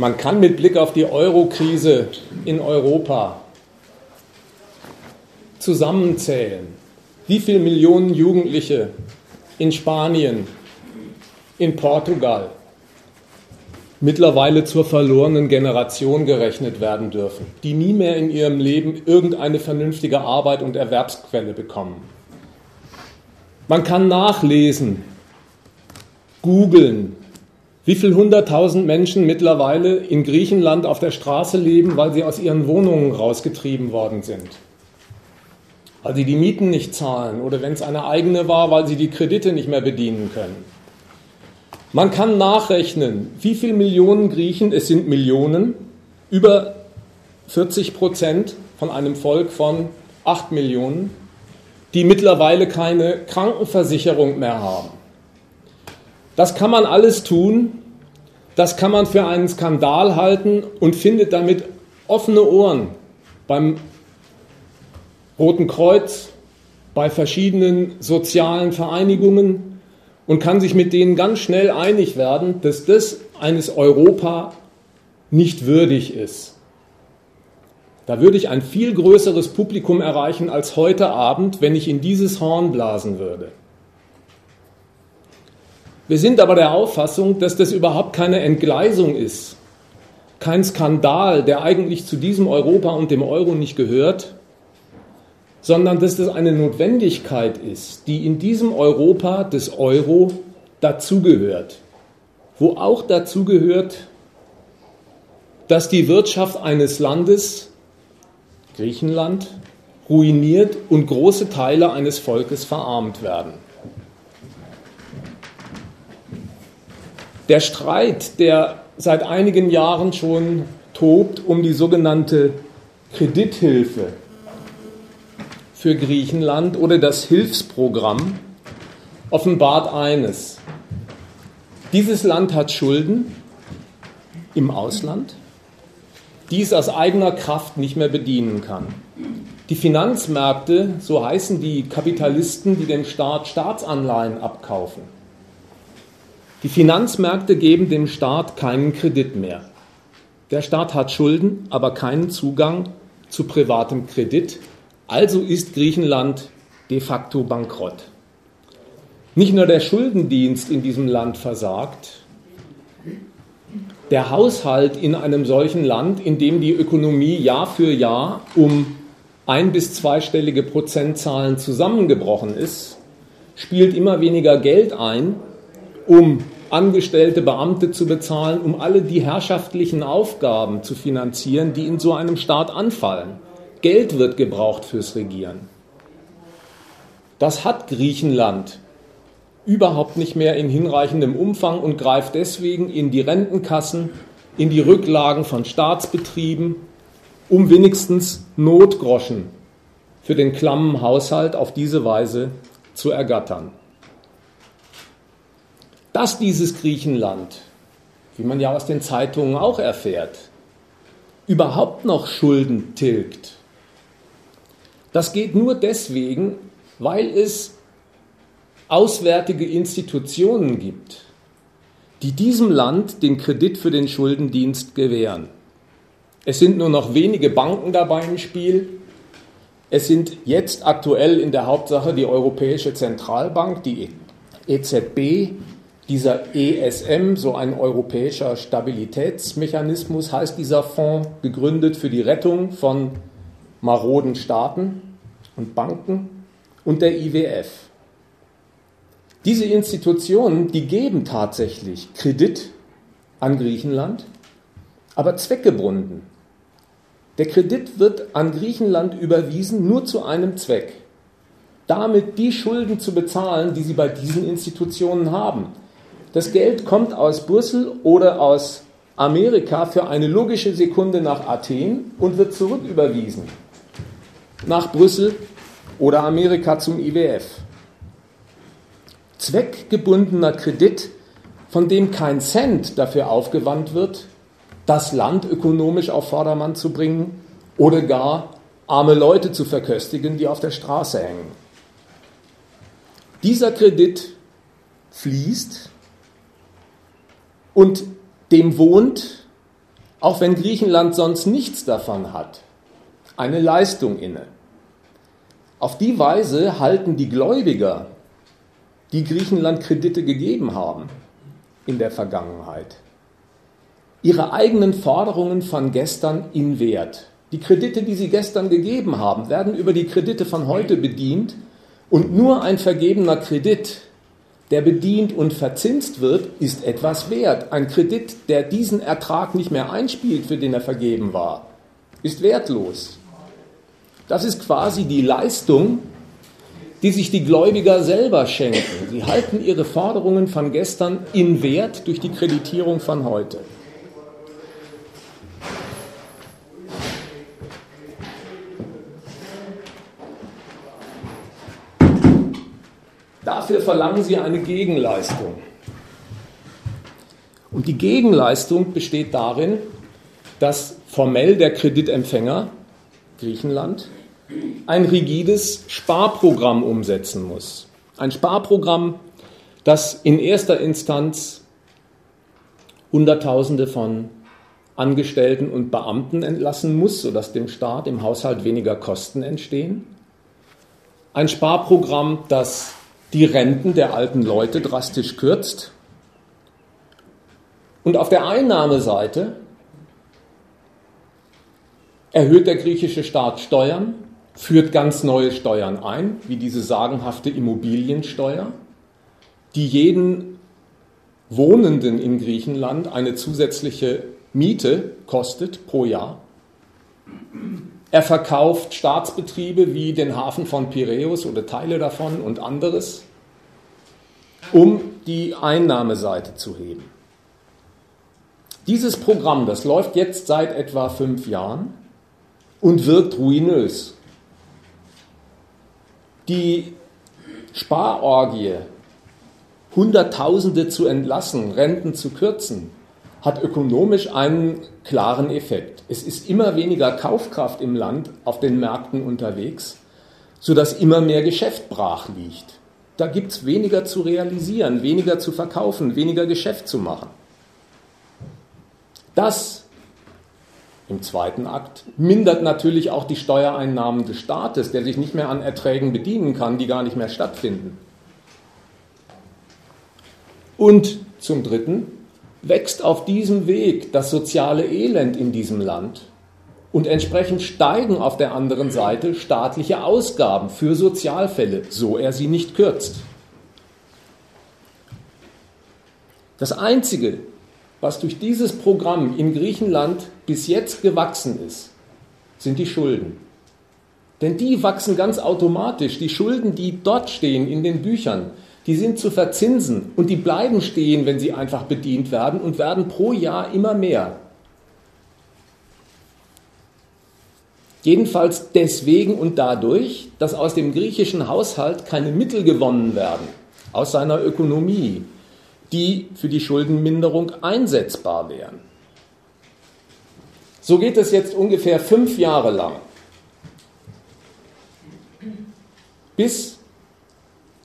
Man kann mit Blick auf die Euro-Krise in Europa zusammenzählen, wie viele Millionen Jugendliche in Spanien, in Portugal mittlerweile zur verlorenen Generation gerechnet werden dürfen, die nie mehr in ihrem Leben irgendeine vernünftige Arbeit und Erwerbsquelle bekommen. Man kann nachlesen, googeln, wie viele hunderttausend Menschen mittlerweile in Griechenland auf der Straße leben, weil sie aus ihren Wohnungen rausgetrieben worden sind. Weil sie die Mieten nicht zahlen oder wenn es eine eigene war, weil sie die Kredite nicht mehr bedienen können. Man kann nachrechnen, wie viele Millionen Griechen, es sind Millionen, über 40 Prozent von einem Volk von 8 Millionen, die mittlerweile keine Krankenversicherung mehr haben. Das kann man alles tun, das kann man für einen Skandal halten und findet damit offene Ohren beim Roten Kreuz, bei verschiedenen sozialen Vereinigungen und kann sich mit denen ganz schnell einig werden, dass das eines Europa nicht würdig ist. Da würde ich ein viel größeres Publikum erreichen als heute Abend, wenn ich in dieses Horn blasen würde. Wir sind aber der Auffassung, dass das überhaupt keine Entgleisung ist, kein Skandal, der eigentlich zu diesem Europa und dem Euro nicht gehört, sondern dass das eine Notwendigkeit ist, die in diesem Europa des Euro dazugehört, wo auch dazugehört, dass die Wirtschaft eines Landes, Griechenland, ruiniert und große Teile eines Volkes verarmt werden. Der Streit, der seit einigen Jahren schon tobt um die sogenannte Kredithilfe für Griechenland oder das Hilfsprogramm, offenbart eines. Dieses Land hat Schulden im Ausland, die es aus eigener Kraft nicht mehr bedienen kann. Die Finanzmärkte, so heißen die Kapitalisten, die dem Staat Staatsanleihen abkaufen, die Finanzmärkte geben dem Staat keinen Kredit mehr. Der Staat hat Schulden, aber keinen Zugang zu privatem Kredit. Also ist Griechenland de facto bankrott. Nicht nur der Schuldendienst in diesem Land versagt, der Haushalt in einem solchen Land, in dem die Ökonomie Jahr für Jahr um ein- bis zweistellige Prozentzahlen zusammengebrochen ist, spielt immer weniger Geld ein um Angestellte, Beamte zu bezahlen, um alle die herrschaftlichen Aufgaben zu finanzieren, die in so einem Staat anfallen. Geld wird gebraucht fürs Regieren. Das hat Griechenland überhaupt nicht mehr in hinreichendem Umfang und greift deswegen in die Rentenkassen, in die Rücklagen von Staatsbetrieben, um wenigstens Notgroschen für den klammen Haushalt auf diese Weise zu ergattern dass dieses Griechenland, wie man ja aus den Zeitungen auch erfährt, überhaupt noch Schulden tilgt. Das geht nur deswegen, weil es auswärtige Institutionen gibt, die diesem Land den Kredit für den Schuldendienst gewähren. Es sind nur noch wenige Banken dabei im Spiel. Es sind jetzt aktuell in der Hauptsache die Europäische Zentralbank, die EZB, dieser ESM, so ein europäischer Stabilitätsmechanismus, heißt dieser Fonds, gegründet für die Rettung von maroden Staaten und Banken und der IWF. Diese Institutionen, die geben tatsächlich Kredit an Griechenland, aber zweckgebunden. Der Kredit wird an Griechenland überwiesen nur zu einem Zweck, damit die Schulden zu bezahlen, die sie bei diesen Institutionen haben. Das Geld kommt aus Brüssel oder aus Amerika für eine logische Sekunde nach Athen und wird zurücküberwiesen nach Brüssel oder Amerika zum IWF. Zweckgebundener Kredit, von dem kein Cent dafür aufgewandt wird, das Land ökonomisch auf Vordermann zu bringen oder gar arme Leute zu verköstigen, die auf der Straße hängen. Dieser Kredit fließt und dem wohnt auch wenn Griechenland sonst nichts davon hat, eine Leistung inne. Auf die Weise halten die Gläubiger, die Griechenland Kredite gegeben haben in der Vergangenheit, ihre eigenen Forderungen von gestern in Wert. Die Kredite, die sie gestern gegeben haben, werden über die Kredite von heute bedient und nur ein vergebener Kredit, der bedient und verzinst wird, ist etwas wert. Ein Kredit, der diesen Ertrag nicht mehr einspielt, für den er vergeben war, ist wertlos. Das ist quasi die Leistung, die sich die Gläubiger selber schenken. Sie halten ihre Forderungen von gestern in Wert durch die Kreditierung von heute. Dafür verlangen sie eine Gegenleistung. Und die Gegenleistung besteht darin, dass formell der Kreditempfänger, Griechenland, ein rigides Sparprogramm umsetzen muss. Ein Sparprogramm, das in erster Instanz Hunderttausende von Angestellten und Beamten entlassen muss, sodass dem Staat im Haushalt weniger Kosten entstehen. Ein Sparprogramm, das die Renten der alten Leute drastisch kürzt. Und auf der Einnahmeseite erhöht der griechische Staat Steuern, führt ganz neue Steuern ein, wie diese sagenhafte Immobiliensteuer, die jeden Wohnenden in Griechenland eine zusätzliche Miete kostet pro Jahr. Er verkauft Staatsbetriebe wie den Hafen von Piräus oder Teile davon und anderes, um die Einnahmeseite zu heben. Dieses Programm, das läuft jetzt seit etwa fünf Jahren und wirkt ruinös. Die Sparorgie, Hunderttausende zu entlassen, Renten zu kürzen, hat ökonomisch einen klaren Effekt. Es ist immer weniger Kaufkraft im Land auf den Märkten unterwegs, sodass immer mehr Geschäft brach liegt. Da gibt es weniger zu realisieren, weniger zu verkaufen, weniger Geschäft zu machen. Das im zweiten Akt mindert natürlich auch die Steuereinnahmen des Staates, der sich nicht mehr an Erträgen bedienen kann, die gar nicht mehr stattfinden. Und zum Dritten wächst auf diesem Weg das soziale Elend in diesem Land und entsprechend steigen auf der anderen Seite staatliche Ausgaben für Sozialfälle, so er sie nicht kürzt. Das Einzige, was durch dieses Programm in Griechenland bis jetzt gewachsen ist, sind die Schulden. Denn die wachsen ganz automatisch. Die Schulden, die dort stehen in den Büchern, die sind zu verzinsen und die bleiben stehen, wenn sie einfach bedient werden und werden pro Jahr immer mehr. Jedenfalls deswegen und dadurch, dass aus dem griechischen Haushalt keine Mittel gewonnen werden, aus seiner Ökonomie, die für die Schuldenminderung einsetzbar wären. So geht es jetzt ungefähr fünf Jahre lang. Bis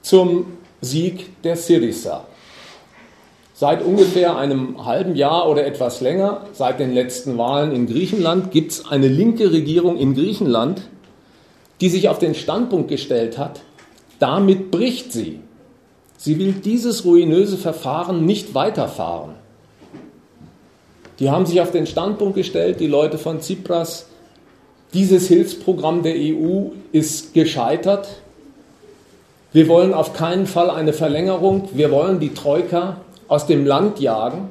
zum Sieg der Syriza. Seit ungefähr einem halben Jahr oder etwas länger, seit den letzten Wahlen in Griechenland, gibt es eine linke Regierung in Griechenland, die sich auf den Standpunkt gestellt hat, damit bricht sie. Sie will dieses ruinöse Verfahren nicht weiterfahren. Die haben sich auf den Standpunkt gestellt, die Leute von Tsipras, dieses Hilfsprogramm der EU ist gescheitert, wir wollen auf keinen Fall eine Verlängerung. Wir wollen die Troika aus dem Land jagen.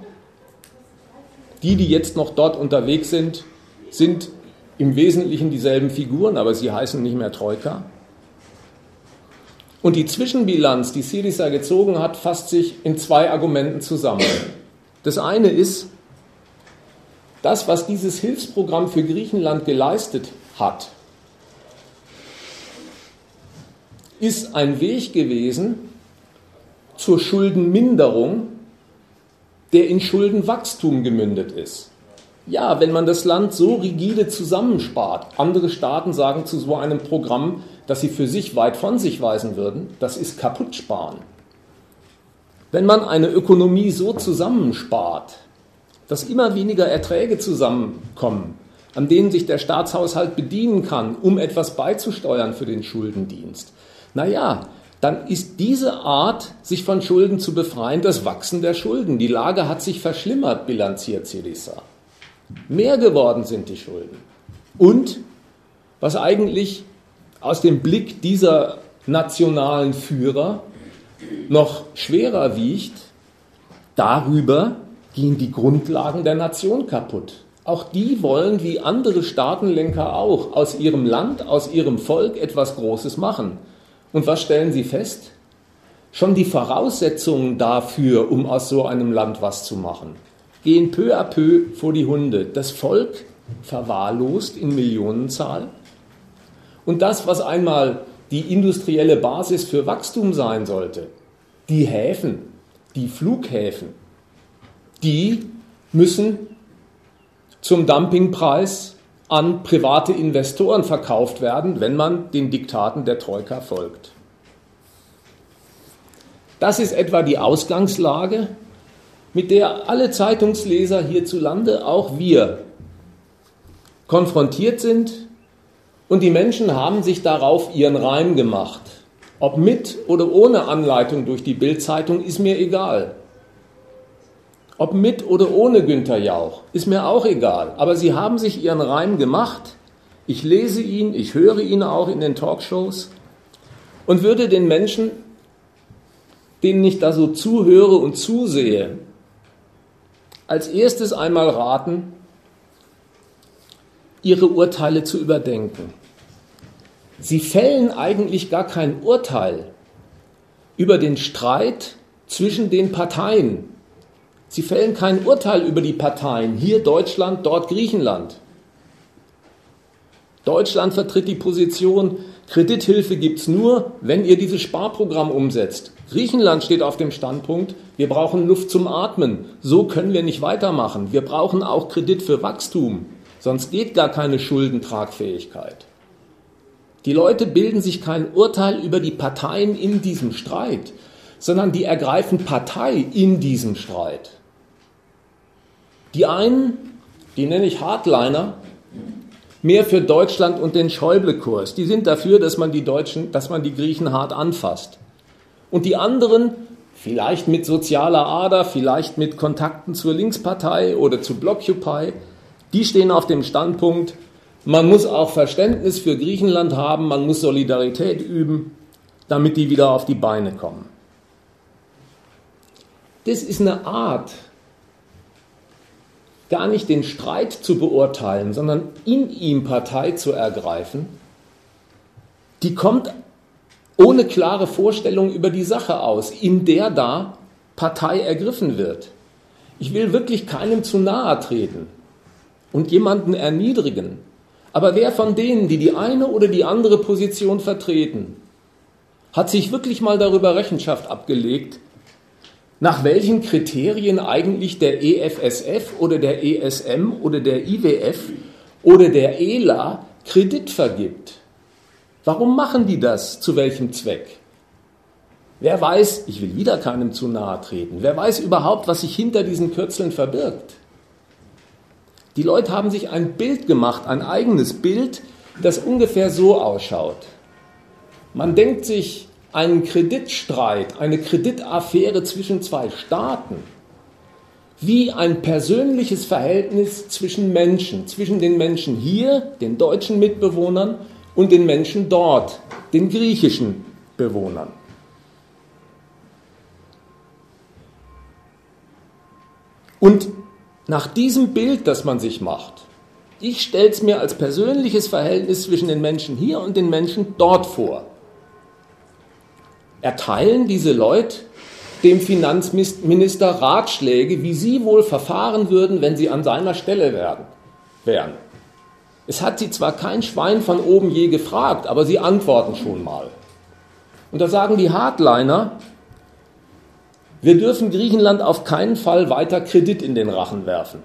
Die, die jetzt noch dort unterwegs sind, sind im Wesentlichen dieselben Figuren, aber sie heißen nicht mehr Troika. Und die Zwischenbilanz, die Syriza gezogen hat, fasst sich in zwei Argumenten zusammen. Das eine ist, das, was dieses Hilfsprogramm für Griechenland geleistet hat, ist ein Weg gewesen zur Schuldenminderung, der in Schuldenwachstum gemündet ist. Ja, wenn man das Land so rigide zusammenspart, andere Staaten sagen zu so einem Programm, das sie für sich weit von sich weisen würden, das ist kaputt sparen. Wenn man eine Ökonomie so zusammenspart dass immer weniger Erträge zusammenkommen, an denen sich der Staatshaushalt bedienen kann, um etwas beizusteuern für den Schuldendienst. Naja, dann ist diese Art, sich von Schulden zu befreien, das Wachsen der Schulden. Die Lage hat sich verschlimmert, bilanziert Syriza. Mehr geworden sind die Schulden. Und was eigentlich aus dem Blick dieser nationalen Führer noch schwerer wiegt, darüber gehen die Grundlagen der Nation kaputt. Auch die wollen, wie andere Staatenlenker auch, aus ihrem Land, aus ihrem Volk etwas Großes machen. Und was stellen sie fest? Schon die Voraussetzungen dafür, um aus so einem Land was zu machen, gehen peu à peu vor die Hunde. Das Volk verwahrlost in Millionenzahl. Und das, was einmal die industrielle Basis für Wachstum sein sollte, die Häfen, die Flughäfen, die müssen zum Dumpingpreis an private Investoren verkauft werden, wenn man den Diktaten der Troika folgt. Das ist etwa die Ausgangslage, mit der alle Zeitungsleser hierzulande, auch wir, konfrontiert sind und die Menschen haben sich darauf ihren Reim gemacht. Ob mit oder ohne Anleitung durch die Bildzeitung ist mir egal. Ob mit oder ohne Günter Jauch, ist mir auch egal. Aber sie haben sich ihren Reim gemacht. Ich lese ihn, ich höre ihn auch in den Talkshows und würde den Menschen, denen ich da so zuhöre und zusehe, als erstes einmal raten, ihre Urteile zu überdenken. Sie fällen eigentlich gar kein Urteil über den Streit zwischen den Parteien, Sie fällen kein Urteil über die Parteien. Hier Deutschland, dort Griechenland. Deutschland vertritt die Position, Kredithilfe gibt es nur, wenn ihr dieses Sparprogramm umsetzt. Griechenland steht auf dem Standpunkt, wir brauchen Luft zum Atmen. So können wir nicht weitermachen. Wir brauchen auch Kredit für Wachstum. Sonst geht gar keine Schuldentragfähigkeit. Die Leute bilden sich kein Urteil über die Parteien in diesem Streit, sondern die ergreifen Partei in diesem Streit. Die einen, die nenne ich Hardliner, mehr für Deutschland und den Schäuble-Kurs. Die sind dafür, dass man die Deutschen, dass man die Griechen hart anfasst. Und die anderen, vielleicht mit sozialer Ader, vielleicht mit Kontakten zur Linkspartei oder zu Blockupy, die stehen auf dem Standpunkt, man muss auch Verständnis für Griechenland haben, man muss Solidarität üben, damit die wieder auf die Beine kommen. Das ist eine Art, gar nicht den Streit zu beurteilen, sondern in ihm Partei zu ergreifen, die kommt ohne klare Vorstellung über die Sache aus, in der da Partei ergriffen wird. Ich will wirklich keinem zu nahe treten und jemanden erniedrigen. Aber wer von denen, die die eine oder die andere Position vertreten, hat sich wirklich mal darüber Rechenschaft abgelegt, nach welchen Kriterien eigentlich der EFSF oder der ESM oder der IWF oder der ELA Kredit vergibt. Warum machen die das? Zu welchem Zweck? Wer weiß, ich will wieder keinem zu nahe treten, wer weiß überhaupt, was sich hinter diesen Kürzeln verbirgt? Die Leute haben sich ein Bild gemacht, ein eigenes Bild, das ungefähr so ausschaut. Man denkt sich, einen Kreditstreit, eine Kreditaffäre zwischen zwei Staaten wie ein persönliches Verhältnis zwischen Menschen, zwischen den Menschen hier, den deutschen Mitbewohnern, und den Menschen dort, den griechischen Bewohnern. Und nach diesem Bild, das man sich macht, ich stelle es mir als persönliches Verhältnis zwischen den Menschen hier und den Menschen dort vor erteilen diese Leute dem Finanzminister Ratschläge, wie sie wohl verfahren würden, wenn sie an seiner Stelle werden, wären. Es hat sie zwar kein Schwein von oben je gefragt, aber sie antworten schon mal. Und da sagen die Hardliner, wir dürfen Griechenland auf keinen Fall weiter Kredit in den Rachen werfen.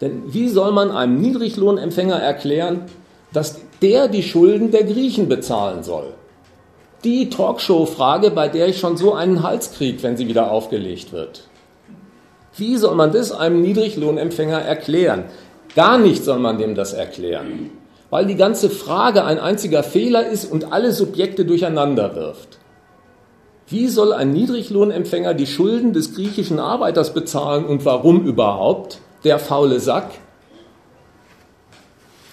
Denn wie soll man einem Niedriglohnempfänger erklären, dass der die Schulden der Griechen bezahlen soll? Die Talkshow-Frage, bei der ich schon so einen Hals kriege, wenn sie wieder aufgelegt wird. Wie soll man das einem Niedriglohnempfänger erklären? Gar nicht soll man dem das erklären, weil die ganze Frage ein einziger Fehler ist und alle Subjekte durcheinander wirft. Wie soll ein Niedriglohnempfänger die Schulden des griechischen Arbeiters bezahlen und warum überhaupt? Der faule Sack.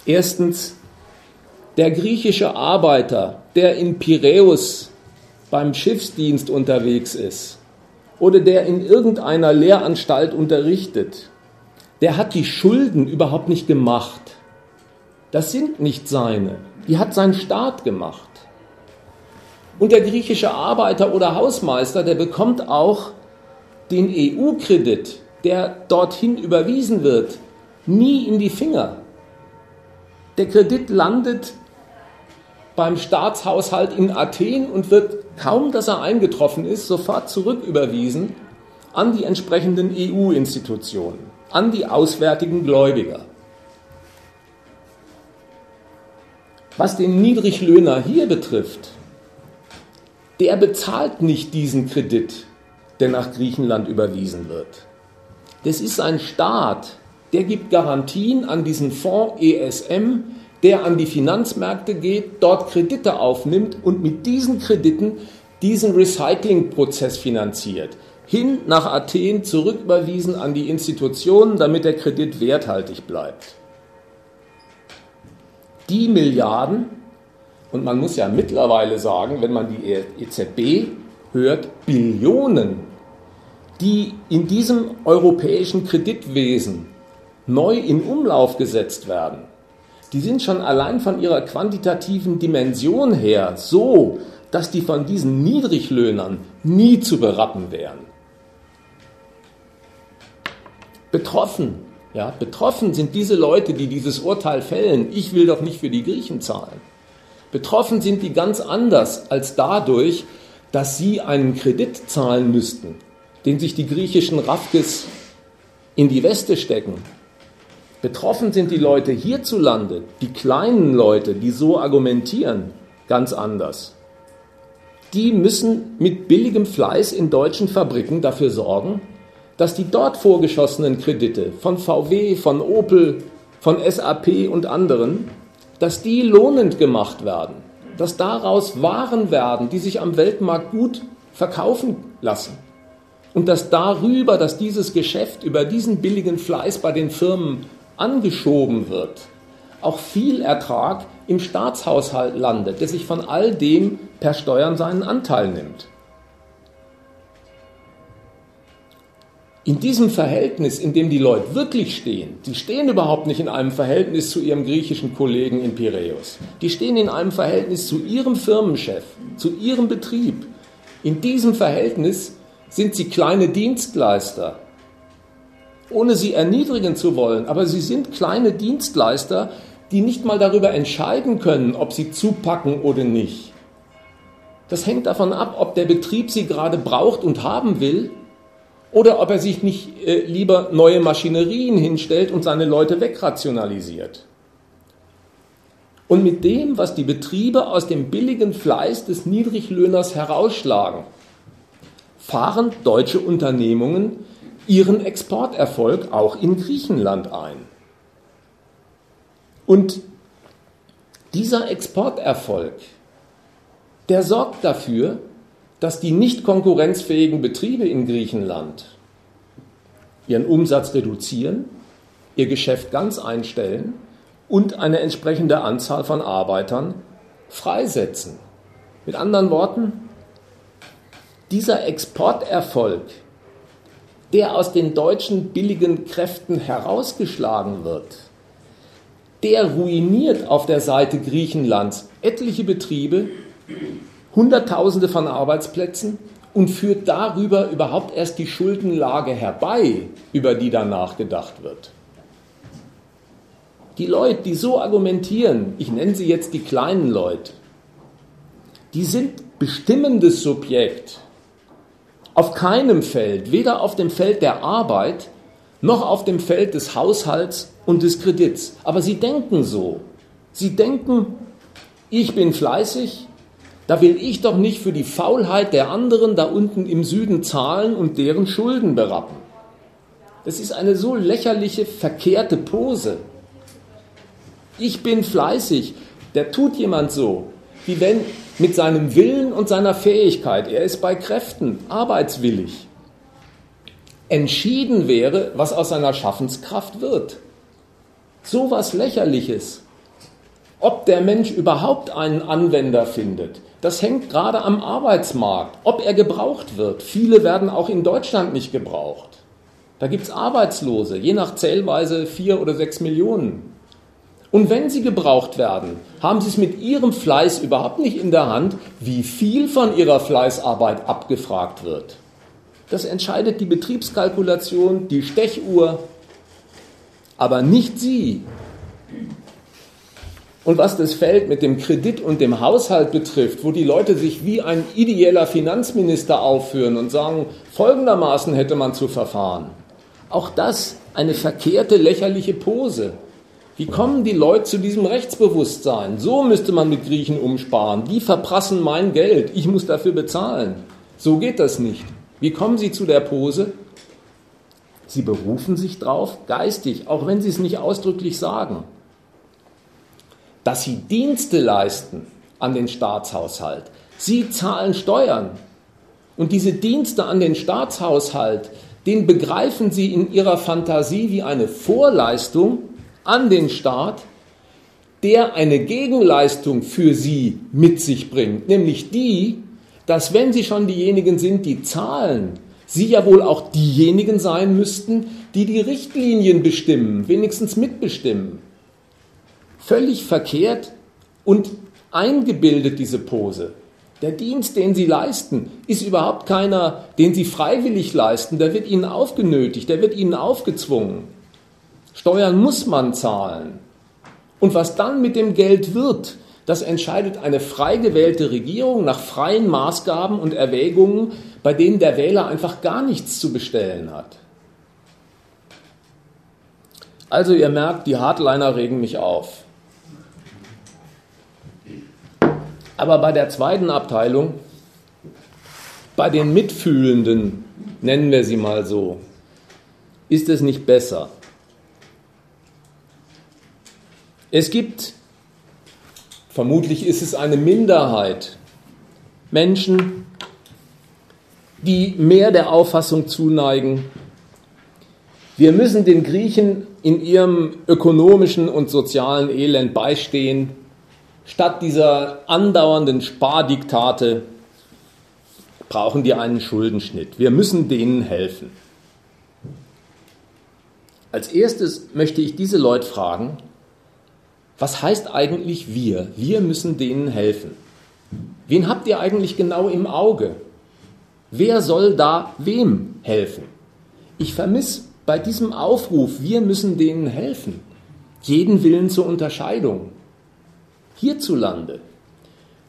Erstens, der griechische Arbeiter, der in Piräus beim Schiffsdienst unterwegs ist oder der in irgendeiner Lehranstalt unterrichtet, der hat die Schulden überhaupt nicht gemacht. Das sind nicht seine, die hat sein Staat gemacht. Und der griechische Arbeiter oder Hausmeister, der bekommt auch den EU-Kredit, der dorthin überwiesen wird, nie in die Finger. Der Kredit landet beim Staatshaushalt in Athen und wird kaum, dass er eingetroffen ist, sofort zurücküberwiesen an die entsprechenden EU-Institutionen, an die auswärtigen Gläubiger. Was den Niedriglöhner hier betrifft, der bezahlt nicht diesen Kredit, der nach Griechenland überwiesen wird. Das ist ein Staat, der gibt Garantien an diesen Fonds ESM, der an die Finanzmärkte geht, dort Kredite aufnimmt und mit diesen Krediten diesen Recyclingprozess finanziert. Hin nach Athen zurücküberwiesen an die Institutionen, damit der Kredit werthaltig bleibt. Die Milliarden, und man muss ja mittlerweile sagen, wenn man die EZB hört, Billionen, die in diesem europäischen Kreditwesen neu in Umlauf gesetzt werden, die sind schon allein von ihrer quantitativen Dimension her so, dass die von diesen Niedriglöhnern nie zu berappen wären. Betroffen, ja, betroffen sind diese Leute, die dieses Urteil fällen. Ich will doch nicht für die Griechen zahlen. Betroffen sind die ganz anders als dadurch, dass sie einen Kredit zahlen müssten, den sich die griechischen Rafkes in die Weste stecken. Betroffen sind die Leute hierzulande, die kleinen Leute, die so argumentieren, ganz anders. Die müssen mit billigem Fleiß in deutschen Fabriken dafür sorgen, dass die dort vorgeschossenen Kredite von VW, von Opel, von SAP und anderen dass die lohnend gemacht werden, dass daraus Waren werden, die sich am Weltmarkt gut verkaufen lassen. Und dass darüber, dass dieses Geschäft über diesen billigen Fleiß bei den Firmen angeschoben wird, auch viel Ertrag im Staatshaushalt landet, der sich von all dem per Steuern seinen Anteil nimmt. in diesem Verhältnis, in dem die Leute wirklich stehen, die stehen überhaupt nicht in einem Verhältnis zu ihrem griechischen Kollegen in Piräus. Die stehen in einem Verhältnis zu ihrem Firmenchef, zu ihrem Betrieb. In diesem Verhältnis sind sie kleine Dienstleister, ohne sie erniedrigen zu wollen, aber sie sind kleine Dienstleister, die nicht mal darüber entscheiden können, ob sie zupacken oder nicht. Das hängt davon ab, ob der Betrieb sie gerade braucht und haben will oder ob er sich nicht äh, lieber neue Maschinerien hinstellt und seine Leute wegrationalisiert. Und mit dem, was die Betriebe aus dem billigen Fleiß des Niedriglöhners herausschlagen, fahren deutsche Unternehmungen ihren Exporterfolg auch in Griechenland ein. Und dieser Exporterfolg, der sorgt dafür, dass die nicht konkurrenzfähigen Betriebe in Griechenland ihren Umsatz reduzieren, ihr Geschäft ganz einstellen und eine entsprechende Anzahl von Arbeitern freisetzen. Mit anderen Worten, dieser Exporterfolg, der aus den deutschen billigen Kräften herausgeschlagen wird, der ruiniert auf der Seite Griechenlands etliche Betriebe, Hunderttausende von Arbeitsplätzen und führt darüber überhaupt erst die Schuldenlage herbei, über die danach gedacht wird. Die Leute, die so argumentieren, ich nenne sie jetzt die kleinen Leute, die sind bestimmendes Subjekt auf keinem Feld, weder auf dem Feld der Arbeit noch auf dem Feld des Haushalts und des Kredits. Aber sie denken so. Sie denken, ich bin fleißig, da will ich doch nicht für die Faulheit der anderen da unten im Süden zahlen und deren Schulden berappen. Das ist eine so lächerliche, verkehrte Pose. Ich bin fleißig. Der tut jemand so, wie wenn mit seinem Willen und seiner Fähigkeit, er ist bei Kräften, arbeitswillig, entschieden wäre, was aus seiner Schaffenskraft wird. So was Lächerliches. Ob der Mensch überhaupt einen Anwender findet, das hängt gerade am Arbeitsmarkt, ob er gebraucht wird. Viele werden auch in Deutschland nicht gebraucht. Da gibt es Arbeitslose, je nach Zählweise vier oder sechs Millionen. Und wenn sie gebraucht werden, haben sie es mit ihrem Fleiß überhaupt nicht in der Hand, wie viel von ihrer Fleißarbeit abgefragt wird. Das entscheidet die Betriebskalkulation, die Stechuhr, aber nicht sie. Und was das Feld mit dem Kredit und dem Haushalt betrifft, wo die Leute sich wie ein ideeller Finanzminister aufführen und sagen, folgendermaßen hätte man zu verfahren. Auch das eine verkehrte, lächerliche Pose. Wie kommen die Leute zu diesem Rechtsbewusstsein? So müsste man mit Griechen umsparen. Die verprassen mein Geld. Ich muss dafür bezahlen. So geht das nicht. Wie kommen sie zu der Pose? Sie berufen sich drauf, geistig, auch wenn sie es nicht ausdrücklich sagen dass sie Dienste leisten an den Staatshaushalt. Sie zahlen Steuern. Und diese Dienste an den Staatshaushalt, den begreifen sie in ihrer Fantasie wie eine Vorleistung an den Staat, der eine Gegenleistung für sie mit sich bringt, nämlich die, dass wenn sie schon diejenigen sind, die zahlen, sie ja wohl auch diejenigen sein müssten, die die Richtlinien bestimmen, wenigstens mitbestimmen völlig verkehrt und eingebildet, diese Pose. Der Dienst, den sie leisten, ist überhaupt keiner, den sie freiwillig leisten. Der wird ihnen aufgenötigt, der wird ihnen aufgezwungen. Steuern muss man zahlen. Und was dann mit dem Geld wird, das entscheidet eine frei gewählte Regierung nach freien Maßgaben und Erwägungen, bei denen der Wähler einfach gar nichts zu bestellen hat. Also ihr merkt, die Hardliner regen mich auf. Aber bei der zweiten Abteilung, bei den Mitfühlenden, nennen wir sie mal so, ist es nicht besser. Es gibt, vermutlich ist es eine Minderheit, Menschen, die mehr der Auffassung zuneigen, wir müssen den Griechen in ihrem ökonomischen und sozialen Elend beistehen Statt dieser andauernden Spardiktate brauchen die einen Schuldenschnitt. Wir müssen denen helfen. Als erstes möchte ich diese Leute fragen, was heißt eigentlich wir? Wir müssen denen helfen. Wen habt ihr eigentlich genau im Auge? Wer soll da wem helfen? Ich vermisse bei diesem Aufruf, wir müssen denen helfen, jeden Willen zur Unterscheidung hierzulande.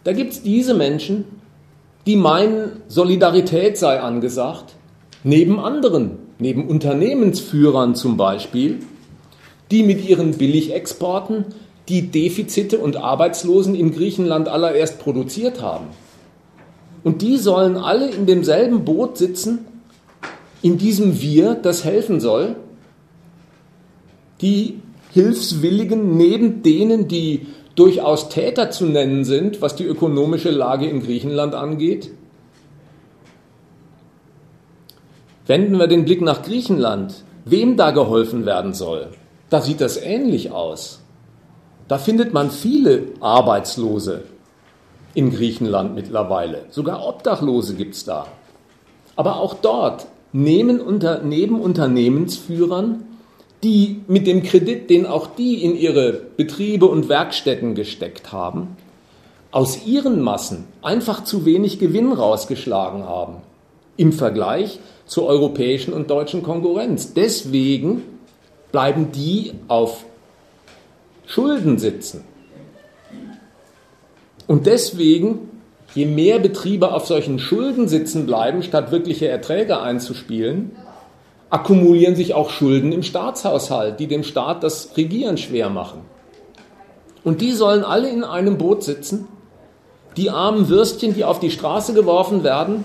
Da gibt es diese Menschen, die meinen, Solidarität sei angesagt, neben anderen, neben Unternehmensführern zum Beispiel, die mit ihren Billigexporten die Defizite und Arbeitslosen in Griechenland allererst produziert haben. Und die sollen alle in demselben Boot sitzen, in diesem Wir, das helfen soll. Die Hilfswilligen neben denen, die durchaus Täter zu nennen sind, was die ökonomische Lage in Griechenland angeht? Wenden wir den Blick nach Griechenland, wem da geholfen werden soll. Da sieht das ähnlich aus. Da findet man viele Arbeitslose in Griechenland mittlerweile. Sogar Obdachlose gibt es da. Aber auch dort nehmen unter, neben Unternehmensführern die mit dem Kredit, den auch die in ihre Betriebe und Werkstätten gesteckt haben, aus ihren Massen einfach zu wenig Gewinn rausgeschlagen haben im Vergleich zur europäischen und deutschen Konkurrenz. Deswegen bleiben die auf Schulden sitzen. Und deswegen, je mehr Betriebe auf solchen Schulden sitzen bleiben, statt wirkliche Erträge einzuspielen, akkumulieren sich auch Schulden im Staatshaushalt, die dem Staat das Regieren schwer machen. Und die sollen alle in einem Boot sitzen. Die armen Würstchen, die auf die Straße geworfen werden,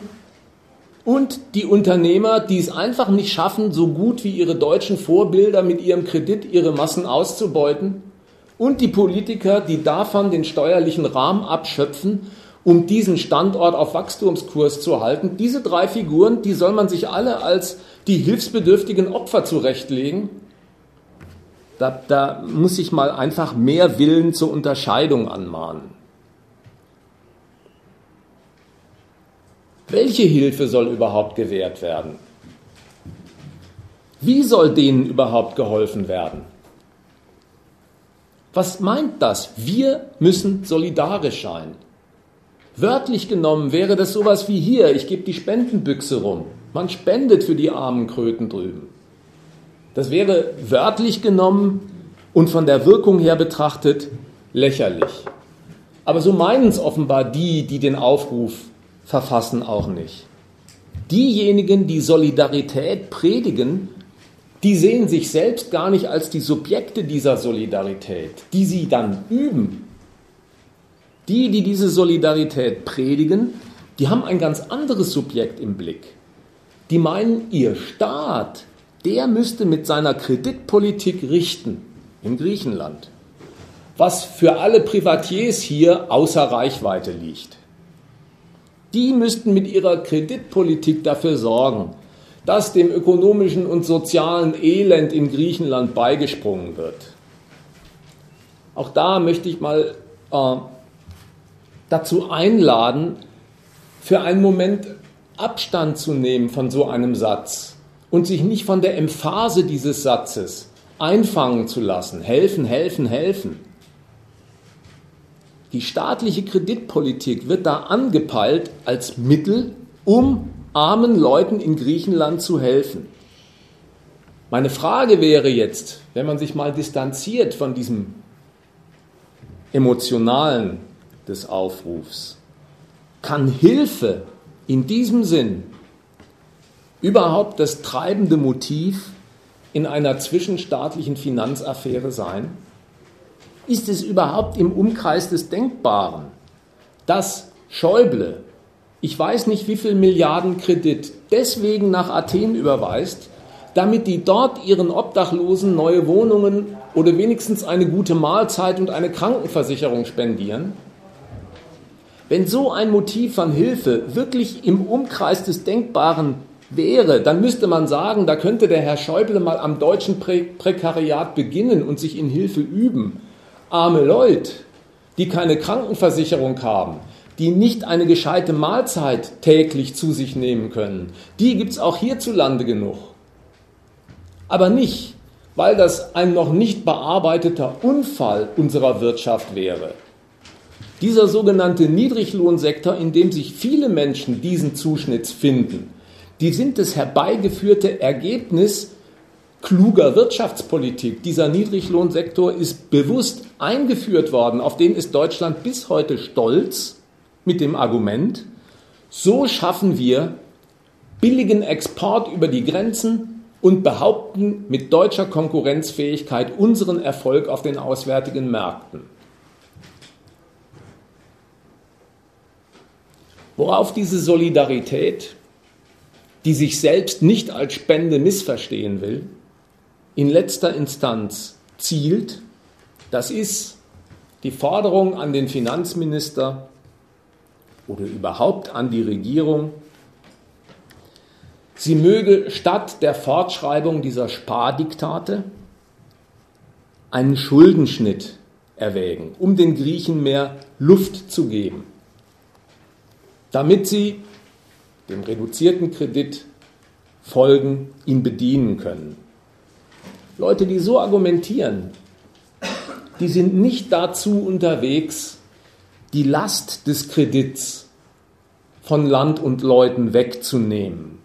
und die Unternehmer, die es einfach nicht schaffen, so gut wie ihre deutschen Vorbilder mit ihrem Kredit ihre Massen auszubeuten, und die Politiker, die davon den steuerlichen Rahmen abschöpfen, um diesen Standort auf Wachstumskurs zu halten. Diese drei Figuren, die soll man sich alle als die hilfsbedürftigen Opfer zurechtlegen. Da, da muss ich mal einfach mehr Willen zur Unterscheidung anmahnen. Welche Hilfe soll überhaupt gewährt werden? Wie soll denen überhaupt geholfen werden? Was meint das? Wir müssen solidarisch sein. Wörtlich genommen wäre das sowas wie hier, ich gebe die Spendenbüchse rum. Man spendet für die armen Kröten drüben. Das wäre wörtlich genommen und von der Wirkung her betrachtet lächerlich. Aber so meinen es offenbar die, die den Aufruf verfassen auch nicht. Diejenigen, die Solidarität predigen, die sehen sich selbst gar nicht als die Subjekte dieser Solidarität, die sie dann üben. Die, die diese Solidarität predigen, die haben ein ganz anderes Subjekt im Blick. Die meinen, ihr Staat, der müsste mit seiner Kreditpolitik richten in Griechenland, was für alle Privatiers hier außer Reichweite liegt. Die müssten mit ihrer Kreditpolitik dafür sorgen, dass dem ökonomischen und sozialen Elend in Griechenland beigesprungen wird. Auch da möchte ich mal äh, dazu einladen, für einen Moment Abstand zu nehmen von so einem Satz und sich nicht von der Emphase dieses Satzes einfangen zu lassen. Helfen, helfen, helfen. Die staatliche Kreditpolitik wird da angepeilt als Mittel, um armen Leuten in Griechenland zu helfen. Meine Frage wäre jetzt, wenn man sich mal distanziert von diesem emotionalen des Aufrufs, kann Hilfe in diesem Sinn überhaupt das treibende Motiv in einer zwischenstaatlichen Finanzaffäre sein? Ist es überhaupt im Umkreis des Denkbaren, dass Schäuble, ich weiß nicht wie viel Milliarden Kredit, deswegen nach Athen überweist, damit die dort ihren Obdachlosen neue Wohnungen oder wenigstens eine gute Mahlzeit und eine Krankenversicherung spendieren? Wenn so ein Motiv von Hilfe wirklich im Umkreis des Denkbaren wäre, dann müsste man sagen, da könnte der Herr Schäuble mal am deutschen Prä Prekariat beginnen und sich in Hilfe üben arme Leute, die keine Krankenversicherung haben, die nicht eine gescheite Mahlzeit täglich zu sich nehmen können, die gibt es auch hierzulande genug. Aber nicht, weil das ein noch nicht bearbeiteter Unfall unserer Wirtschaft wäre. Dieser sogenannte Niedriglohnsektor, in dem sich viele Menschen diesen Zuschnitts finden, die sind das herbeigeführte Ergebnis kluger Wirtschaftspolitik. Dieser Niedriglohnsektor ist bewusst eingeführt worden, auf den ist Deutschland bis heute stolz mit dem Argument, so schaffen wir billigen Export über die Grenzen und behaupten mit deutscher Konkurrenzfähigkeit unseren Erfolg auf den auswärtigen Märkten. Worauf diese Solidarität, die sich selbst nicht als Spende missverstehen will, in letzter Instanz zielt, das ist die Forderung an den Finanzminister oder überhaupt an die Regierung, sie möge statt der Fortschreibung dieser Spardiktate einen Schuldenschnitt erwägen, um den Griechen mehr Luft zu geben, damit sie dem reduzierten Kredit folgen, ihn bedienen können. Leute, die so argumentieren, die sind nicht dazu unterwegs, die Last des Kredits von Land und Leuten wegzunehmen,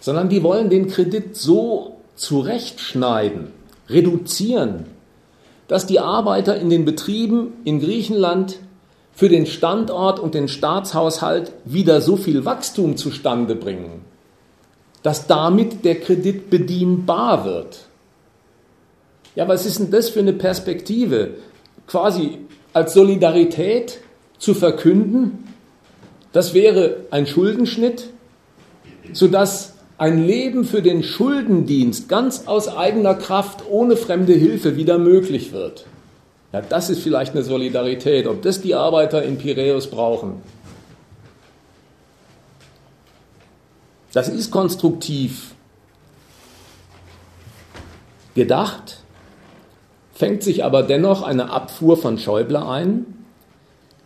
sondern die wollen den Kredit so zurechtschneiden, reduzieren, dass die Arbeiter in den Betrieben in Griechenland für den Standort und den Staatshaushalt wieder so viel Wachstum zustande bringen, dass damit der Kredit bedienbar wird. Ja, was ist denn das für eine Perspektive? Quasi als Solidarität zu verkünden, das wäre ein Schuldenschnitt, sodass ein Leben für den Schuldendienst ganz aus eigener Kraft ohne fremde Hilfe wieder möglich wird. Ja, das ist vielleicht eine Solidarität, ob das die Arbeiter in Piräus brauchen. Das ist konstruktiv gedacht, fängt sich aber dennoch eine Abfuhr von Schäuble ein.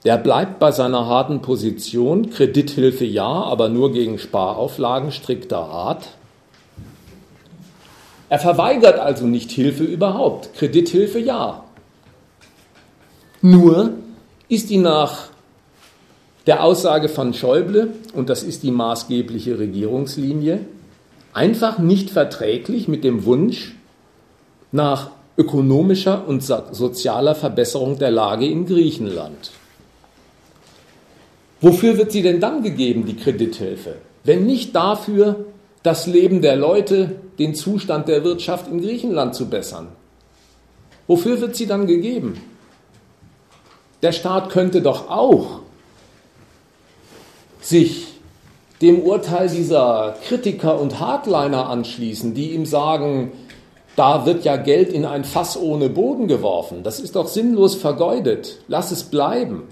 Der bleibt bei seiner harten Position, Kredithilfe ja, aber nur gegen Sparauflagen strikter Art. Er verweigert also nicht Hilfe überhaupt, Kredithilfe ja. Nur ist die nach der Aussage von Schäuble, und das ist die maßgebliche Regierungslinie, einfach nicht verträglich mit dem Wunsch nach ökonomischer und sozialer Verbesserung der Lage in Griechenland. Wofür wird sie denn dann gegeben, die Kredithilfe? Wenn nicht dafür, das Leben der Leute, den Zustand der Wirtschaft in Griechenland zu bessern. Wofür wird sie dann gegeben? Der Staat könnte doch auch sich dem Urteil dieser Kritiker und Hardliner anschließen, die ihm sagen, da wird ja Geld in ein Fass ohne Boden geworfen. Das ist doch sinnlos vergeudet. Lass es bleiben.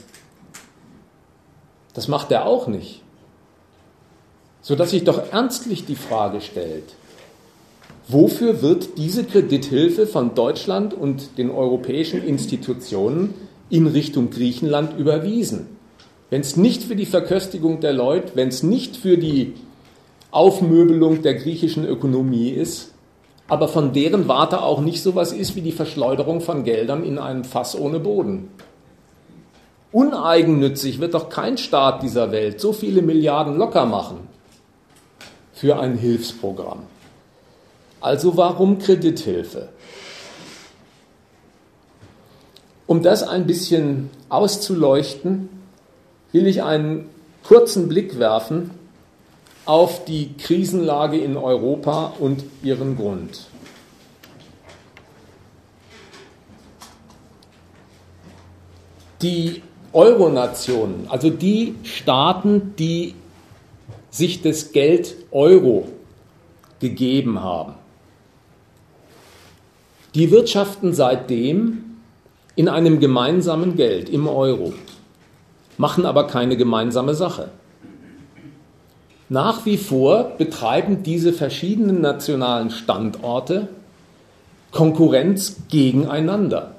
Das macht er auch nicht. Sodass sich doch ernstlich die Frage stellt, wofür wird diese Kredithilfe von Deutschland und den europäischen Institutionen in Richtung Griechenland überwiesen? Wenn es nicht für die Verköstigung der Leute, wenn es nicht für die Aufmöbelung der griechischen Ökonomie ist, aber von deren Warte auch nicht sowas ist wie die Verschleuderung von Geldern in einem Fass ohne Boden. Uneigennützig wird doch kein Staat dieser Welt so viele Milliarden locker machen für ein Hilfsprogramm. Also warum Kredithilfe? Um das ein bisschen auszuleuchten, will ich einen kurzen Blick werfen auf die Krisenlage in Europa und ihren Grund. Die Euronationen, also die Staaten, die sich das Geld Euro gegeben haben, die wirtschaften seitdem in einem gemeinsamen Geld, im Euro, machen aber keine gemeinsame Sache. Nach wie vor betreiben diese verschiedenen nationalen Standorte Konkurrenz gegeneinander.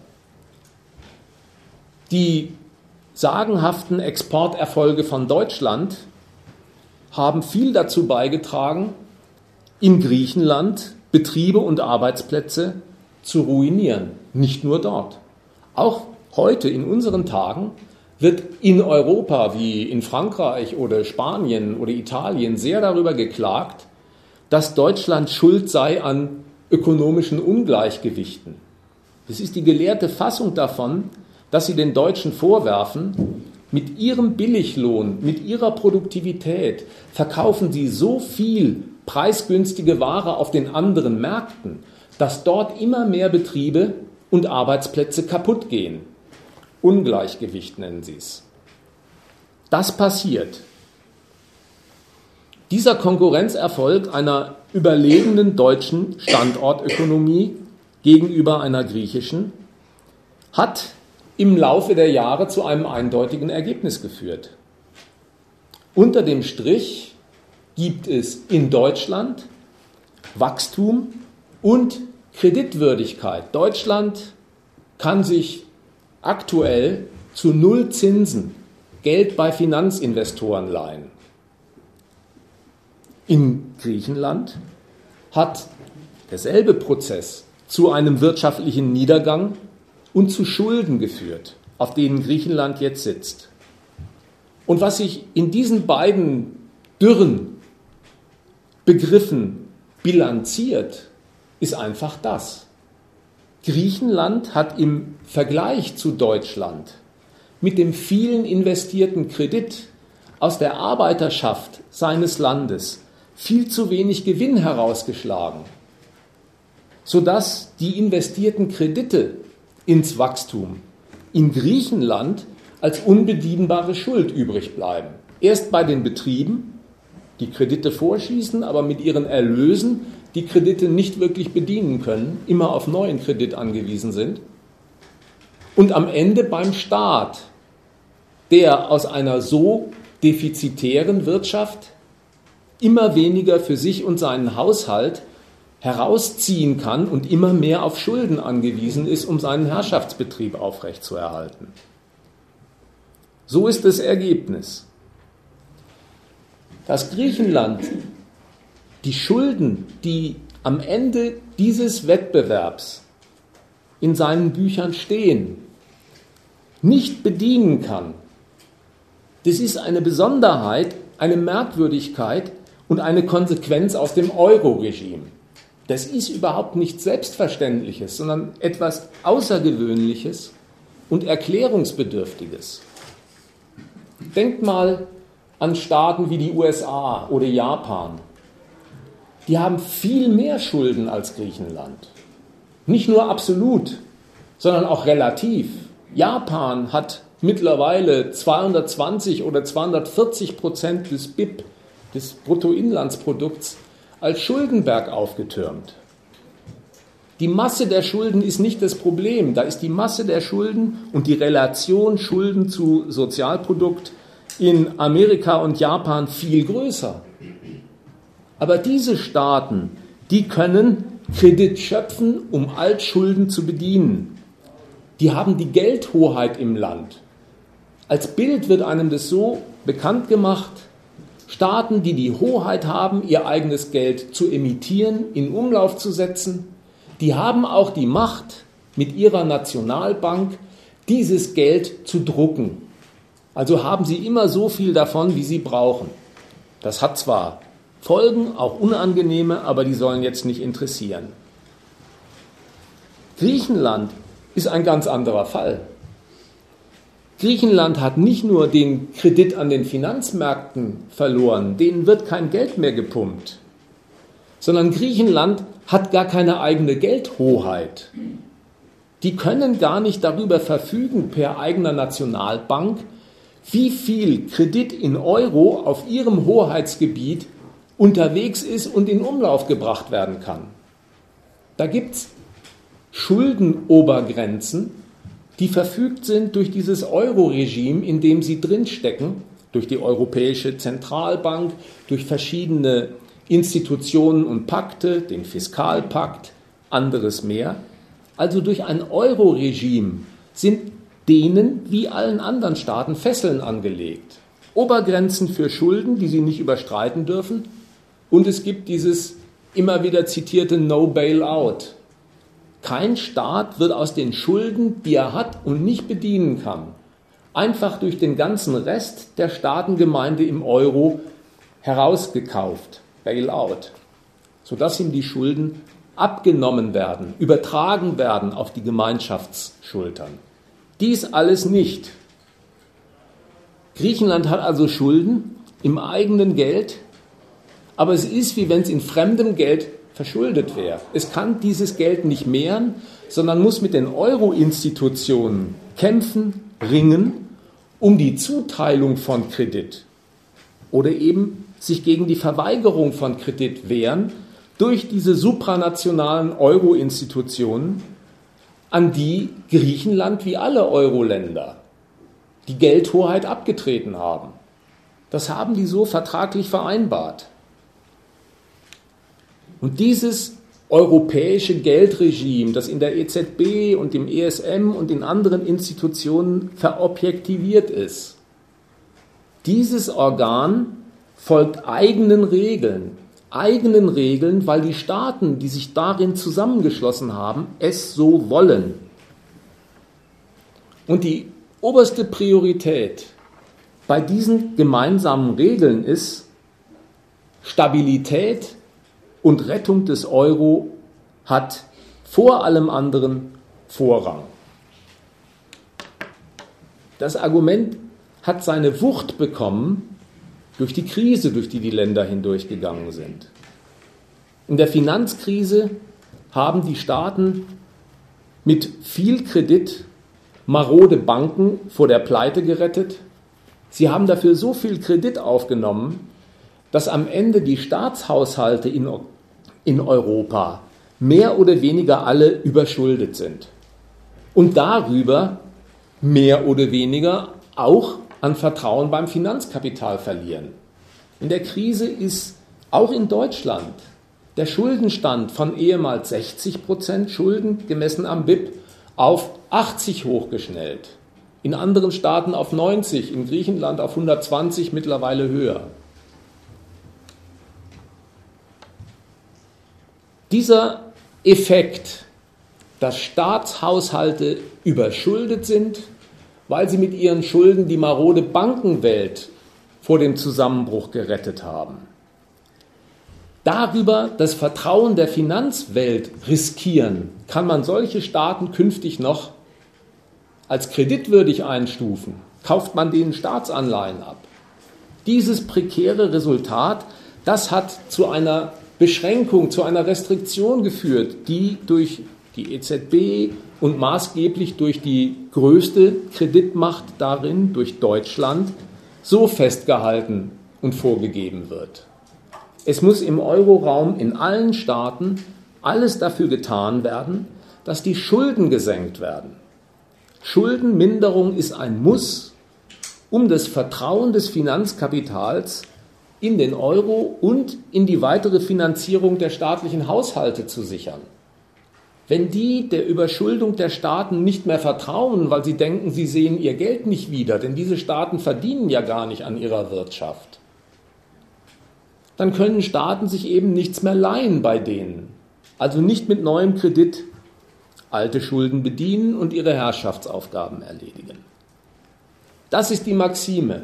Die sagenhaften Exporterfolge von Deutschland haben viel dazu beigetragen, in Griechenland Betriebe und Arbeitsplätze zu ruinieren. Nicht nur dort. Auch heute in unseren Tagen wird in Europa wie in Frankreich oder Spanien oder Italien sehr darüber geklagt, dass Deutschland schuld sei an ökonomischen Ungleichgewichten. Das ist die gelehrte Fassung davon, dass sie den Deutschen vorwerfen, mit ihrem Billiglohn, mit ihrer Produktivität verkaufen sie so viel preisgünstige Ware auf den anderen Märkten, dass dort immer mehr Betriebe und Arbeitsplätze kaputt gehen. Ungleichgewicht nennen sie es. Das passiert. Dieser Konkurrenzerfolg einer überlegenen deutschen Standortökonomie gegenüber einer griechischen hat im Laufe der Jahre zu einem eindeutigen Ergebnis geführt. Unter dem Strich gibt es in Deutschland Wachstum und Kreditwürdigkeit. Deutschland kann sich aktuell zu Null Zinsen Geld bei Finanzinvestoren leihen. In Griechenland hat derselbe Prozess zu einem wirtschaftlichen Niedergang und zu Schulden geführt, auf denen Griechenland jetzt sitzt. Und was sich in diesen beiden dürren Begriffen bilanziert, ist einfach das. Griechenland hat im Vergleich zu Deutschland mit dem vielen investierten Kredit aus der Arbeiterschaft seines Landes viel zu wenig Gewinn herausgeschlagen, sodass die investierten Kredite ins Wachstum in Griechenland als unbedienbare Schuld übrig bleiben. Erst bei den Betrieben die Kredite vorschießen, aber mit ihren Erlösen die Kredite nicht wirklich bedienen können, immer auf neuen Kredit angewiesen sind. Und am Ende beim Staat, der aus einer so defizitären Wirtschaft immer weniger für sich und seinen Haushalt herausziehen kann und immer mehr auf Schulden angewiesen ist, um seinen Herrschaftsbetrieb aufrechtzuerhalten. So ist das Ergebnis. Dass Griechenland die Schulden, die am Ende dieses Wettbewerbs in seinen Büchern stehen, nicht bedienen kann, das ist eine Besonderheit, eine Merkwürdigkeit und eine Konsequenz aus dem Euro-Regime. Das ist überhaupt nichts Selbstverständliches, sondern etwas Außergewöhnliches und Erklärungsbedürftiges. Denkt mal an Staaten wie die USA oder Japan. Die haben viel mehr Schulden als Griechenland. Nicht nur absolut, sondern auch relativ. Japan hat mittlerweile 220 oder 240 Prozent des BIP, des Bruttoinlandsprodukts, als Schuldenberg aufgetürmt. Die Masse der Schulden ist nicht das Problem. Da ist die Masse der Schulden und die Relation Schulden zu Sozialprodukt in Amerika und Japan viel größer. Aber diese Staaten, die können Kredit schöpfen, um Altschulden zu bedienen. Die haben die Geldhoheit im Land. Als Bild wird einem das so bekannt gemacht, Staaten, die die Hoheit haben, ihr eigenes Geld zu emittieren, in Umlauf zu setzen, die haben auch die Macht, mit ihrer Nationalbank dieses Geld zu drucken. Also haben sie immer so viel davon, wie sie brauchen. Das hat zwar Folgen, auch unangenehme, aber die sollen jetzt nicht interessieren. Griechenland ist ein ganz anderer Fall. Griechenland hat nicht nur den Kredit an den Finanzmärkten verloren, denen wird kein Geld mehr gepumpt, sondern Griechenland hat gar keine eigene Geldhoheit. Die können gar nicht darüber verfügen per eigener Nationalbank, wie viel Kredit in Euro auf ihrem Hoheitsgebiet unterwegs ist und in Umlauf gebracht werden kann. Da gibt es Schuldenobergrenzen, die verfügt sind durch dieses Euro-Regime, in dem sie drinstecken, durch die Europäische Zentralbank, durch verschiedene Institutionen und Pakte, den Fiskalpakt, anderes mehr. Also durch ein Euro-Regime sind denen wie allen anderen Staaten Fesseln angelegt. Obergrenzen für Schulden, die sie nicht überstreiten dürfen. Und es gibt dieses immer wieder zitierte No Bailout. Kein Staat wird aus den Schulden, die er hat und nicht bedienen kann, einfach durch den ganzen Rest der Staatengemeinde im Euro herausgekauft, Bailout, sodass ihm die Schulden abgenommen werden, übertragen werden auf die Gemeinschaftsschultern. Dies alles nicht. Griechenland hat also Schulden im eigenen Geld, aber es ist wie wenn es in fremdem Geld verschuldet wäre. Es kann dieses Geld nicht mehren, sondern muss mit den Euro-Institutionen kämpfen, ringen, um die Zuteilung von Kredit oder eben sich gegen die Verweigerung von Kredit wehren durch diese supranationalen Euro-Institutionen, an die Griechenland wie alle Euro-Länder die Geldhoheit abgetreten haben. Das haben die so vertraglich vereinbart. Und dieses europäische Geldregime, das in der EZB und im ESM und in anderen Institutionen verobjektiviert ist, dieses Organ folgt eigenen Regeln, eigenen Regeln, weil die Staaten, die sich darin zusammengeschlossen haben, es so wollen. Und die oberste Priorität bei diesen gemeinsamen Regeln ist Stabilität und Rettung des Euro hat vor allem anderen Vorrang. Das Argument hat seine Wucht bekommen durch die Krise, durch die die Länder hindurchgegangen sind. In der Finanzkrise haben die Staaten mit viel Kredit marode Banken vor der Pleite gerettet. Sie haben dafür so viel Kredit aufgenommen, dass am Ende die Staatshaushalte in, in Europa mehr oder weniger alle überschuldet sind und darüber mehr oder weniger auch an Vertrauen beim Finanzkapital verlieren. In der Krise ist auch in Deutschland der Schuldenstand von ehemals 60 Prozent Schulden gemessen am BIP auf 80 hochgeschnellt. In anderen Staaten auf 90, in Griechenland auf 120, mittlerweile höher. Dieser Effekt, dass Staatshaushalte überschuldet sind, weil sie mit ihren Schulden die marode Bankenwelt vor dem Zusammenbruch gerettet haben, darüber das Vertrauen der Finanzwelt riskieren, kann man solche Staaten künftig noch als kreditwürdig einstufen, kauft man denen Staatsanleihen ab. Dieses prekäre Resultat, das hat zu einer Beschränkung, zu einer Restriktion geführt, die durch die EZB und maßgeblich durch die größte Kreditmacht darin, durch Deutschland, so festgehalten und vorgegeben wird. Es muss im Euroraum in allen Staaten alles dafür getan werden, dass die Schulden gesenkt werden. Schuldenminderung ist ein Muss, um das Vertrauen des Finanzkapitals in den Euro und in die weitere Finanzierung der staatlichen Haushalte zu sichern. Wenn die der Überschuldung der Staaten nicht mehr vertrauen, weil sie denken, sie sehen ihr Geld nicht wieder, denn diese Staaten verdienen ja gar nicht an ihrer Wirtschaft, dann können Staaten sich eben nichts mehr leihen bei denen. Also nicht mit neuem Kredit alte Schulden bedienen und ihre Herrschaftsaufgaben erledigen. Das ist die Maxime.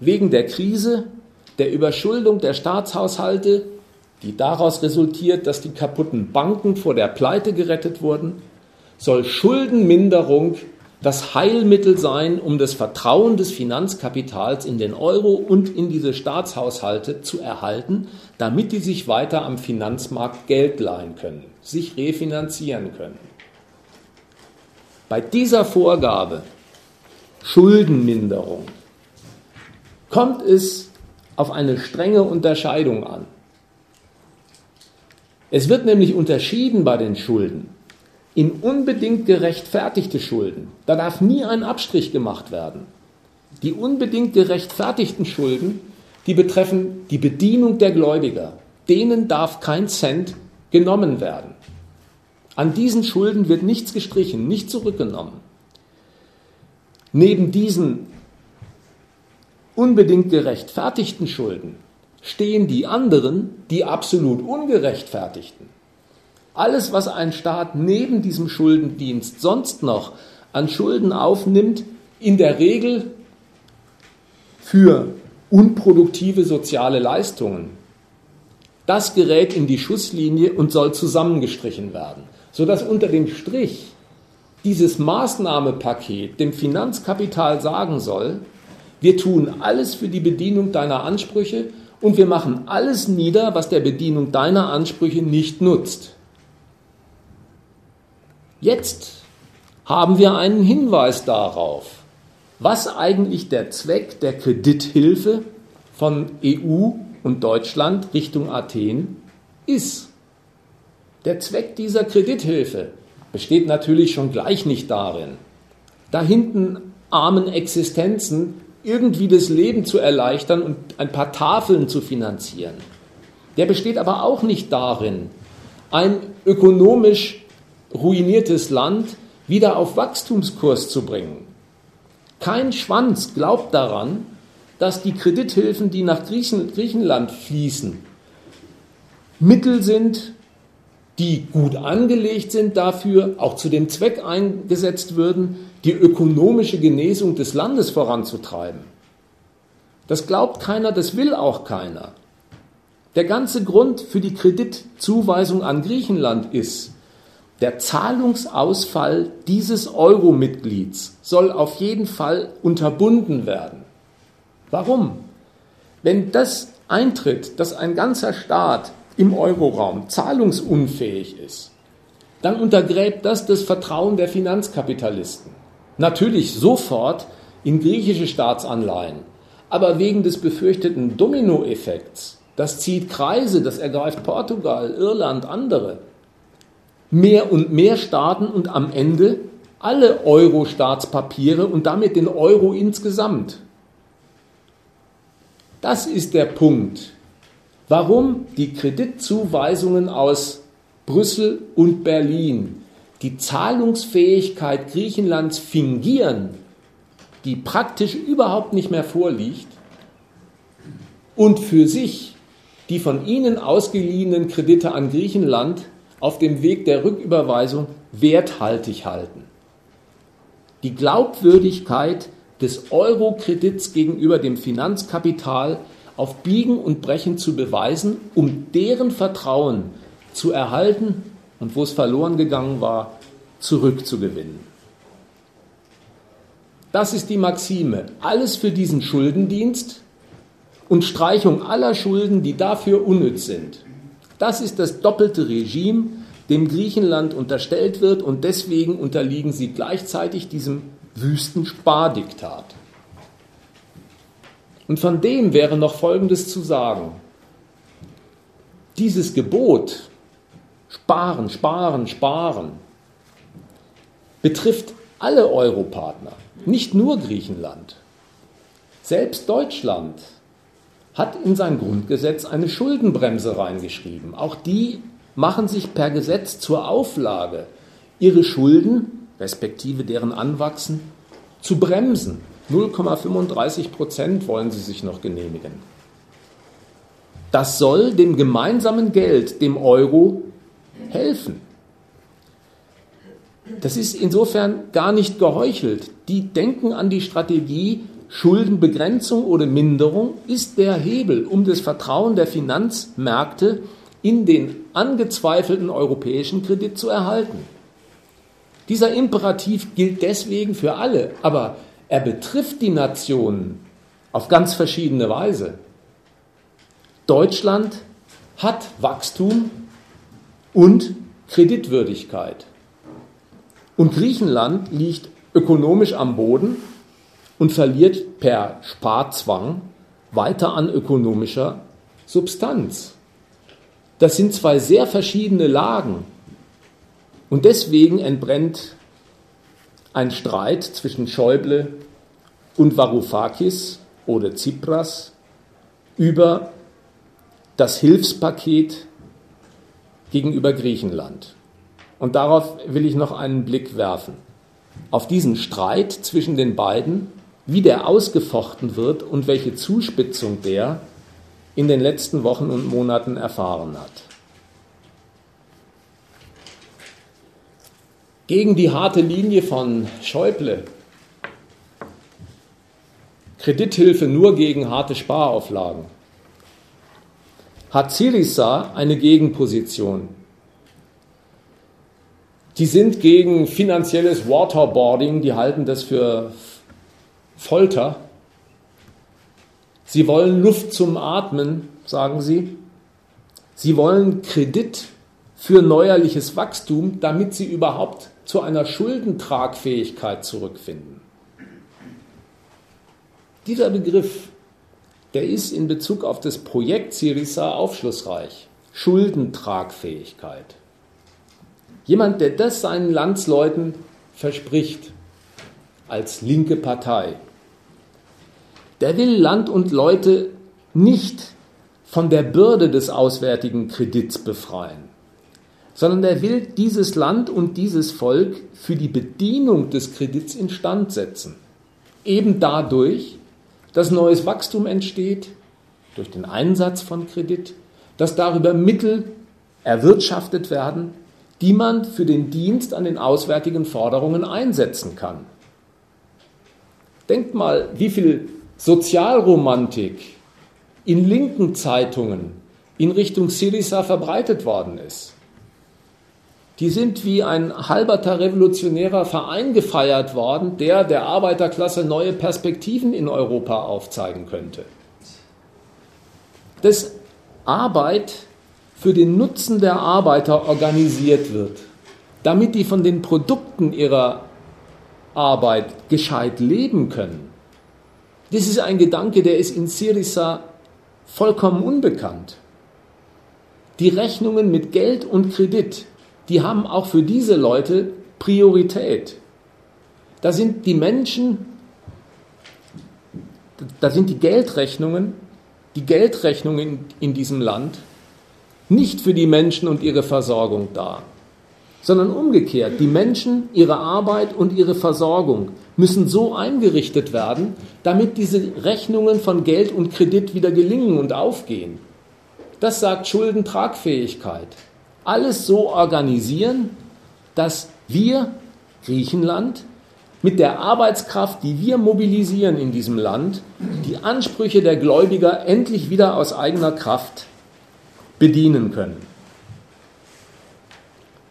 Wegen der Krise, der Überschuldung der Staatshaushalte, die daraus resultiert, dass die kaputten Banken vor der Pleite gerettet wurden, soll Schuldenminderung das Heilmittel sein, um das Vertrauen des Finanzkapitals in den Euro und in diese Staatshaushalte zu erhalten, damit die sich weiter am Finanzmarkt Geld leihen können, sich refinanzieren können. Bei dieser Vorgabe Schuldenminderung kommt es auf eine strenge Unterscheidung an. Es wird nämlich unterschieden bei den Schulden in unbedingt gerechtfertigte Schulden. Da darf nie ein Abstrich gemacht werden. Die unbedingt gerechtfertigten Schulden, die betreffen die Bedienung der Gläubiger. Denen darf kein Cent genommen werden. An diesen Schulden wird nichts gestrichen, nicht zurückgenommen. Neben diesen unbedingt gerechtfertigten Schulden stehen die anderen, die absolut ungerechtfertigten. Alles, was ein Staat neben diesem Schuldendienst sonst noch an Schulden aufnimmt, in der Regel für unproduktive soziale Leistungen, das gerät in die Schusslinie und soll zusammengestrichen werden, sodass unter dem Strich dieses Maßnahmepaket dem Finanzkapital sagen soll, wir tun alles für die Bedienung deiner Ansprüche und wir machen alles nieder, was der Bedienung deiner Ansprüche nicht nutzt. Jetzt haben wir einen Hinweis darauf, was eigentlich der Zweck der Kredithilfe von EU und Deutschland Richtung Athen ist. Der Zweck dieser Kredithilfe besteht natürlich schon gleich nicht darin, da hinten armen Existenzen irgendwie das Leben zu erleichtern und ein paar Tafeln zu finanzieren. Der besteht aber auch nicht darin, ein ökonomisch ruiniertes Land wieder auf Wachstumskurs zu bringen. Kein Schwanz glaubt daran, dass die Kredithilfen, die nach Griechenland fließen, Mittel sind, die gut angelegt sind dafür, auch zu dem Zweck eingesetzt würden, die ökonomische Genesung des Landes voranzutreiben. Das glaubt keiner, das will auch keiner. Der ganze Grund für die Kreditzuweisung an Griechenland ist, der Zahlungsausfall dieses Euro-Mitglieds soll auf jeden Fall unterbunden werden. Warum? Wenn das eintritt, dass ein ganzer Staat im Euroraum zahlungsunfähig ist, dann untergräbt das das Vertrauen der Finanzkapitalisten. Natürlich sofort in griechische Staatsanleihen, aber wegen des befürchteten Dominoeffekts, das zieht Kreise, das ergreift Portugal, Irland, andere, mehr und mehr Staaten und am Ende alle Euro-Staatspapiere und damit den Euro insgesamt. Das ist der Punkt, warum die Kreditzuweisungen aus Brüssel und Berlin die Zahlungsfähigkeit Griechenlands fingieren, die praktisch überhaupt nicht mehr vorliegt, und für sich die von ihnen ausgeliehenen Kredite an Griechenland auf dem Weg der Rücküberweisung werthaltig halten. Die Glaubwürdigkeit des Euro-Kredits gegenüber dem Finanzkapital auf Biegen und Brechen zu beweisen, um deren Vertrauen zu erhalten und wo es verloren gegangen war, zurückzugewinnen. Das ist die Maxime. Alles für diesen Schuldendienst und Streichung aller Schulden, die dafür unnütz sind. Das ist das doppelte Regime, dem Griechenland unterstellt wird und deswegen unterliegen sie gleichzeitig diesem wüsten Spardiktat. Und von dem wäre noch Folgendes zu sagen. Dieses Gebot, sparen, sparen, sparen, betrifft alle Europartner, nicht nur Griechenland. Selbst Deutschland hat in sein Grundgesetz eine Schuldenbremse reingeschrieben. Auch die machen sich per Gesetz zur Auflage, ihre Schulden, respektive deren Anwachsen, zu bremsen. 0,35 Prozent wollen sie sich noch genehmigen. Das soll dem gemeinsamen Geld, dem Euro, helfen. Das ist insofern gar nicht geheuchelt. Die denken an die Strategie, Schuldenbegrenzung oder Minderung ist der Hebel, um das Vertrauen der Finanzmärkte in den angezweifelten europäischen Kredit zu erhalten. Dieser Imperativ gilt deswegen für alle, aber er betrifft die Nationen auf ganz verschiedene Weise. Deutschland hat Wachstum und Kreditwürdigkeit. Und Griechenland liegt ökonomisch am Boden und verliert per Sparzwang weiter an ökonomischer Substanz. Das sind zwei sehr verschiedene Lagen. Und deswegen entbrennt ein Streit zwischen Schäuble und Varoufakis oder Tsipras über das Hilfspaket gegenüber Griechenland. Und darauf will ich noch einen Blick werfen. Auf diesen Streit zwischen den beiden, wie der ausgefochten wird und welche Zuspitzung der in den letzten Wochen und Monaten erfahren hat. Gegen die harte Linie von Schäuble, Kredithilfe nur gegen harte Sparauflagen, hat Syriza eine Gegenposition. Die sind gegen finanzielles Waterboarding, die halten das für Folter. Sie wollen Luft zum Atmen, sagen sie. Sie wollen Kredit für neuerliches Wachstum, damit sie überhaupt zu einer Schuldentragfähigkeit zurückfinden. Dieser Begriff, der ist in Bezug auf das Projekt Syriza aufschlussreich. Schuldentragfähigkeit. Jemand, der das seinen Landsleuten verspricht, als linke Partei, der will Land und Leute nicht von der Bürde des auswärtigen Kredits befreien, sondern er will dieses Land und dieses Volk für die Bedienung des Kredits instand setzen. Eben dadurch, dass neues Wachstum entsteht, durch den Einsatz von Kredit, dass darüber Mittel erwirtschaftet werden, die man für den Dienst an den auswärtigen Forderungen einsetzen kann. Denkt mal, wie viel Sozialromantik in linken Zeitungen in Richtung Syriza verbreitet worden ist. Die sind wie ein halberter revolutionärer Verein gefeiert worden, der der Arbeiterklasse neue Perspektiven in Europa aufzeigen könnte. Dass Arbeit für den Nutzen der Arbeiter organisiert wird, damit die von den Produkten ihrer Arbeit gescheit leben können Das ist ein Gedanke, der ist in Syriza vollkommen unbekannt. Die Rechnungen mit Geld und Kredit, die haben auch für diese Leute Priorität. Da sind die Menschen, da sind die Geldrechnungen, die Geldrechnungen in diesem Land nicht für die Menschen und ihre Versorgung da, sondern umgekehrt. Die Menschen, ihre Arbeit und ihre Versorgung müssen so eingerichtet werden, damit diese Rechnungen von Geld und Kredit wieder gelingen und aufgehen. Das sagt Schuldentragfähigkeit. Alles so organisieren, dass wir, Griechenland, mit der Arbeitskraft, die wir mobilisieren in diesem Land, die Ansprüche der Gläubiger endlich wieder aus eigener Kraft bedienen können.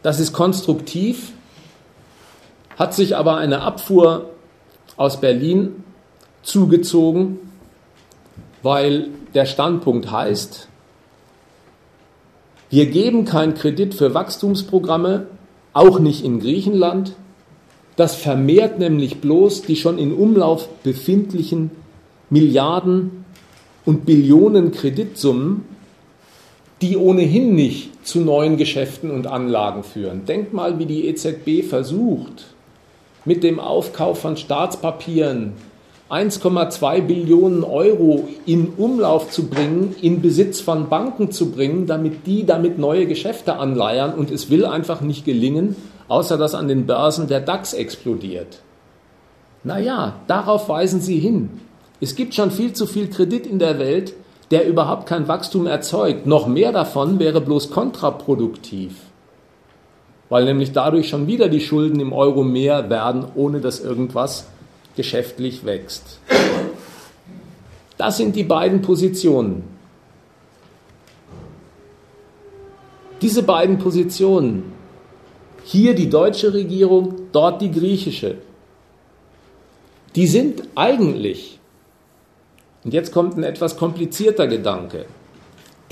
Das ist konstruktiv, hat sich aber eine Abfuhr aus Berlin zugezogen, weil der Standpunkt heißt, wir geben keinen Kredit für Wachstumsprogramme, auch nicht in Griechenland. Das vermehrt nämlich bloß die schon in Umlauf befindlichen Milliarden und Billionen Kreditsummen die ohnehin nicht zu neuen Geschäften und Anlagen führen. Denkt mal, wie die EZB versucht, mit dem Aufkauf von Staatspapieren 1,2 Billionen Euro in Umlauf zu bringen, in Besitz von Banken zu bringen, damit die damit neue Geschäfte anleiern. Und es will einfach nicht gelingen, außer dass an den Börsen der DAX explodiert. Naja, darauf weisen sie hin. Es gibt schon viel zu viel Kredit in der Welt, der überhaupt kein Wachstum erzeugt. Noch mehr davon wäre bloß kontraproduktiv, weil nämlich dadurch schon wieder die Schulden im Euro mehr werden, ohne dass irgendwas geschäftlich wächst. Das sind die beiden Positionen. Diese beiden Positionen, hier die deutsche Regierung, dort die griechische, die sind eigentlich und jetzt kommt ein etwas komplizierter Gedanke,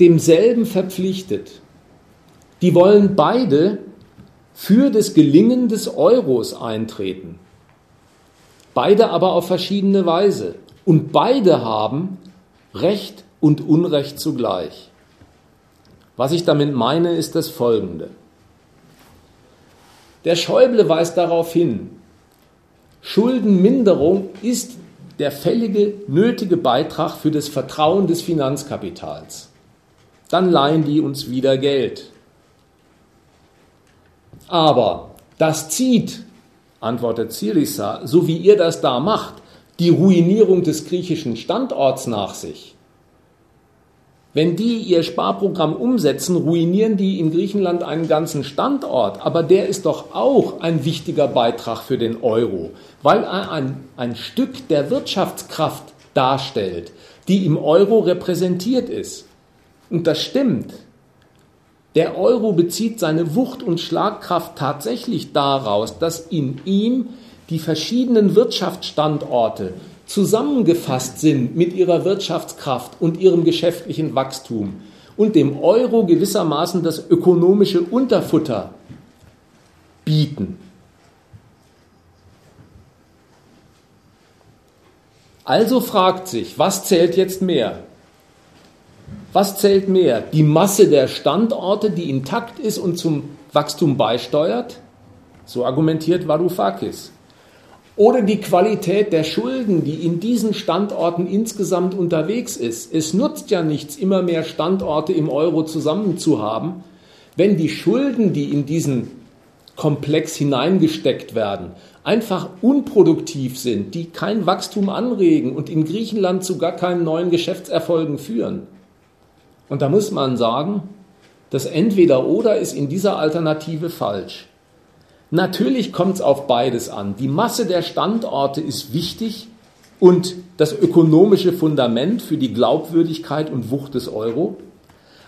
demselben verpflichtet. Die wollen beide für das Gelingen des Euros eintreten. Beide aber auf verschiedene Weise. Und beide haben Recht und Unrecht zugleich. Was ich damit meine, ist das Folgende. Der Schäuble weist darauf hin, Schuldenminderung ist der fällige, nötige Beitrag für das Vertrauen des Finanzkapitals. Dann leihen die uns wieder Geld. Aber das zieht, antwortet Syriza, so wie ihr das da macht, die Ruinierung des griechischen Standorts nach sich. Wenn die ihr Sparprogramm umsetzen, ruinieren die in Griechenland einen ganzen Standort. Aber der ist doch auch ein wichtiger Beitrag für den Euro, weil er ein, ein Stück der Wirtschaftskraft darstellt, die im Euro repräsentiert ist. Und das stimmt. Der Euro bezieht seine Wucht und Schlagkraft tatsächlich daraus, dass in ihm die verschiedenen Wirtschaftsstandorte zusammengefasst sind mit ihrer Wirtschaftskraft und ihrem geschäftlichen Wachstum und dem Euro gewissermaßen das ökonomische Unterfutter bieten. Also fragt sich, was zählt jetzt mehr? Was zählt mehr? Die Masse der Standorte, die intakt ist und zum Wachstum beisteuert? So argumentiert Varoufakis oder die Qualität der Schulden, die in diesen Standorten insgesamt unterwegs ist. Es nutzt ja nichts, immer mehr Standorte im Euro zusammen zu haben, wenn die Schulden, die in diesen Komplex hineingesteckt werden, einfach unproduktiv sind, die kein Wachstum anregen und in Griechenland zu gar keinen neuen Geschäftserfolgen führen. Und da muss man sagen, das entweder oder ist in dieser Alternative falsch. Natürlich kommt es auf beides an. Die Masse der Standorte ist wichtig und das ökonomische Fundament für die Glaubwürdigkeit und Wucht des Euro.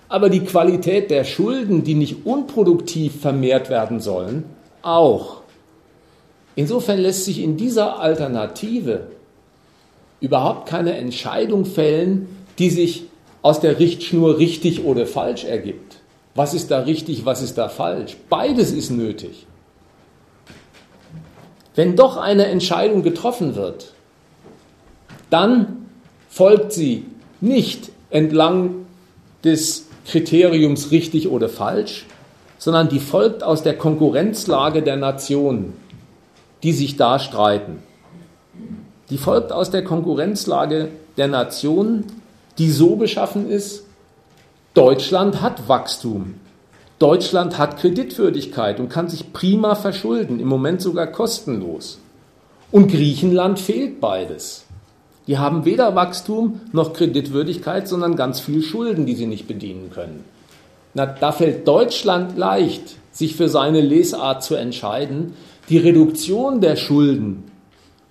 Aber die Qualität der Schulden, die nicht unproduktiv vermehrt werden sollen, auch. Insofern lässt sich in dieser Alternative überhaupt keine Entscheidung fällen, die sich aus der Richtschnur richtig oder falsch ergibt. Was ist da richtig, was ist da falsch? Beides ist nötig. Wenn doch eine Entscheidung getroffen wird, dann folgt sie nicht entlang des Kriteriums richtig oder falsch, sondern die folgt aus der Konkurrenzlage der Nationen, die sich da streiten. Die folgt aus der Konkurrenzlage der Nationen, die so beschaffen ist, Deutschland hat Wachstum. Deutschland hat Kreditwürdigkeit und kann sich prima verschulden, im Moment sogar kostenlos. Und Griechenland fehlt beides. Die haben weder Wachstum noch Kreditwürdigkeit, sondern ganz viel Schulden, die sie nicht bedienen können. Na, da fällt Deutschland leicht, sich für seine Lesart zu entscheiden. Die Reduktion der Schulden,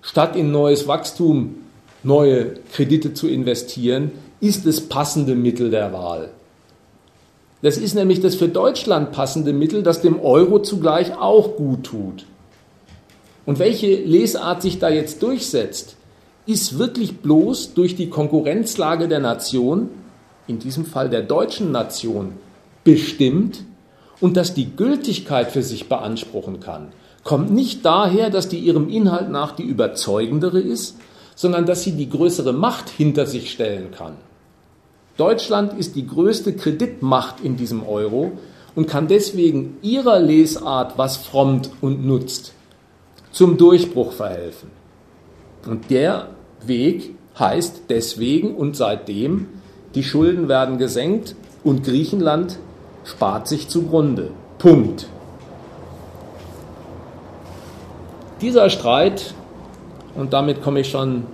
statt in neues Wachstum neue Kredite zu investieren, ist das passende Mittel der Wahl. Das ist nämlich das für Deutschland passende Mittel, das dem Euro zugleich auch gut tut. Und welche Lesart sich da jetzt durchsetzt, ist wirklich bloß durch die Konkurrenzlage der Nation, in diesem Fall der deutschen Nation, bestimmt und dass die Gültigkeit für sich beanspruchen kann, kommt nicht daher, dass die ihrem Inhalt nach die überzeugendere ist, sondern dass sie die größere Macht hinter sich stellen kann. Deutschland ist die größte Kreditmacht in diesem Euro und kann deswegen ihrer Lesart, was frommt und nutzt, zum Durchbruch verhelfen. Und der Weg heißt deswegen und seitdem, die Schulden werden gesenkt und Griechenland spart sich zugrunde. Punkt. Dieser Streit, und damit komme ich schon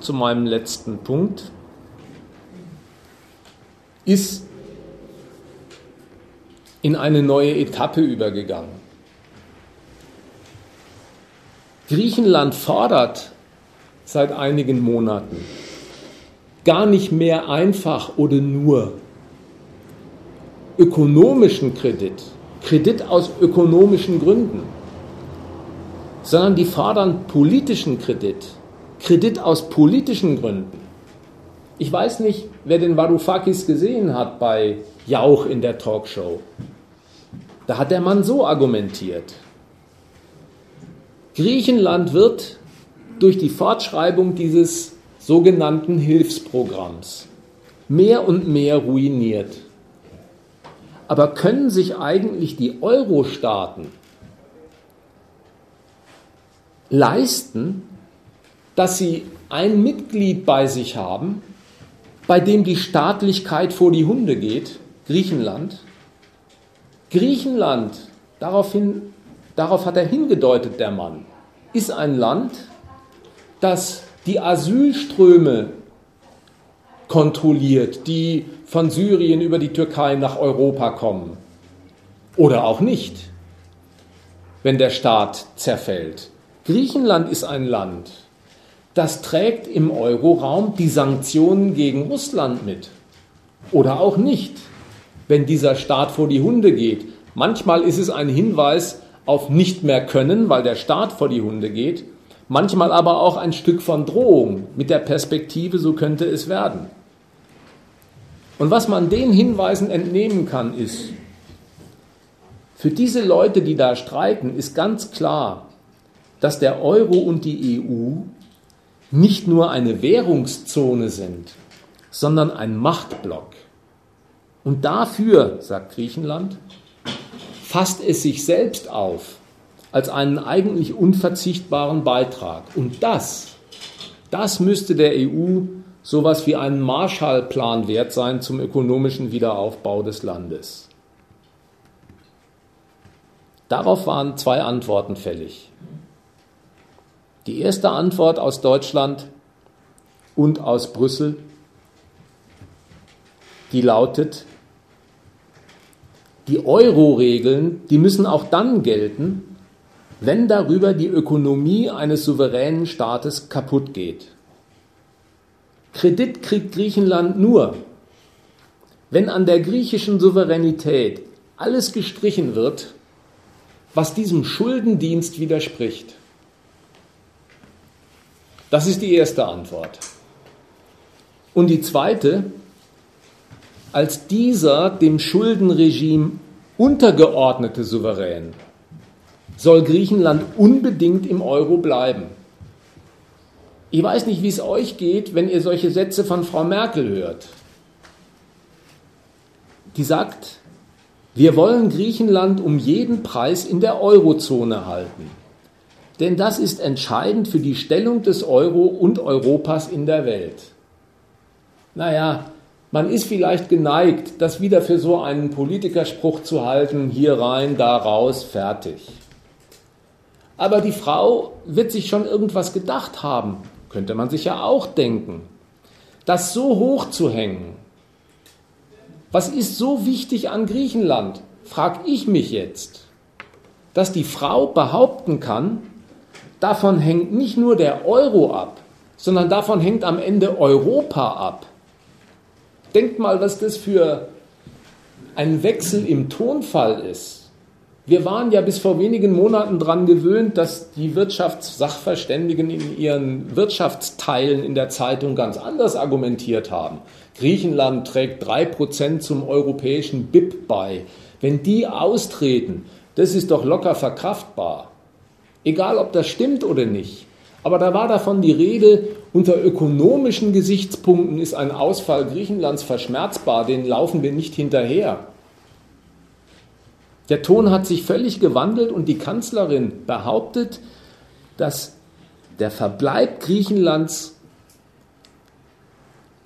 zu meinem letzten Punkt, ist in eine neue Etappe übergegangen. Griechenland fordert seit einigen Monaten gar nicht mehr einfach oder nur ökonomischen Kredit, Kredit aus ökonomischen Gründen, sondern die fordern politischen Kredit, Kredit aus politischen Gründen. Ich weiß nicht, wer den Varoufakis gesehen hat bei Jauch in der Talkshow. Da hat der Mann so argumentiert. Griechenland wird durch die Fortschreibung dieses sogenannten Hilfsprogramms mehr und mehr ruiniert. Aber können sich eigentlich die Euro-Staaten leisten, dass sie ein Mitglied bei sich haben, bei dem die Staatlichkeit vor die Hunde geht, Griechenland? Griechenland, daraufhin darauf hat er hingedeutet, der Mann, ist ein Land, das die Asylströme kontrolliert, die von Syrien über die Türkei nach Europa kommen. Oder auch nicht, wenn der Staat zerfällt. Griechenland ist ein Land, das trägt im Euroraum die Sanktionen gegen Russland mit. Oder auch nicht, wenn dieser Staat vor die Hunde geht. Manchmal ist es ein Hinweis auf nicht mehr können, weil der Staat vor die Hunde geht, manchmal aber auch ein Stück von Drohung mit der Perspektive, so könnte es werden. Und was man den Hinweisen entnehmen kann, ist, für diese Leute, die da streiten, ist ganz klar, dass der Euro und die EU nicht nur eine Währungszone sind, sondern ein Machtblock. Und dafür, sagt Griechenland, fasst es sich selbst auf als einen eigentlich unverzichtbaren Beitrag. Und das, das müsste der EU sowas wie einen Marshallplan wert sein zum ökonomischen Wiederaufbau des Landes. Darauf waren zwei Antworten fällig. Die erste Antwort aus Deutschland und aus Brüssel, die lautet, die Euro-Regeln, die müssen auch dann gelten, wenn darüber die Ökonomie eines souveränen Staates kaputt geht. Kredit kriegt Griechenland nur, wenn an der griechischen Souveränität alles gestrichen wird, was diesem Schuldendienst widerspricht. Das ist die erste Antwort. Und die zweite, als dieser dem Schuldenregime untergeordnete Souverän soll Griechenland unbedingt im Euro bleiben. Ich weiß nicht, wie es euch geht, wenn ihr solche Sätze von Frau Merkel hört. Die sagt, wir wollen Griechenland um jeden Preis in der Eurozone halten. Denn das ist entscheidend für die Stellung des Euro und Europas in der Welt. Naja, man ist vielleicht geneigt, das wieder für so einen Politikerspruch zu halten, hier rein, da raus, fertig. Aber die Frau wird sich schon irgendwas gedacht haben, könnte man sich ja auch denken. Das so hoch zu hängen, was ist so wichtig an Griechenland, frag ich mich jetzt, dass die Frau behaupten kann, davon hängt nicht nur der Euro ab, sondern davon hängt am Ende Europa ab. Denkt mal, was das für ein Wechsel im Tonfall ist. Wir waren ja bis vor wenigen Monaten daran gewöhnt, dass die Wirtschaftssachverständigen in ihren Wirtschaftsteilen in der Zeitung ganz anders argumentiert haben. Griechenland trägt 3% zum europäischen BIP bei. Wenn die austreten, das ist doch locker verkraftbar. Egal, ob das stimmt oder nicht. Aber da war davon die Rede, unter ökonomischen Gesichtspunkten ist ein Ausfall Griechenlands verschmerzbar, den laufen wir nicht hinterher. Der Ton hat sich völlig gewandelt und die Kanzlerin behauptet, dass der Verbleib Griechenlands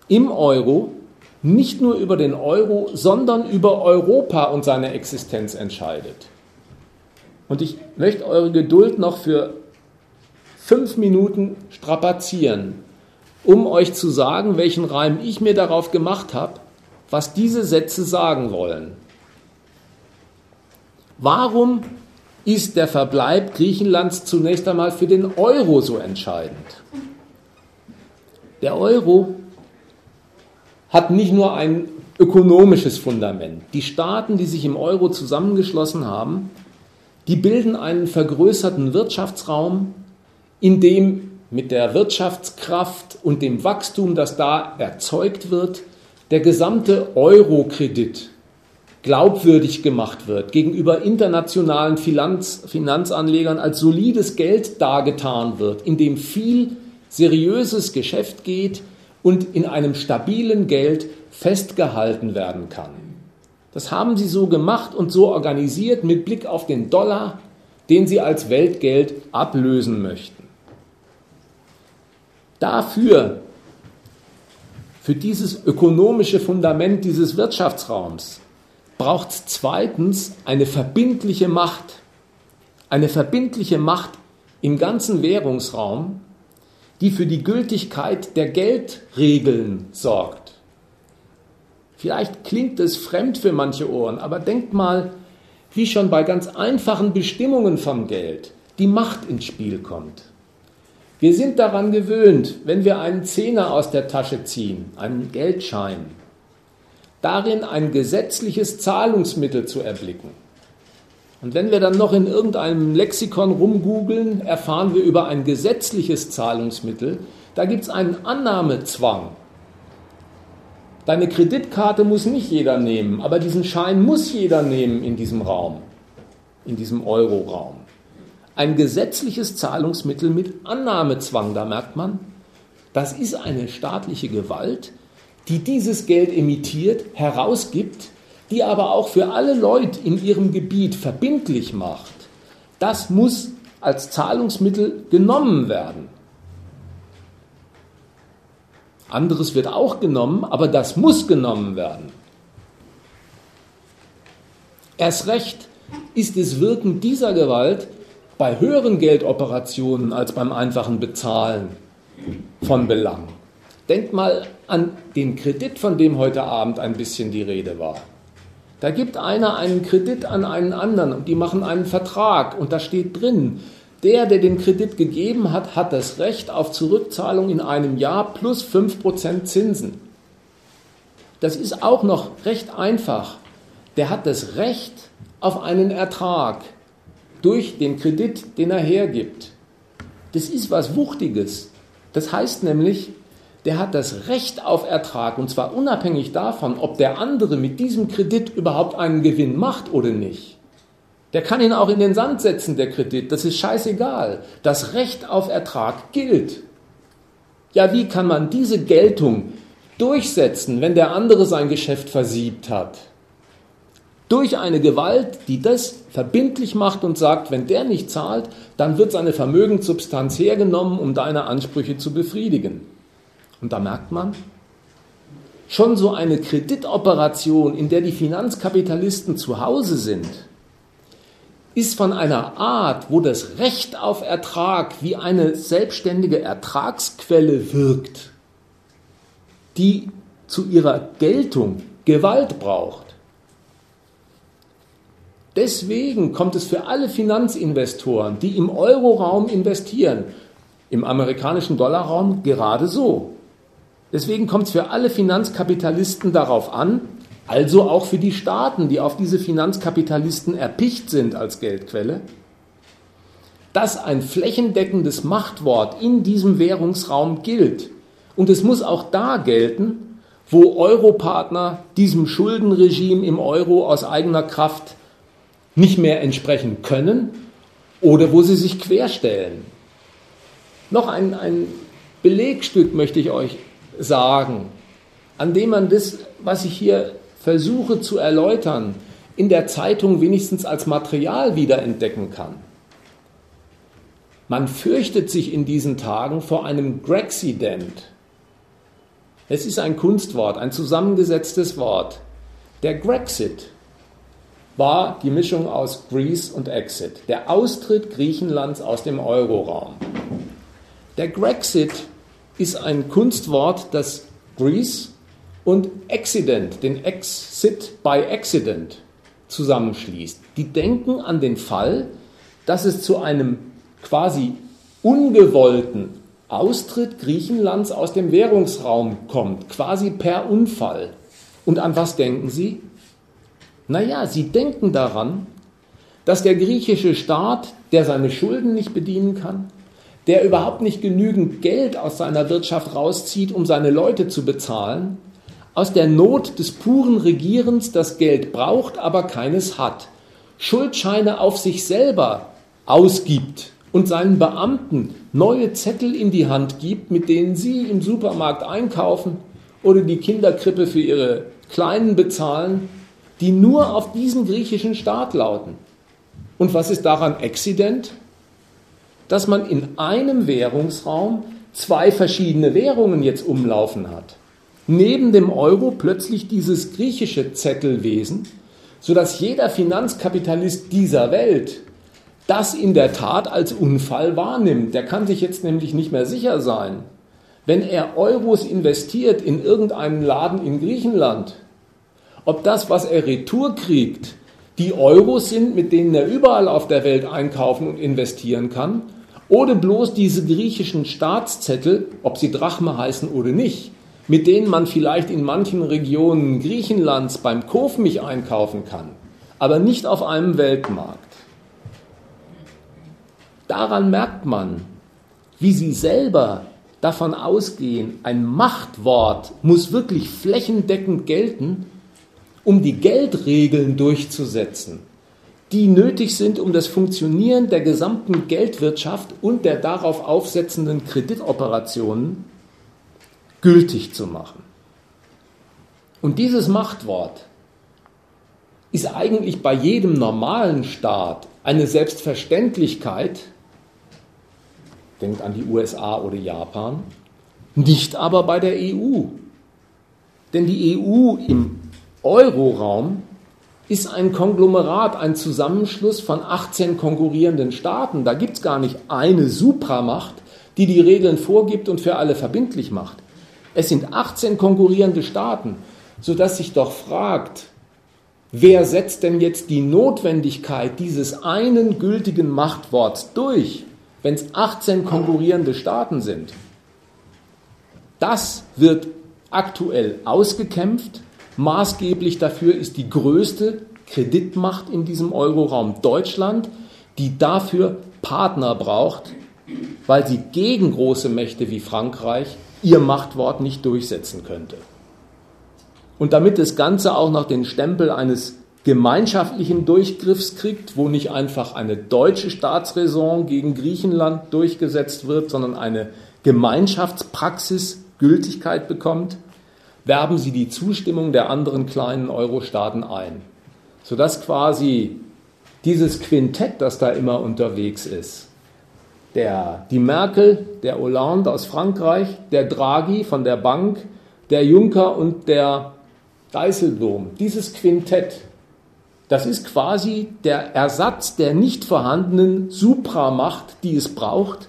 im Euro nicht nur über den Euro, sondern über Europa und seine Existenz entscheidet. Und ich möchte eure Geduld noch für fünf Minuten strapazieren, um euch zu sagen, welchen Reim ich mir darauf gemacht habe, was diese Sätze sagen wollen. Warum ist der Verbleib Griechenlands zunächst einmal für den Euro so entscheidend? Der Euro hat nicht nur ein ökonomisches Fundament. Die Staaten, die sich im Euro zusammengeschlossen haben, die bilden einen vergrößerten Wirtschaftsraum, in dem mit der Wirtschaftskraft und dem Wachstum, das da erzeugt wird, der gesamte Euro-Kredit glaubwürdig gemacht wird, gegenüber internationalen Finanz, Finanzanlegern als solides Geld dargetan wird, in dem viel seriöses Geschäft geht und in einem stabilen Geld festgehalten werden kann. Das haben sie so gemacht und so organisiert mit Blick auf den Dollar, den sie als Weltgeld ablösen möchten. Dafür, für dieses ökonomische Fundament dieses Wirtschaftsraums, braucht es zweitens eine verbindliche Macht. Eine verbindliche Macht im ganzen Währungsraum, die für die Gültigkeit der Geldregeln sorgt. Vielleicht klingt es fremd für manche Ohren, aber denkt mal, wie schon bei ganz einfachen Bestimmungen vom Geld die Macht ins Spiel kommt. Wir sind daran gewöhnt, wenn wir einen Zehner aus der Tasche ziehen, einen Geldschein, darin ein gesetzliches Zahlungsmittel zu erblicken. Und wenn wir dann noch in irgendeinem Lexikon rumgoogeln, erfahren wir über ein gesetzliches Zahlungsmittel. Da gibt es einen Annahmezwang. Deine Kreditkarte muss nicht jeder nehmen, aber diesen Schein muss jeder nehmen in diesem Raum, in diesem Euroraum ein gesetzliches Zahlungsmittel mit Annahmezwang. Da merkt man, das ist eine staatliche Gewalt, die dieses Geld emittiert, herausgibt, die aber auch für alle Leute in ihrem Gebiet verbindlich macht. Das muss als Zahlungsmittel genommen werden. Anderes wird auch genommen, aber das muss genommen werden. Erst recht ist das Wirken dieser Gewalt bei höheren Geldoperationen als beim einfachen Bezahlen von Belang. Denkt mal an den Kredit, von dem heute Abend ein bisschen die Rede war. Da gibt einer einen Kredit an einen anderen und die machen einen Vertrag und da steht drin, der, der den Kredit gegeben hat, hat das Recht auf Zurückzahlung in einem Jahr plus 5% Zinsen. Das ist auch noch recht einfach. Der hat das Recht auf einen Ertrag durch den Kredit, den er hergibt. Das ist was Wuchtiges. Das heißt nämlich, der hat das Recht auf Ertrag und zwar unabhängig davon, ob der andere mit diesem Kredit überhaupt einen Gewinn macht oder nicht. Der kann ihn auch in den Sand setzen, der Kredit, das ist scheißegal. Das Recht auf Ertrag gilt. Ja, wie kann man diese Geltung durchsetzen, wenn der andere sein Geschäft versiebt hat? Durch eine Gewalt, die das verbindlich macht und sagt, wenn der nicht zahlt, dann wird seine Vermögenssubstanz hergenommen, um deine Ansprüche zu befriedigen. Und da merkt man, schon so eine Kreditoperation, in der die Finanzkapitalisten zu Hause sind, ist von einer Art, wo das Recht auf Ertrag wie eine selbstständige Ertragsquelle wirkt, die zu ihrer Geltung Gewalt braucht. Deswegen kommt es für alle Finanzinvestoren, die im Euroraum investieren, im amerikanischen Dollarraum gerade so. Deswegen kommt es für alle Finanzkapitalisten darauf an, also auch für die Staaten, die auf diese Finanzkapitalisten erpicht sind als Geldquelle, dass ein flächendeckendes Machtwort in diesem Währungsraum gilt. Und es muss auch da gelten, wo Europartner diesem Schuldenregime im Euro aus eigener Kraft nicht mehr entsprechen können oder wo sie sich querstellen. Noch ein, ein Belegstück möchte ich euch sagen, an dem man das, was ich hier versuche zu erläutern, in der Zeitung wenigstens als Material wiederentdecken kann. Man fürchtet sich in diesen Tagen vor einem Grexident. Es ist ein Kunstwort, ein zusammengesetztes Wort. Der Grexit war die Mischung aus Greece und Exit, der Austritt Griechenlands aus dem Euroraum. Der Grexit ist ein Kunstwort, das Greece und Accident, den Exit by Accident zusammenschließt. Die denken an den Fall, dass es zu einem quasi ungewollten Austritt Griechenlands aus dem Währungsraum kommt, quasi per Unfall. Und an was denken sie? Naja, sie denken daran, dass der griechische Staat, der seine Schulden nicht bedienen kann, der überhaupt nicht genügend Geld aus seiner Wirtschaft rauszieht, um seine Leute zu bezahlen, aus der Not des puren Regierens das Geld braucht, aber keines hat, Schuldscheine auf sich selber ausgibt und seinen Beamten neue Zettel in die Hand gibt, mit denen sie im Supermarkt einkaufen oder die Kinderkrippe für ihre Kleinen bezahlen, die nur auf diesen griechischen Staat lauten. Und was ist daran exzident? Dass man in einem Währungsraum zwei verschiedene Währungen jetzt umlaufen hat neben dem Euro plötzlich dieses griechische Zettelwesen, sodass jeder Finanzkapitalist dieser Welt das in der Tat als Unfall wahrnimmt. Der kann sich jetzt nämlich nicht mehr sicher sein. Wenn er Euros investiert in irgendeinen Laden in Griechenland, ob das, was er retour kriegt, die Euros sind, mit denen er überall auf der Welt einkaufen und investieren kann, oder bloß diese griechischen Staatszettel, ob sie Drachme heißen oder nicht, mit denen man vielleicht in manchen Regionen Griechenlands beim Kofmich einkaufen kann, aber nicht auf einem Weltmarkt. Daran merkt man, wie sie selber davon ausgehen, ein Machtwort muss wirklich flächendeckend gelten, um die Geldregeln durchzusetzen, die nötig sind, um das Funktionieren der gesamten Geldwirtschaft und der darauf aufsetzenden Kreditoperationen gültig zu machen. Und dieses Machtwort ist eigentlich bei jedem normalen Staat eine Selbstverständlichkeit, denkt an die USA oder Japan, nicht aber bei der EU. Denn die EU im Euroraum ist ein Konglomerat, ein Zusammenschluss von 18 konkurrierenden Staaten. Da gibt es gar nicht eine Supramacht, die die Regeln vorgibt und für alle verbindlich macht. Es sind 18 konkurrierende Staaten, sodass sich doch fragt, wer setzt denn jetzt die Notwendigkeit dieses einen gültigen Machtworts durch, wenn es 18 konkurrierende Staaten sind? Das wird aktuell ausgekämpft. Maßgeblich dafür ist die größte Kreditmacht in diesem Euroraum Deutschland, die dafür Partner braucht, weil sie gegen große Mächte wie Frankreich ihr Machtwort nicht durchsetzen könnte. Und damit das Ganze auch noch den Stempel eines gemeinschaftlichen Durchgriffskrieg, wo nicht einfach eine deutsche Staatsräson gegen Griechenland durchgesetzt wird, sondern eine Gemeinschaftspraxis Gültigkeit bekommt, werben sie die Zustimmung der anderen kleinen Euro-Staaten ein, sodass quasi dieses Quintett, das da immer unterwegs ist, der, die Merkel, der Hollande aus Frankreich, der Draghi von der Bank, der Juncker und der Dijsselbloem, dieses Quintett, das ist quasi der Ersatz der nicht vorhandenen Supramacht, die es braucht,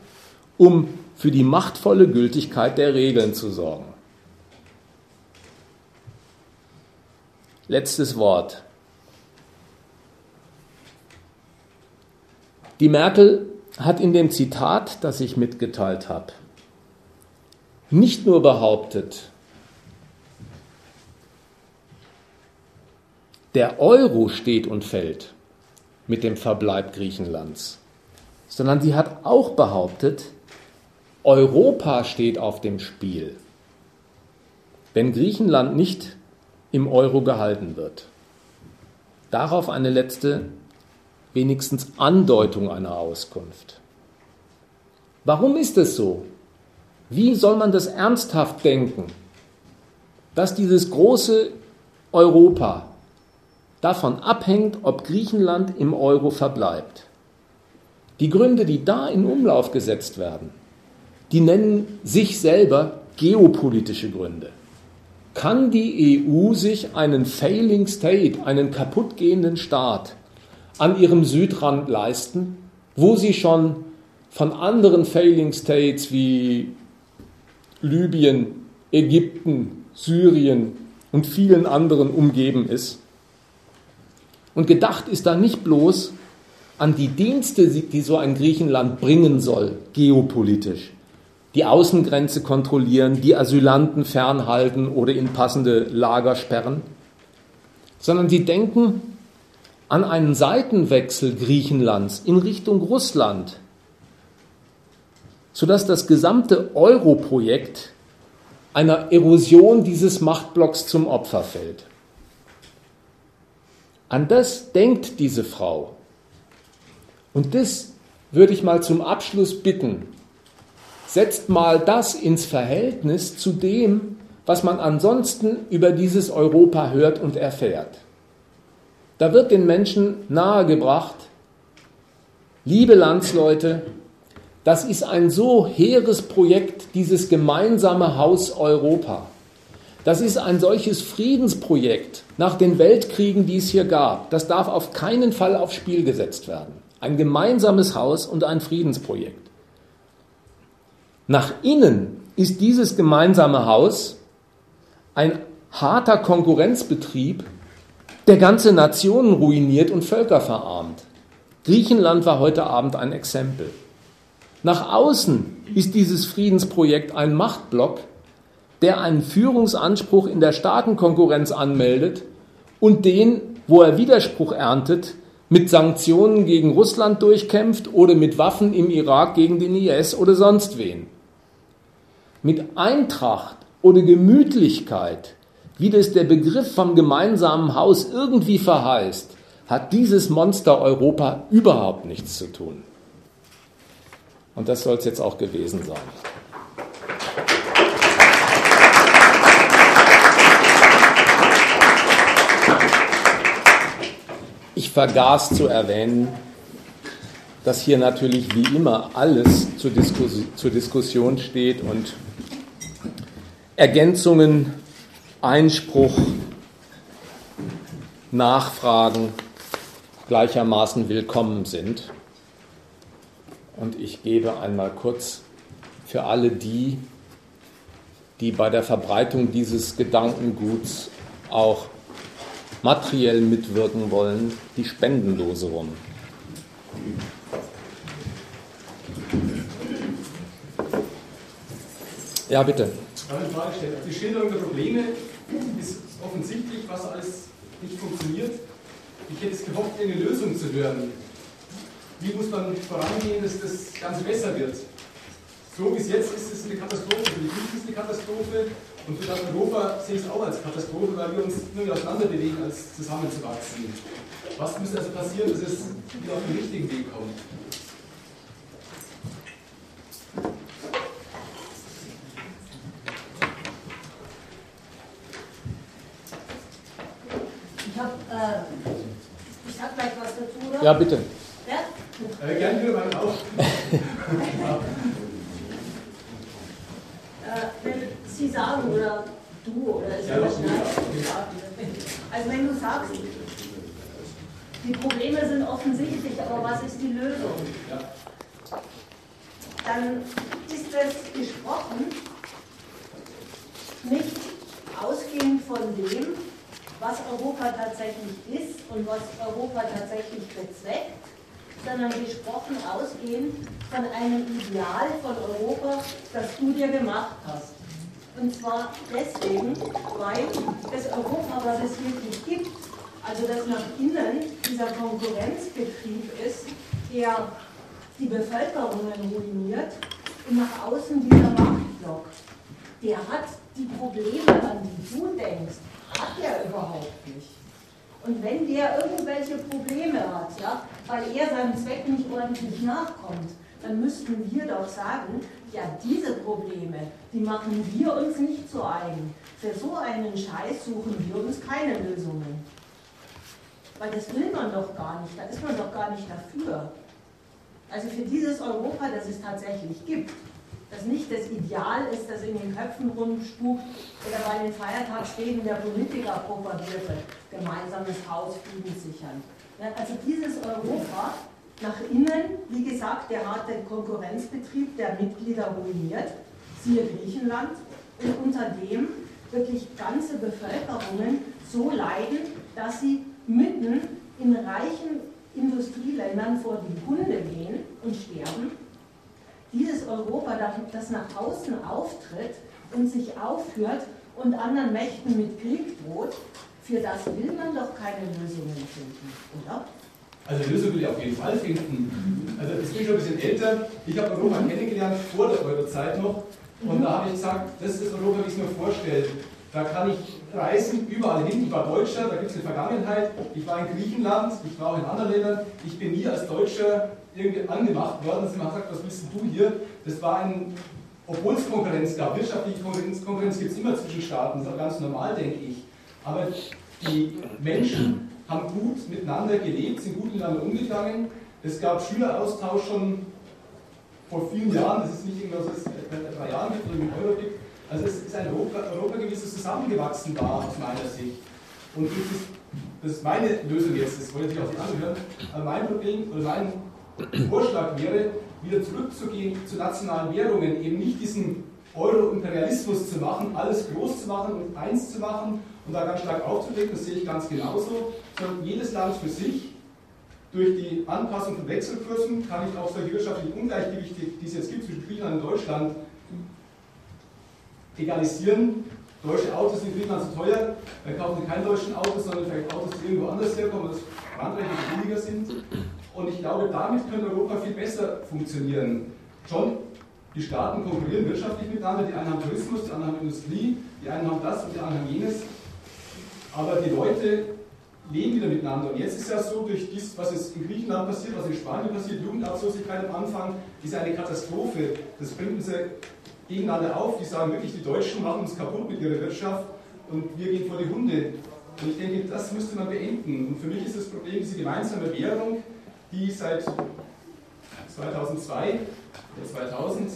um für die machtvolle Gültigkeit der Regeln zu sorgen. Letztes Wort. Die Merkel hat in dem Zitat, das ich mitgeteilt habe, nicht nur behauptet, der Euro steht und fällt mit dem Verbleib Griechenlands, sondern sie hat auch behauptet, Europa steht auf dem Spiel, wenn Griechenland nicht im Euro gehalten wird. Darauf eine letzte, wenigstens Andeutung einer Auskunft. Warum ist es so? Wie soll man das ernsthaft denken, dass dieses große Europa davon abhängt, ob Griechenland im Euro verbleibt? Die Gründe, die da in Umlauf gesetzt werden, die nennen sich selber geopolitische Gründe. Kann die EU sich einen Failing State, einen kaputtgehenden Staat an ihrem Südrand leisten, wo sie schon von anderen Failing States wie Libyen, Ägypten, Syrien und vielen anderen umgeben ist? Und gedacht ist da nicht bloß an die Dienste, die so ein Griechenland bringen soll, geopolitisch, die Außengrenze kontrollieren, die Asylanten fernhalten oder in passende Lager sperren, sondern sie denken an einen Seitenwechsel Griechenlands in Richtung Russland, sodass das gesamte Euro-Projekt einer Erosion dieses Machtblocks zum Opfer fällt. An das denkt diese Frau. Und das würde ich mal zum Abschluss bitten, setzt mal das ins Verhältnis zu dem, was man ansonsten über dieses Europa hört und erfährt. Da wird den Menschen nahegebracht, liebe Landsleute, das ist ein so hehres Projekt, dieses gemeinsame Haus Europa. Das ist ein solches Friedensprojekt nach den Weltkriegen, die es hier gab. Das darf auf keinen Fall aufs Spiel gesetzt werden. Ein gemeinsames Haus und ein Friedensprojekt. Nach innen ist dieses gemeinsame Haus ein harter Konkurrenzbetrieb, der ganze Nationen ruiniert und Völker verarmt. Griechenland war heute Abend ein Exempel. Nach außen ist dieses Friedensprojekt ein Machtblock, der einen Führungsanspruch in der Staatenkonkurrenz anmeldet und den, wo er Widerspruch erntet, mit Sanktionen gegen Russland durchkämpft oder mit Waffen im Irak gegen den IS oder sonst wen mit Eintracht oder Gemütlichkeit, wie das der Begriff vom gemeinsamen Haus irgendwie verheißt, hat dieses Monster Europa überhaupt nichts zu tun. Und das soll es jetzt auch gewesen sein. Ich vergaß zu erwähnen, dass hier natürlich wie immer alles zur, Diskus zur Diskussion steht und Ergänzungen, Einspruch, Nachfragen gleichermaßen willkommen sind. Und ich gebe einmal kurz für alle die, die bei der Verbreitung dieses Gedankenguts auch materiell mitwirken wollen, die Spendenlose rum. Ja, bitte eine Frage stellen. Die Schilderung der Probleme ist offensichtlich, was alles nicht funktioniert. Ich hätte es gehofft, eine Lösung zu hören. Wie muss man vorangehen, dass das Ganze besser wird? So wie es jetzt ist, ist es eine Katastrophe. Für die Griechen ist es eine Katastrophe, Und für das Europa sehe ich es auch als Katastrophe, weil wir uns nur auseinander bewegen, als zusammenzuwachsen. Was müsste also passieren, dass es wieder auf den richtigen Weg kommt? Ich habe äh, ich sag gleich was dazu, oder? Ja, bitte. Ja? Äh, gerne wieder mal auf. Äh, wenn Sie sagen, oder du, oder ich Ja, das. Also wenn du sagst, die Probleme sind offensichtlich, aber was ist die Lösung? Dann ist es gesprochen nicht ausgehend von dem, was Europa tatsächlich ist und was Europa tatsächlich bezweckt, sondern gesprochen ausgehend von einem Ideal von Europa, das du dir gemacht hast. Und zwar deswegen, weil das Europa, was es wirklich gibt, also das nach innen dieser Konkurrenzbetrieb ist, der die Bevölkerungen ruiniert und nach außen dieser Machtblock, der hat die Probleme, an die du denkst, hat er überhaupt nicht. Und wenn der irgendwelche Probleme hat, ja, weil er seinem Zweck nicht ordentlich nachkommt, dann müssten wir doch sagen, ja, diese Probleme, die machen wir uns nicht zu eigen. Für so einen Scheiß suchen wir uns keine Lösungen. Weil das will man doch gar nicht, da ist man doch gar nicht dafür. Also für dieses Europa, das es tatsächlich gibt, das nicht das Ideal ist, das in den Köpfen rumspukt oder bei den Feiertagsreden der Politiker propagiert wird, gemeinsames Haus, Frieden sichern. Ja, also dieses Europa nach innen, wie gesagt, der harte Konkurrenzbetrieb der Mitglieder ruiniert, siehe Griechenland, und unter dem wirklich ganze Bevölkerungen so leiden, dass sie mitten in reichen Industrieländern vor die Hunde gehen und sterben dieses Europa, das nach außen auftritt und sich aufführt und anderen Mächten mit Krieg droht, für das will man doch keine Lösungen finden, oder? Also Lösung will ich auf jeden Fall finden. Also ich bin schon ein bisschen älter. Ich habe Europa kennengelernt vor der Eurozeit noch. Und da habe ich gesagt, das ist das Europa, wie ich es mir vorstelle. Da kann ich reisen, überall hin. Ich war Deutscher, da gibt es eine Vergangenheit. Ich war in Griechenland, ich war auch in anderen Ländern. Ich bin nie als Deutscher irgendwie angemacht worden, dass jemand sagt, was willst du hier? Das war ein, obwohl es Konkurrenz gab, wirtschaftliche Konkurrenz, Konkurrenz gibt es immer zwischen Staaten, das ist auch ganz normal, denke ich. Aber die Menschen haben gut miteinander gelebt, sind gut miteinander umgegangen. Es gab Schüleraustausch schon vor vielen Jahren, das ist nicht irgendwas, was es seit drei Jahren gibt oder im Euro gibt. Also es ist ein Europa, Europa gewesen, das zusammengewachsen war aus meiner Sicht. Und das ist, meine Lösung jetzt, das wollte ich auch nicht anhören, aber mein Problem oder mein Vorschlag wäre, wieder zurückzugehen zu nationalen Währungen, eben nicht diesen Euro-Imperialismus zu machen, alles groß zu machen und eins zu machen und da ganz stark aufzudecken, das sehe ich ganz genauso, sondern jedes Land für sich durch die Anpassung von Wechselkursen kann ich auch solche wirtschaftlichen Ungleichgewichte, die es jetzt gibt zwischen Griechenland und Deutschland, egalisieren. Deutsche Autos sind in Griechenland zu teuer, dann kaufen keine deutschen Autos, sondern vielleicht Autos, die irgendwo anders herkommen, das Frankreich billiger sind. Und ich glaube, damit könnte Europa viel besser funktionieren. Schon, die Staaten konkurrieren wirtschaftlich miteinander, die einen haben Tourismus, die anderen haben Industrie, die einen haben das und die anderen haben jenes. Aber die Leute leben wieder miteinander. Und jetzt ist ja so, durch dies, was jetzt in Griechenland passiert, was in Spanien passiert, Jugendarbeitslosigkeit am Anfang, ist eine Katastrophe. Das bringt uns gegeneinander auf. Die sagen wirklich, die Deutschen machen uns kaputt mit ihrer Wirtschaft und wir gehen vor die Hunde. Und ich denke, das müsste man beenden. Und für mich ist das Problem diese gemeinsame Währung, die seit 2002 oder 2000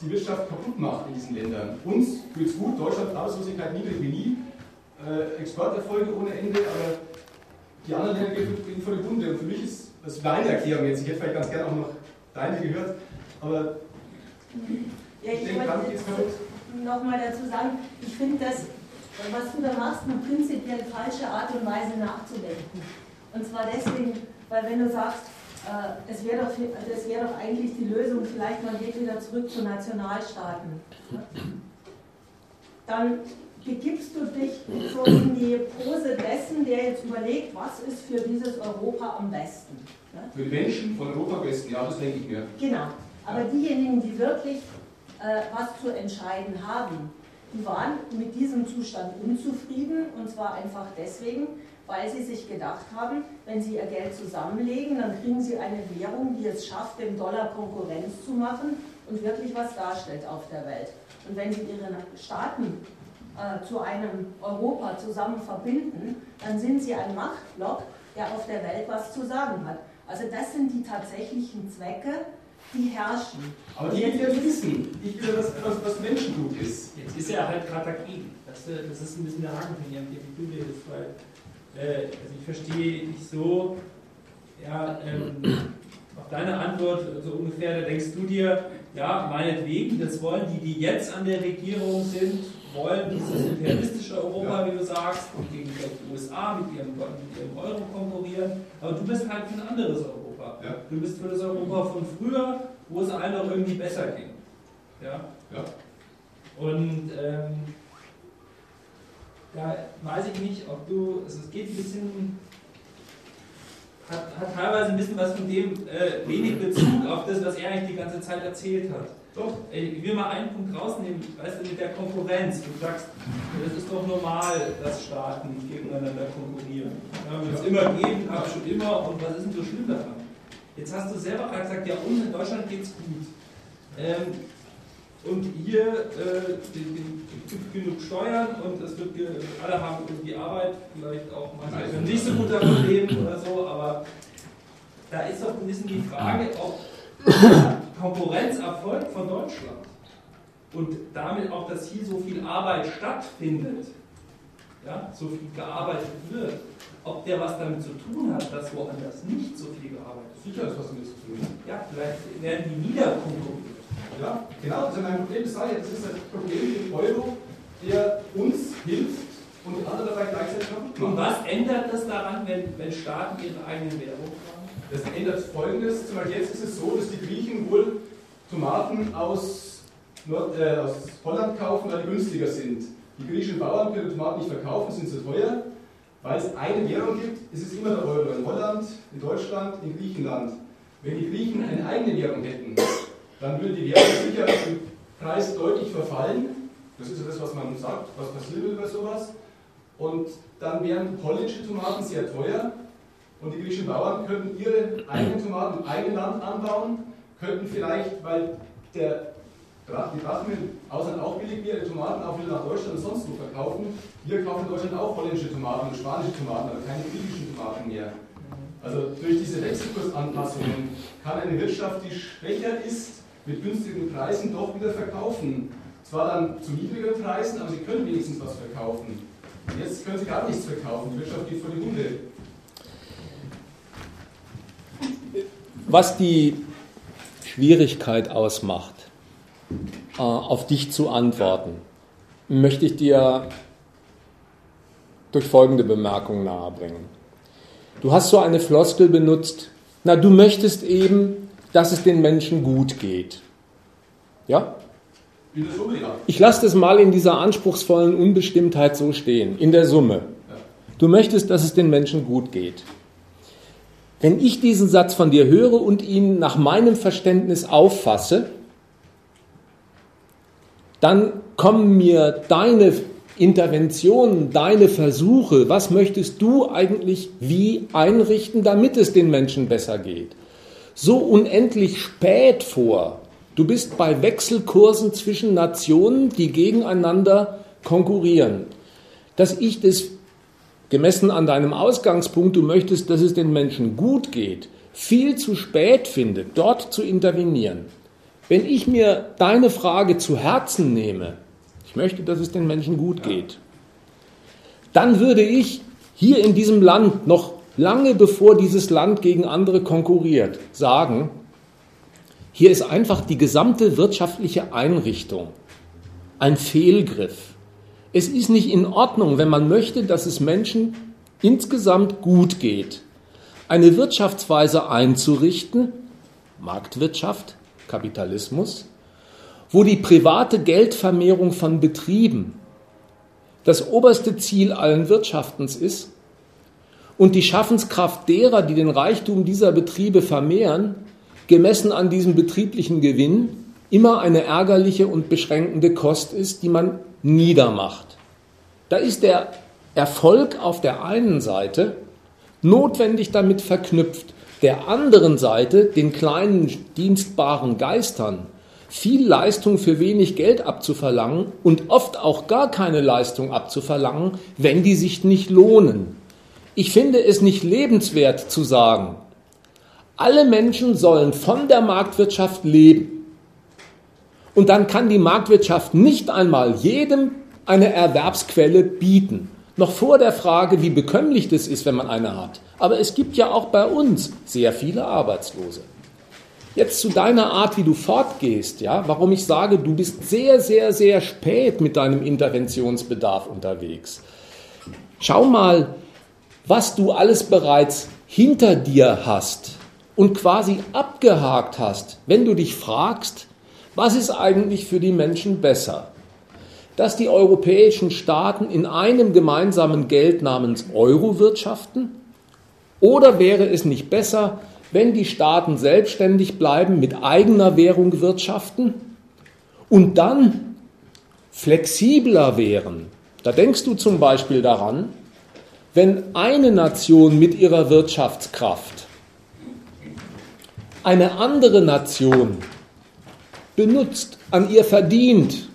die Wirtschaft kaputt macht in diesen Ländern. Uns geht es gut, Deutschland Arbeitslosigkeit niedrig wie nie, äh, Exporterfolge ohne Ende, aber die anderen Länder gehen vor die Hunde. Und für mich ist das meine Erklärung jetzt, ich hätte vielleicht ganz gerne auch noch deine gehört, aber ja, ich, es kaputt. Nochmal dazu sagen, ich finde das, was du da machst, eine prinzipiell falsche Art und Weise nachzudenken. Und zwar deswegen, weil wenn du sagst, äh, es wäre doch, also wär doch eigentlich die Lösung, vielleicht man geht wieder zurück zu Nationalstaaten, dann begibst du dich so in die Pose dessen, der jetzt überlegt, was ist für dieses Europa am besten. Für die Menschen von Europa am besten, ja, das denke ich mir. Genau. Aber diejenigen, die wirklich was zu entscheiden haben, die waren mit diesem Zustand unzufrieden und zwar einfach deswegen, weil sie sich gedacht haben, wenn sie ihr Geld zusammenlegen, dann kriegen sie eine Währung, die es schafft, dem Dollar Konkurrenz zu machen und wirklich was darstellt auf der Welt. Und wenn sie ihre Staaten äh, zu einem Europa zusammen verbinden, dann sind sie ein Machtblock, der auf der Welt was zu sagen hat. Also das sind die tatsächlichen Zwecke, die herrschen. Aber die ja wissen. Ich will, was, was, was Menschengut ist. Jetzt ist er halt gerade dagegen. Das, das ist ein bisschen der Haken, den du redest, weil äh, also ich verstehe dich so, ja, ähm, auf deine Antwort so ungefähr, da denkst du dir, ja, meinetwegen, das wollen die, die jetzt an der Regierung sind, wollen dieses imperialistische Europa, wie du sagst, und gegen die USA mit ihrem, mit ihrem Euro konkurrieren, aber du bist halt für ein anderes Europa. Ja. Du bist für das Europa von früher, wo es allen auch irgendwie besser ging. Ja? ja. Und ähm, da weiß ich nicht, ob du, also es geht ein bisschen, hat, hat teilweise ein bisschen was von dem äh, wenig Bezug auf das, was er eigentlich die ganze Zeit erzählt hat. Doch, ich will mal einen Punkt rausnehmen, weißt du, mit der Konkurrenz. Du sagst, das ist doch normal, dass Staaten gegeneinander konkurrieren. Ja, wird es immer geben, gab schon immer, und was ist denn so schlimm daran? Jetzt hast du selber gerade gesagt, ja, uns in Deutschland geht es gut. Ähm, und hier äh, gibt genug Steuern und es wird alle haben irgendwie Arbeit, vielleicht auch manche können nicht so gut davon leben oder so, aber da ist doch ein bisschen die Frage, ob Konkurrenzerfolg von Deutschland und damit auch, dass hier so viel Arbeit stattfindet, ja, so viel gearbeitet wird, ob der was damit zu tun hat, dass woanders nicht so viel gearbeitet wird. Sicher ist was damit zu tun. Ja, vielleicht werden die konkurriert. Ja, genau, das ist mein Problem. Das sage ich, das ist das Problem mit dem Euro, der uns hilft und andere dabei gleichzeitig kaputt macht. Und was ändert das daran, wenn, wenn Staaten ihre eigenen Währung haben? Das ändert folgendes: Zum Beispiel jetzt ist es so, dass die Griechen wohl Tomaten aus, Nord, äh, aus Holland kaufen, weil die günstiger sind. Die griechischen Bauern können Tomaten nicht verkaufen, sind zu teuer. Weil es eine Währung gibt, ist es immer der Euro. In Holland, in Deutschland, in Griechenland. Wenn die Griechen eine eigene Währung hätten, dann würde die Währung sicher im Preis deutlich verfallen. Das ist ja das, was man sagt, was passieren will bei sowas. Und dann wären polnische Tomaten sehr teuer und die griechischen Bauern könnten ihre eigenen Tomaten im eigenen Land anbauen, könnten vielleicht, weil der, die Drachme im Ausland auch billig wäre, Tomaten auch wieder nach Deutschland und sonst wo verkaufen. Wir kaufen in Deutschland auch holländische Tomaten und spanische Tomaten, aber keine griechischen Tomaten mehr. Also durch diese Wechselkursanpassungen kann eine Wirtschaft, die schwächer ist, mit günstigen Preisen doch wieder verkaufen. Zwar dann zu niedrigeren Preisen, aber sie können wenigstens was verkaufen. Und jetzt können sie gar nichts verkaufen. Die Wirtschaft geht vor die Hunde. Was die Schwierigkeit ausmacht, äh, auf dich zu antworten, möchte ich dir durch folgende Bemerkung nahebringen. Du hast so eine Floskel benutzt, na, du möchtest eben dass es den Menschen gut geht. Ja? Ich lasse das mal in dieser anspruchsvollen Unbestimmtheit so stehen, in der Summe. Du möchtest, dass es den Menschen gut geht. Wenn ich diesen Satz von dir höre und ihn nach meinem Verständnis auffasse, dann kommen mir deine Interventionen, deine Versuche, was möchtest du eigentlich wie einrichten, damit es den Menschen besser geht so unendlich spät vor. Du bist bei Wechselkursen zwischen Nationen, die gegeneinander konkurrieren. Dass ich das gemessen an deinem Ausgangspunkt, du möchtest, dass es den Menschen gut geht, viel zu spät finde, dort zu intervenieren. Wenn ich mir deine Frage zu Herzen nehme, ich möchte, dass es den Menschen gut geht, dann würde ich hier in diesem Land noch lange bevor dieses Land gegen andere konkurriert, sagen, hier ist einfach die gesamte wirtschaftliche Einrichtung ein Fehlgriff. Es ist nicht in Ordnung, wenn man möchte, dass es Menschen insgesamt gut geht, eine Wirtschaftsweise einzurichten, Marktwirtschaft, Kapitalismus, wo die private Geldvermehrung von Betrieben das oberste Ziel allen Wirtschaftens ist und die Schaffenskraft derer, die den Reichtum dieser Betriebe vermehren, gemessen an diesem betrieblichen Gewinn, immer eine ärgerliche und beschränkende Kost ist, die man niedermacht. Da ist der Erfolg auf der einen Seite notwendig damit verknüpft, der anderen Seite, den kleinen dienstbaren Geistern, viel Leistung für wenig Geld abzuverlangen und oft auch gar keine Leistung abzuverlangen, wenn die sich nicht lohnen. Ich finde es nicht lebenswert zu sagen, alle Menschen sollen von der Marktwirtschaft leben. Und dann kann die Marktwirtschaft nicht einmal jedem eine Erwerbsquelle bieten. Noch vor der Frage, wie bekömmlich das ist, wenn man eine hat. Aber es gibt ja auch bei uns sehr viele Arbeitslose. Jetzt zu deiner Art, wie du fortgehst, ja, warum ich sage, du bist sehr, sehr, sehr spät mit deinem Interventionsbedarf unterwegs. Schau mal, was du alles bereits hinter dir hast und quasi abgehakt hast, wenn du dich fragst, was ist eigentlich für die Menschen besser? Dass die europäischen Staaten in einem gemeinsamen Geld namens Euro wirtschaften? Oder wäre es nicht besser, wenn die Staaten selbstständig bleiben, mit eigener Währung wirtschaften und dann flexibler wären? Da denkst du zum Beispiel daran, wenn eine Nation mit ihrer Wirtschaftskraft eine andere Nation benutzt, an ihr verdient,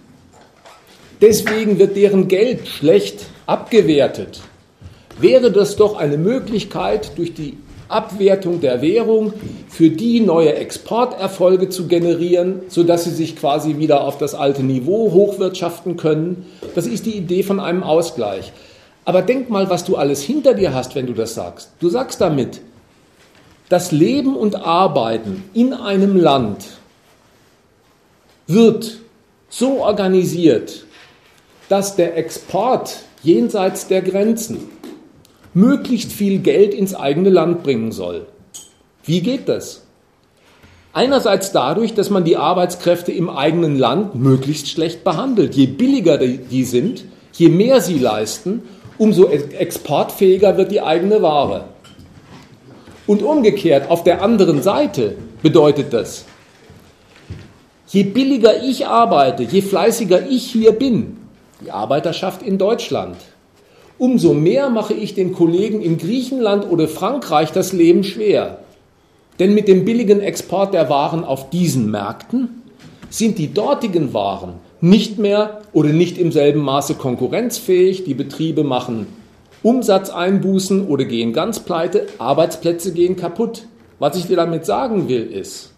deswegen wird deren Geld schlecht abgewertet, wäre das doch eine Möglichkeit, durch die Abwertung der Währung für die neue Exporterfolge zu generieren, sodass sie sich quasi wieder auf das alte Niveau hochwirtschaften können. Das ist die Idee von einem Ausgleich. Aber denk mal, was du alles hinter dir hast, wenn du das sagst. Du sagst damit, das Leben und Arbeiten in einem Land wird so organisiert, dass der Export jenseits der Grenzen möglichst viel Geld ins eigene Land bringen soll. Wie geht das? Einerseits dadurch, dass man die Arbeitskräfte im eigenen Land möglichst schlecht behandelt. Je billiger die sind, je mehr sie leisten, umso exportfähiger wird die eigene Ware. Und umgekehrt, auf der anderen Seite bedeutet das, je billiger ich arbeite, je fleißiger ich hier bin, die Arbeiterschaft in Deutschland, umso mehr mache ich den Kollegen in Griechenland oder Frankreich das Leben schwer. Denn mit dem billigen Export der Waren auf diesen Märkten sind die dortigen Waren nicht mehr oder nicht im selben Maße konkurrenzfähig. Die Betriebe machen Umsatzeinbußen oder gehen ganz pleite, Arbeitsplätze gehen kaputt. Was ich dir damit sagen will, ist,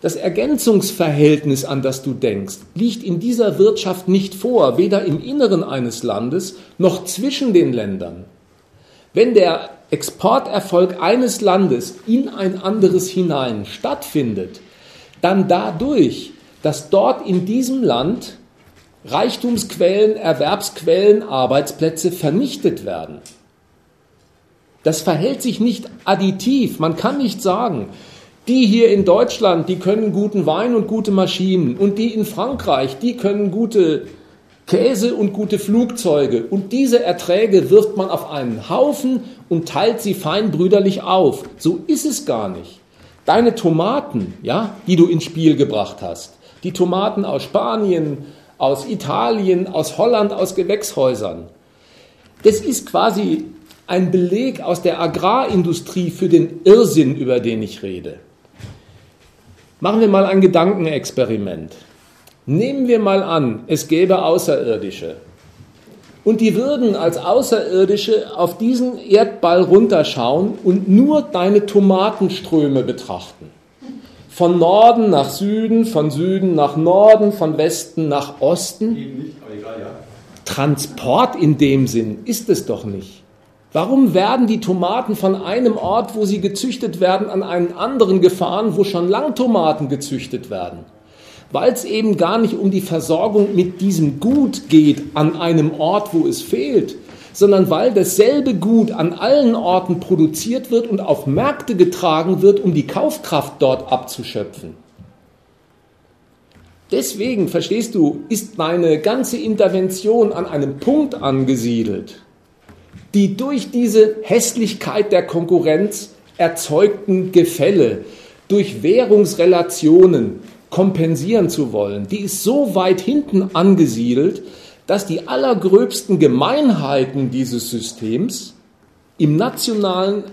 das Ergänzungsverhältnis, an das du denkst, liegt in dieser Wirtschaft nicht vor, weder im Inneren eines Landes noch zwischen den Ländern. Wenn der Exporterfolg eines Landes in ein anderes hinein stattfindet, dann dadurch, dass dort in diesem Land Reichtumsquellen, Erwerbsquellen, Arbeitsplätze vernichtet werden. Das verhält sich nicht additiv. Man kann nicht sagen, die hier in Deutschland, die können guten Wein und gute Maschinen und die in Frankreich, die können gute Käse und gute Flugzeuge und diese Erträge wirft man auf einen Haufen und teilt sie feinbrüderlich auf. So ist es gar nicht. Deine Tomaten, ja, die du ins Spiel gebracht hast, die Tomaten aus Spanien, aus Italien, aus Holland, aus Gewächshäusern. Das ist quasi ein Beleg aus der Agrarindustrie für den Irrsinn, über den ich rede. Machen wir mal ein Gedankenexperiment. Nehmen wir mal an, es gäbe Außerirdische. Und die würden als Außerirdische auf diesen Erdball runterschauen und nur deine Tomatenströme betrachten. Von Norden nach Süden, von Süden nach Norden, von Westen nach Osten. Transport in dem Sinn ist es doch nicht. Warum werden die Tomaten von einem Ort, wo sie gezüchtet werden, an einen anderen gefahren, wo schon lang Tomaten gezüchtet werden? Weil es eben gar nicht um die Versorgung mit diesem Gut geht an einem Ort, wo es fehlt, sondern weil dasselbe Gut an allen Orten produziert wird und auf Märkte getragen wird, um die Kaufkraft dort abzuschöpfen. Deswegen, verstehst du, ist meine ganze Intervention an einem Punkt angesiedelt, die durch diese Hässlichkeit der Konkurrenz erzeugten Gefälle, durch Währungsrelationen, kompensieren zu wollen, die ist so weit hinten angesiedelt, dass die allergröbsten Gemeinheiten dieses Systems im nationalen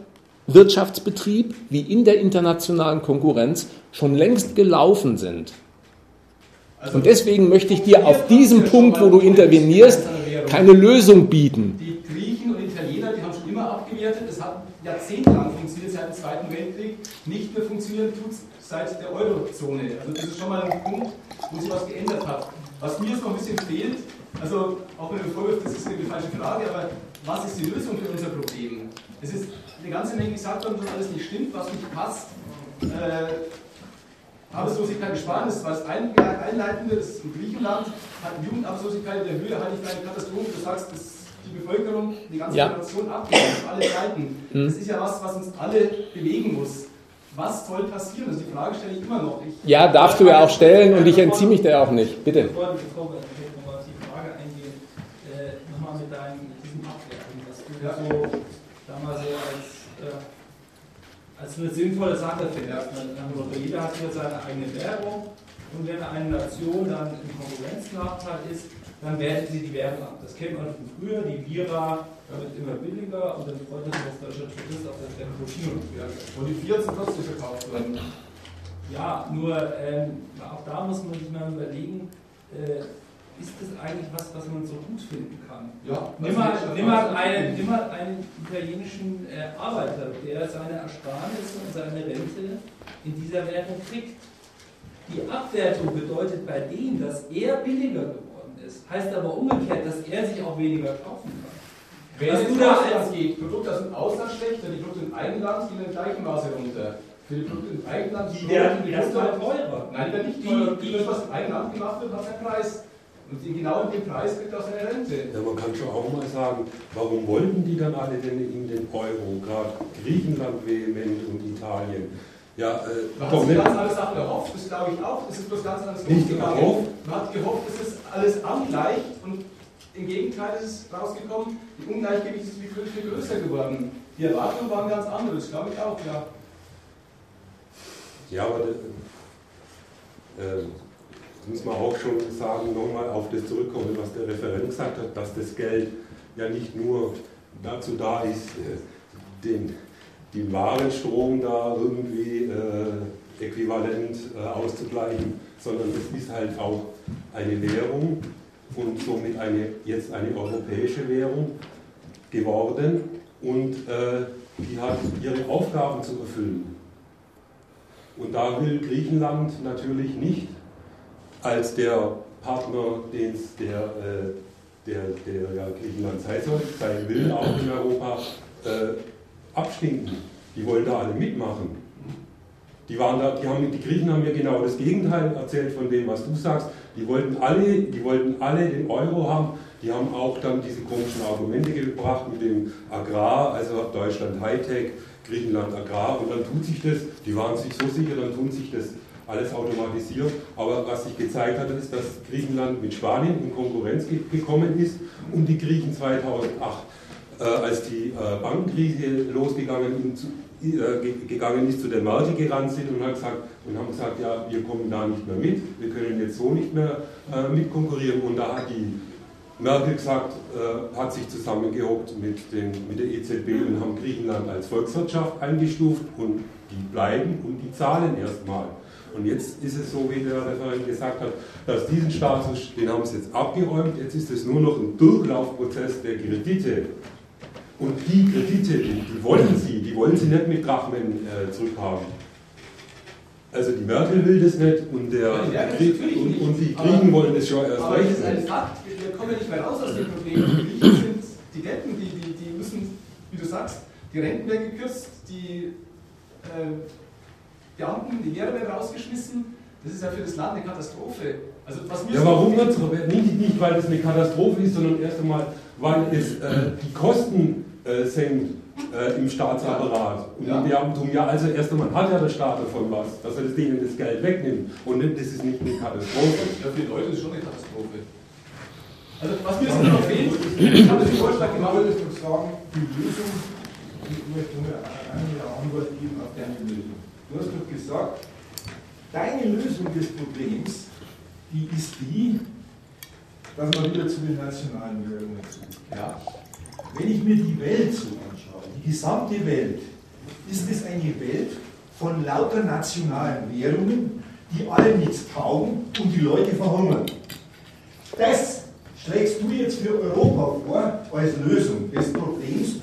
Wirtschaftsbetrieb wie in der internationalen Konkurrenz schon längst gelaufen sind. Also Und deswegen möchte ich dir auf diesem Punkt, wo du intervenierst, keine Lösung bieten. Die Griechen und Italiener, die haben schon immer abgewertet, das hat jahrzehntelang funktioniert seit dem Zweiten Weltkrieg, nicht mehr funktionieren tut es seit der Eurozone. Also das ist schon mal ein Punkt, wo sich was geändert hat. Was mir jetzt noch ein bisschen fehlt, also auch wenn du vorwirfst, das ist eine falsche Frage, aber was ist die Lösung für unser Problem? Es ist eine ganze Menge gesagt worden, was alles nicht stimmt, was nicht passt. Äh, Arbeitslosigkeit gespart ist, was ein, Einleitende, das ist in Griechenland, hat Jugendarbeitslosigkeit in der Höhe, halte ich für eine Katastrophe. Du sagst, dass die Bevölkerung, die ganze ja. Generation abgeht, auf alle Seiten. Mhm. Das ist ja was, was uns alle bewegen muss. Was soll passieren? Also die Frage stelle ich immer noch. Ich ja, darfst du ja auch stellen und ich entziehe mich da auch nicht. Bitte. Bevor, bevor wir auf die Frage eingehen, äh, nochmal mit deinem, diesem Abwerten, dass du ja. so damals so als äh, als eine sinnvolle Sache findest. Jeder hat hier seine eigene Währung und wenn eine Nation dann im Konkurrenznachteil ist, dann wertet sie die Währung ab. Das kennt man von früher, die Lira wird immer billiger und dann freut man sich als deutscher Tourist auf das Revolution. Und die Fiat sind trotzdem verkauft worden. Ja, nur ähm, auch da muss man sich mal überlegen, äh, ist das eigentlich was, was man so gut finden kann? Ja, nimm, mal, nimm, mal einen, nimm mal einen italienischen äh, Arbeiter, der seine Ersparnisse und seine Rente in dieser Währung kriegt. Die Abwertung bedeutet bei dem, dass er billiger geworden ist. Heißt aber umgekehrt, dass er sich auch weniger kaufen kann. Wenn es ins Ausland geht, Produkte aus dem Ausland schlechter, die Produkte im Eigenland gehen in gleichem Maße runter. Für die Produkte im Eigenland die werden erstmal teurer. Nein, die werden nicht teurer. Die, das, was im Eigenland gemacht wird, hat seinen Preis. Und genau in dem Preis kriegt er auch seine Rente. Ja, man kann schon auch mal sagen, warum wollten die dann alle denn in den Euro? Gerade Griechenland vehement und Italien. Ja, äh, man hat ganz andere Sachen erhofft, das glaube ich auch. Es ist bloß ganz anders Nicht erhofft. Man hat gehofft, es ist alles angleicht und im Gegenteil ist es rausgekommen, die Ungleichgewicht ist viel, viel größer geworden. Die Erwartungen waren ganz andere, das glaube ich auch, ja. Ja, aber äh, muss man auch schon sagen, nochmal auf das zurückkommen, was der Referent gesagt hat, dass das Geld ja nicht nur dazu da ist, äh, den, Warenstrom da irgendwie äh, äquivalent äh, auszugleichen, sondern es ist halt auch eine Währung und somit eine, jetzt eine europäische Währung geworden und äh, die hat ihre Aufgaben zu erfüllen. Und da will Griechenland natürlich nicht als der Partner, den der, äh, der, der ja Griechenland sein soll, sein will, auch in Europa, äh, abstinken. Die wollen da alle mitmachen. Die, waren da, die, haben, die Griechen haben mir genau das Gegenteil erzählt von dem, was du sagst. Die wollten alle, die wollten alle den Euro haben. Die haben auch dann diese komischen Argumente gebracht mit dem Agrar, also Deutschland Hightech, Griechenland Agrar und dann tut sich das, die waren sich so sicher, dann tun sich das alles automatisiert. Aber was sich gezeigt hat, ist, dass Griechenland mit Spanien in Konkurrenz ge gekommen ist und die Griechen 2008, äh, als die äh, Bankenkrise losgegangen äh, gegangen ist, zu der Merkel gerannt sind und, hat gesagt, und haben gesagt, ja, wir kommen da nicht mehr mit, wir können jetzt so nicht mehr äh, mitkonkurrieren. Und da hat die Merkel gesagt, äh, hat sich zusammengehockt mit, den, mit der EZB und haben Griechenland als Volkswirtschaft eingestuft und die bleiben und die zahlen erstmal. Und jetzt ist es so, wie der Referent gesagt hat, dass diesen Status, den haben sie jetzt abgeräumt, jetzt ist es nur noch ein Durchlaufprozess der Kredite. Und die Kredite, die, wollen sie, die wollen sie nicht mit Drachmen äh, zurückhaben. Also die Merkel will das nicht und, der, ja, und, und, die Griechen wollen das schon erst aber recht. Das ist ein Fakt, wir kommen ja nicht mehr raus aus dem Problem. Die Griechen sind die Renten, die, die, die müssen, wie du sagst, die Renten werden gekürzt, die äh, Beamten, die Lehrer werden rausgeschmissen. Das ist ja für das Land eine Katastrophe. Also, was ja, warum wird es nicht, nicht, weil es eine Katastrophe ist, sondern erst einmal, weil es äh, die Kosten äh, senkt äh, im Staatsapparat. Und ja. im Beamtum, ja, also erst einmal hat ja der Staat davon was, dass er das denen das Geld wegnimmt. Und das ist nicht eine Katastrophe. Ja, für die Leute ist es schon eine Katastrophe. Also, was mir jetzt noch fehlt, ich habe den Vorschlag gemacht. Ich würde sagen, die Lösung, ich möchte nur eine Antwort geben auf deine Lösung. Du hast doch gesagt, deine Lösung des Problems, die ist die, dass man wieder zu den nationalen Währungen. Ja? Wenn ich mir die Welt so anschaue, die gesamte Welt, ist es eine Welt von lauter nationalen Währungen, die allen nichts taugen und die Leute verhungern. Das schlägst du jetzt für Europa vor als Lösung des Problems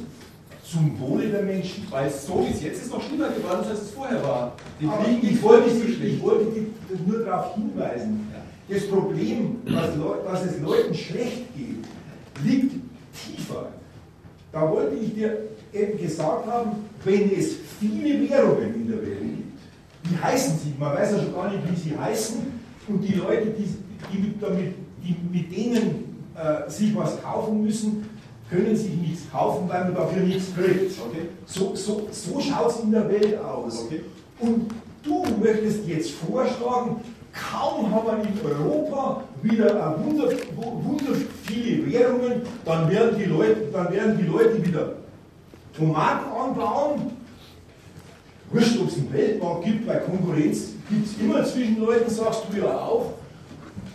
zum Wohle der Menschen. Weil so wie es jetzt ist noch schlimmer geworden, als es vorher war. Die Kriegen, ich, wollte, ich, ich wollte nur darauf hinweisen, das Problem, was, was es Leuten schlecht geht, liegt tiefer. Da wollte ich dir eben gesagt haben, wenn es viele Währungen in der Welt gibt, wie heißen sie? Man weiß ja schon gar nicht, wie sie heißen. Und die Leute, die, die, damit, die mit denen äh, sich was kaufen müssen, können sich nichts kaufen, weil man dafür nichts kriegt. Okay. So, so, so schaut es in der Welt aus. Okay. Und du möchtest jetzt vorschlagen, kaum haben wir in Europa wieder wunder, wunder viele Währungen, dann werden, die Leute, dann werden die Leute wieder Tomaten anbauen. Wurscht, ob es einen Weltmarkt gibt, weil Konkurrenz gibt es immer zwischen Leuten, sagst du ja auch.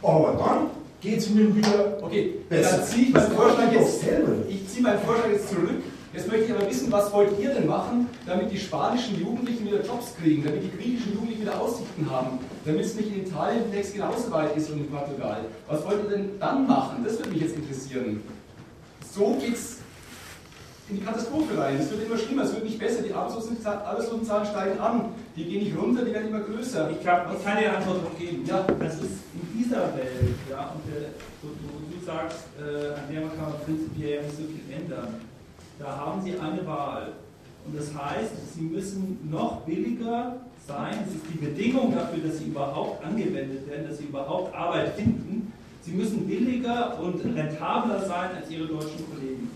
Aber dann geht es ihnen wieder okay, besser. Dann ziehe ich meinen Vorschlag jetzt selber. Ich ziehe meinen Vorschlag jetzt zurück. Jetzt möchte ich aber wissen, was wollt ihr denn machen, damit die spanischen Jugendlichen wieder Jobs kriegen, damit die griechischen Jugendlichen wieder Aussichten haben, damit es nicht in Italien demnächst genauso weit ist und in Portugal. Was wollt ihr denn dann machen? Das würde mich jetzt interessieren. So geht es in die Katastrophe rein. Es wird immer schlimmer, es wird nicht besser. Die Arbeitslosenzahlen steigen an. Die gehen nicht runter, die werden immer größer. Ich, glaub, ich kann dir eine Antwort noch geben. Ja. Das ist in dieser Welt, ja, und der, du, du, du, sagst, äh, an der kann man prinzipiell nicht so viel ändern. Da haben sie eine Wahl. Und das heißt, sie müssen noch billiger sein. Das ist die Bedingung dafür, dass sie überhaupt angewendet werden, dass sie überhaupt Arbeit finden. Sie müssen billiger und rentabler sein als ihre deutschen Kollegen.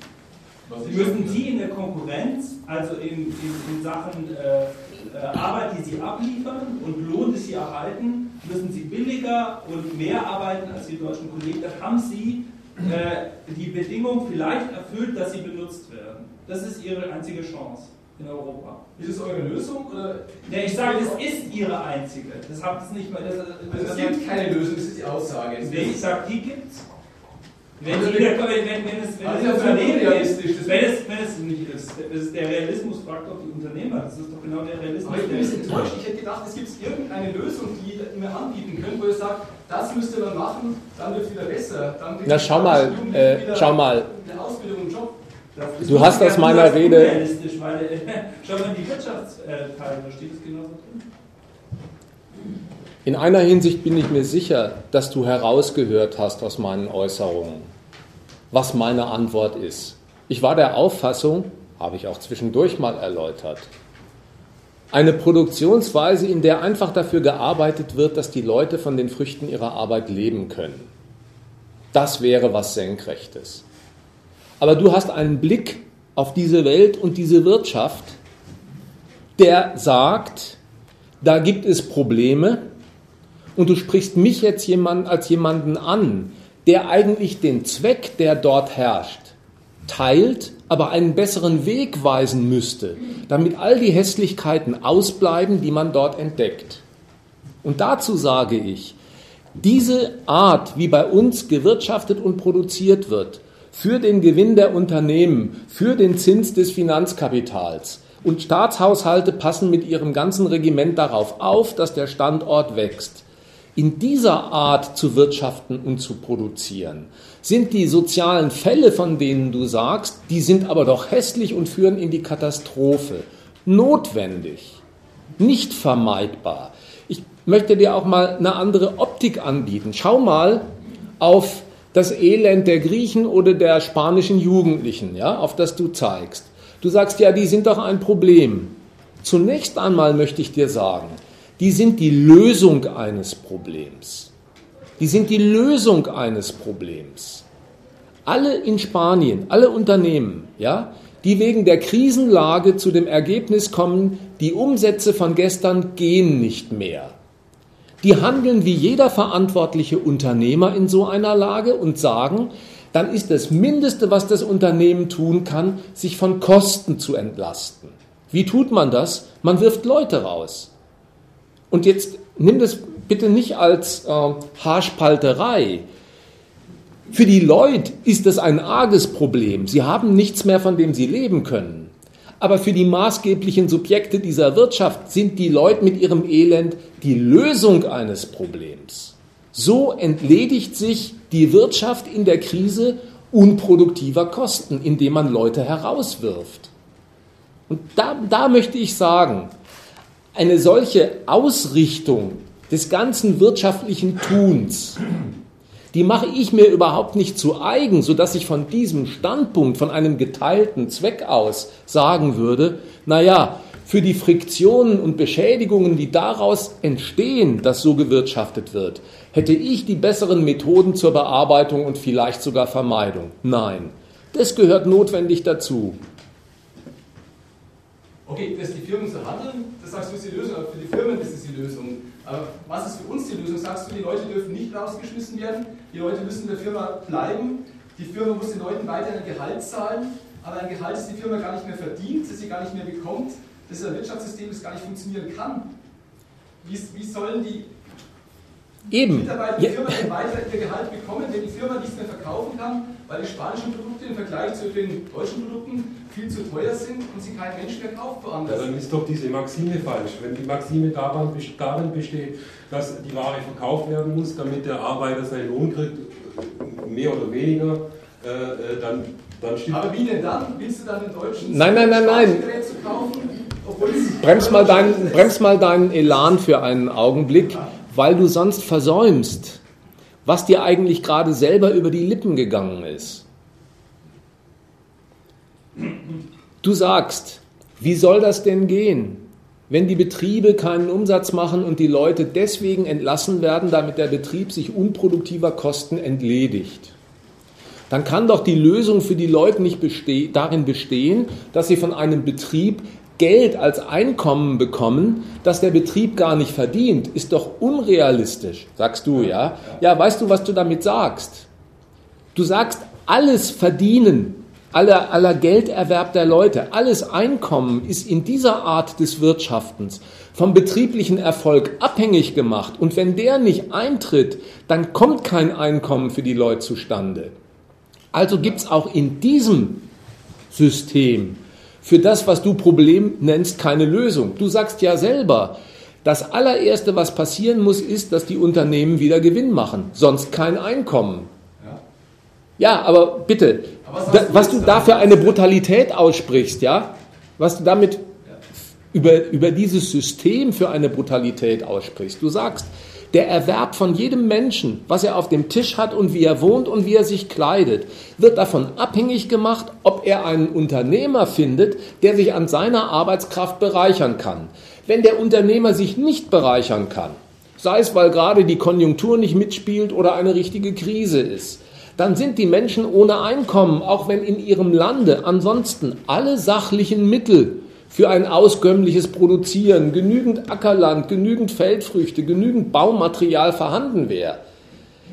Sie müssen sie in der Konkurrenz, also in, in, in Sachen äh, äh, Arbeit, die sie abliefern und Lohn, die sie erhalten, müssen sie billiger und mehr arbeiten als die deutschen Kollegen. Da haben sie äh, die Bedingung vielleicht erfüllt, dass sie benutzt werden. Das ist ihre einzige Chance in Europa. Ist es eure Lösung? Oder? Nee, ich sage, es ist ihre einzige. Das habt es nicht mal. Das, also es gibt keine Lösung, das ist die Aussage. Nee, ich sage, die gibt es. Wenn, also jeder, wenn, wenn, wenn es, wenn also Unternehmen realistisch ist, wenn es, wenn es nicht ist, das ist der Realismus fragt doch die Unternehmer, das ist doch genau der Realismus. Aber ich bin ein bisschen enttäuscht, ich hätte gedacht, es gibt irgendeine Lösung, die ihr mir anbieten könnt, wo ihr sagt, das müsst ihr dann machen, dann wird es wieder besser. Dann Na schau mal, äh, schau mal. Eine Ausbildung, einen Job. Du hast aus meiner Rede. Weil, äh, schau mal die Wirtschaftsteile, da steht es genauso drin. In einer Hinsicht bin ich mir sicher, dass du herausgehört hast aus meinen Äußerungen, was meine Antwort ist. Ich war der Auffassung, habe ich auch zwischendurch mal erläutert, eine Produktionsweise, in der einfach dafür gearbeitet wird, dass die Leute von den Früchten ihrer Arbeit leben können. Das wäre was Senkrechtes. Aber du hast einen Blick auf diese Welt und diese Wirtschaft, der sagt, da gibt es Probleme, und du sprichst mich jetzt jemand, als jemanden an, der eigentlich den Zweck, der dort herrscht, teilt, aber einen besseren Weg weisen müsste, damit all die Hässlichkeiten ausbleiben, die man dort entdeckt. Und dazu sage ich, diese Art, wie bei uns gewirtschaftet und produziert wird, für den Gewinn der Unternehmen, für den Zins des Finanzkapitals, und Staatshaushalte passen mit ihrem ganzen Regiment darauf auf, dass der Standort wächst in dieser Art zu wirtschaften und zu produzieren, sind die sozialen Fälle, von denen du sagst, die sind aber doch hässlich und führen in die Katastrophe. Notwendig, nicht vermeidbar. Ich möchte dir auch mal eine andere Optik anbieten. Schau mal auf das Elend der Griechen oder der spanischen Jugendlichen, ja, auf das du zeigst. Du sagst ja, die sind doch ein Problem. Zunächst einmal möchte ich dir sagen, die sind die Lösung eines Problems. Die sind die Lösung eines Problems. Alle in Spanien, alle Unternehmen, ja, die wegen der Krisenlage zu dem Ergebnis kommen, die Umsätze von gestern gehen nicht mehr. Die handeln wie jeder verantwortliche Unternehmer in so einer Lage und sagen, dann ist das Mindeste, was das Unternehmen tun kann, sich von Kosten zu entlasten. Wie tut man das? Man wirft Leute raus. Und jetzt nimm das bitte nicht als äh, Haarspalterei. Für die Leute ist das ein arges Problem. Sie haben nichts mehr, von dem sie leben können. Aber für die maßgeblichen Subjekte dieser Wirtschaft sind die Leute mit ihrem Elend die Lösung eines Problems. So entledigt sich die Wirtschaft in der Krise unproduktiver Kosten, indem man Leute herauswirft. Und da, da möchte ich sagen, eine solche Ausrichtung des ganzen wirtschaftlichen Tuns, die mache ich mir überhaupt nicht zu eigen, sodass ich von diesem Standpunkt, von einem geteilten Zweck aus sagen würde, naja, für die Friktionen und Beschädigungen, die daraus entstehen, dass so gewirtschaftet wird, hätte ich die besseren Methoden zur Bearbeitung und vielleicht sogar Vermeidung. Nein, das gehört notwendig dazu. Okay, dass die Firmen so handeln, das sagst du ist die Lösung, aber für die Firmen ist es die Lösung. Was ist für uns die Lösung? Sagst du, die Leute dürfen nicht rausgeschmissen werden, die Leute müssen in der Firma bleiben, die Firma muss den Leuten weiter ein Gehalt zahlen, aber ein Gehalt, das die Firma gar nicht mehr verdient, das sie gar nicht mehr bekommt, das ist ein Wirtschaftssystem, das gar nicht funktionieren kann. Wie, wie sollen die Eben. Mitarbeiter der Firma ja. weiter ihr Gehalt bekommen, wenn die Firma nichts mehr verkaufen kann, weil die spanischen Produkte im Vergleich zu den deutschen Produkten viel zu teuer sind und sie kein Mensch mehr kauft woanders. Ja, dann ist doch diese Maxime falsch. Wenn die Maxime darin besteht, dass die Ware verkauft werden muss, damit der Arbeiter seinen Lohn kriegt, mehr oder weniger, äh, äh dann, dann stimmt. Aber wie denn dann? Willst du dann den deutschen nein, nein, nein, nein. Brems mal, dein, brems mal deinen Elan für einen Augenblick. Ja weil du sonst versäumst, was dir eigentlich gerade selber über die Lippen gegangen ist. Du sagst, wie soll das denn gehen, wenn die Betriebe keinen Umsatz machen und die Leute deswegen entlassen werden, damit der Betrieb sich unproduktiver Kosten entledigt? Dann kann doch die Lösung für die Leute nicht beste darin bestehen, dass sie von einem Betrieb Geld als Einkommen bekommen, das der Betrieb gar nicht verdient, ist doch unrealistisch, sagst du, ja? Ja, weißt du, was du damit sagst? Du sagst, alles Verdienen, aller, aller Gelderwerb der Leute, alles Einkommen ist in dieser Art des Wirtschaftens vom betrieblichen Erfolg abhängig gemacht. Und wenn der nicht eintritt, dann kommt kein Einkommen für die Leute zustande. Also gibt es auch in diesem System für das, was du Problem nennst, keine Lösung. Du sagst ja selber, das allererste, was passieren muss, ist, dass die Unternehmen wieder Gewinn machen, sonst kein Einkommen. Ja, aber bitte, aber was, da, was du da für eine Brutalität aussprichst, ja, was du damit über, über dieses System für eine Brutalität aussprichst. Du sagst, der Erwerb von jedem Menschen, was er auf dem Tisch hat und wie er wohnt und wie er sich kleidet, wird davon abhängig gemacht, ob er einen Unternehmer findet, der sich an seiner Arbeitskraft bereichern kann. Wenn der Unternehmer sich nicht bereichern kann, sei es weil gerade die Konjunktur nicht mitspielt oder eine richtige Krise ist, dann sind die Menschen ohne Einkommen, auch wenn in ihrem Lande ansonsten alle sachlichen Mittel für ein auskömmliches Produzieren, genügend Ackerland, genügend Feldfrüchte, genügend Baumaterial vorhanden wäre.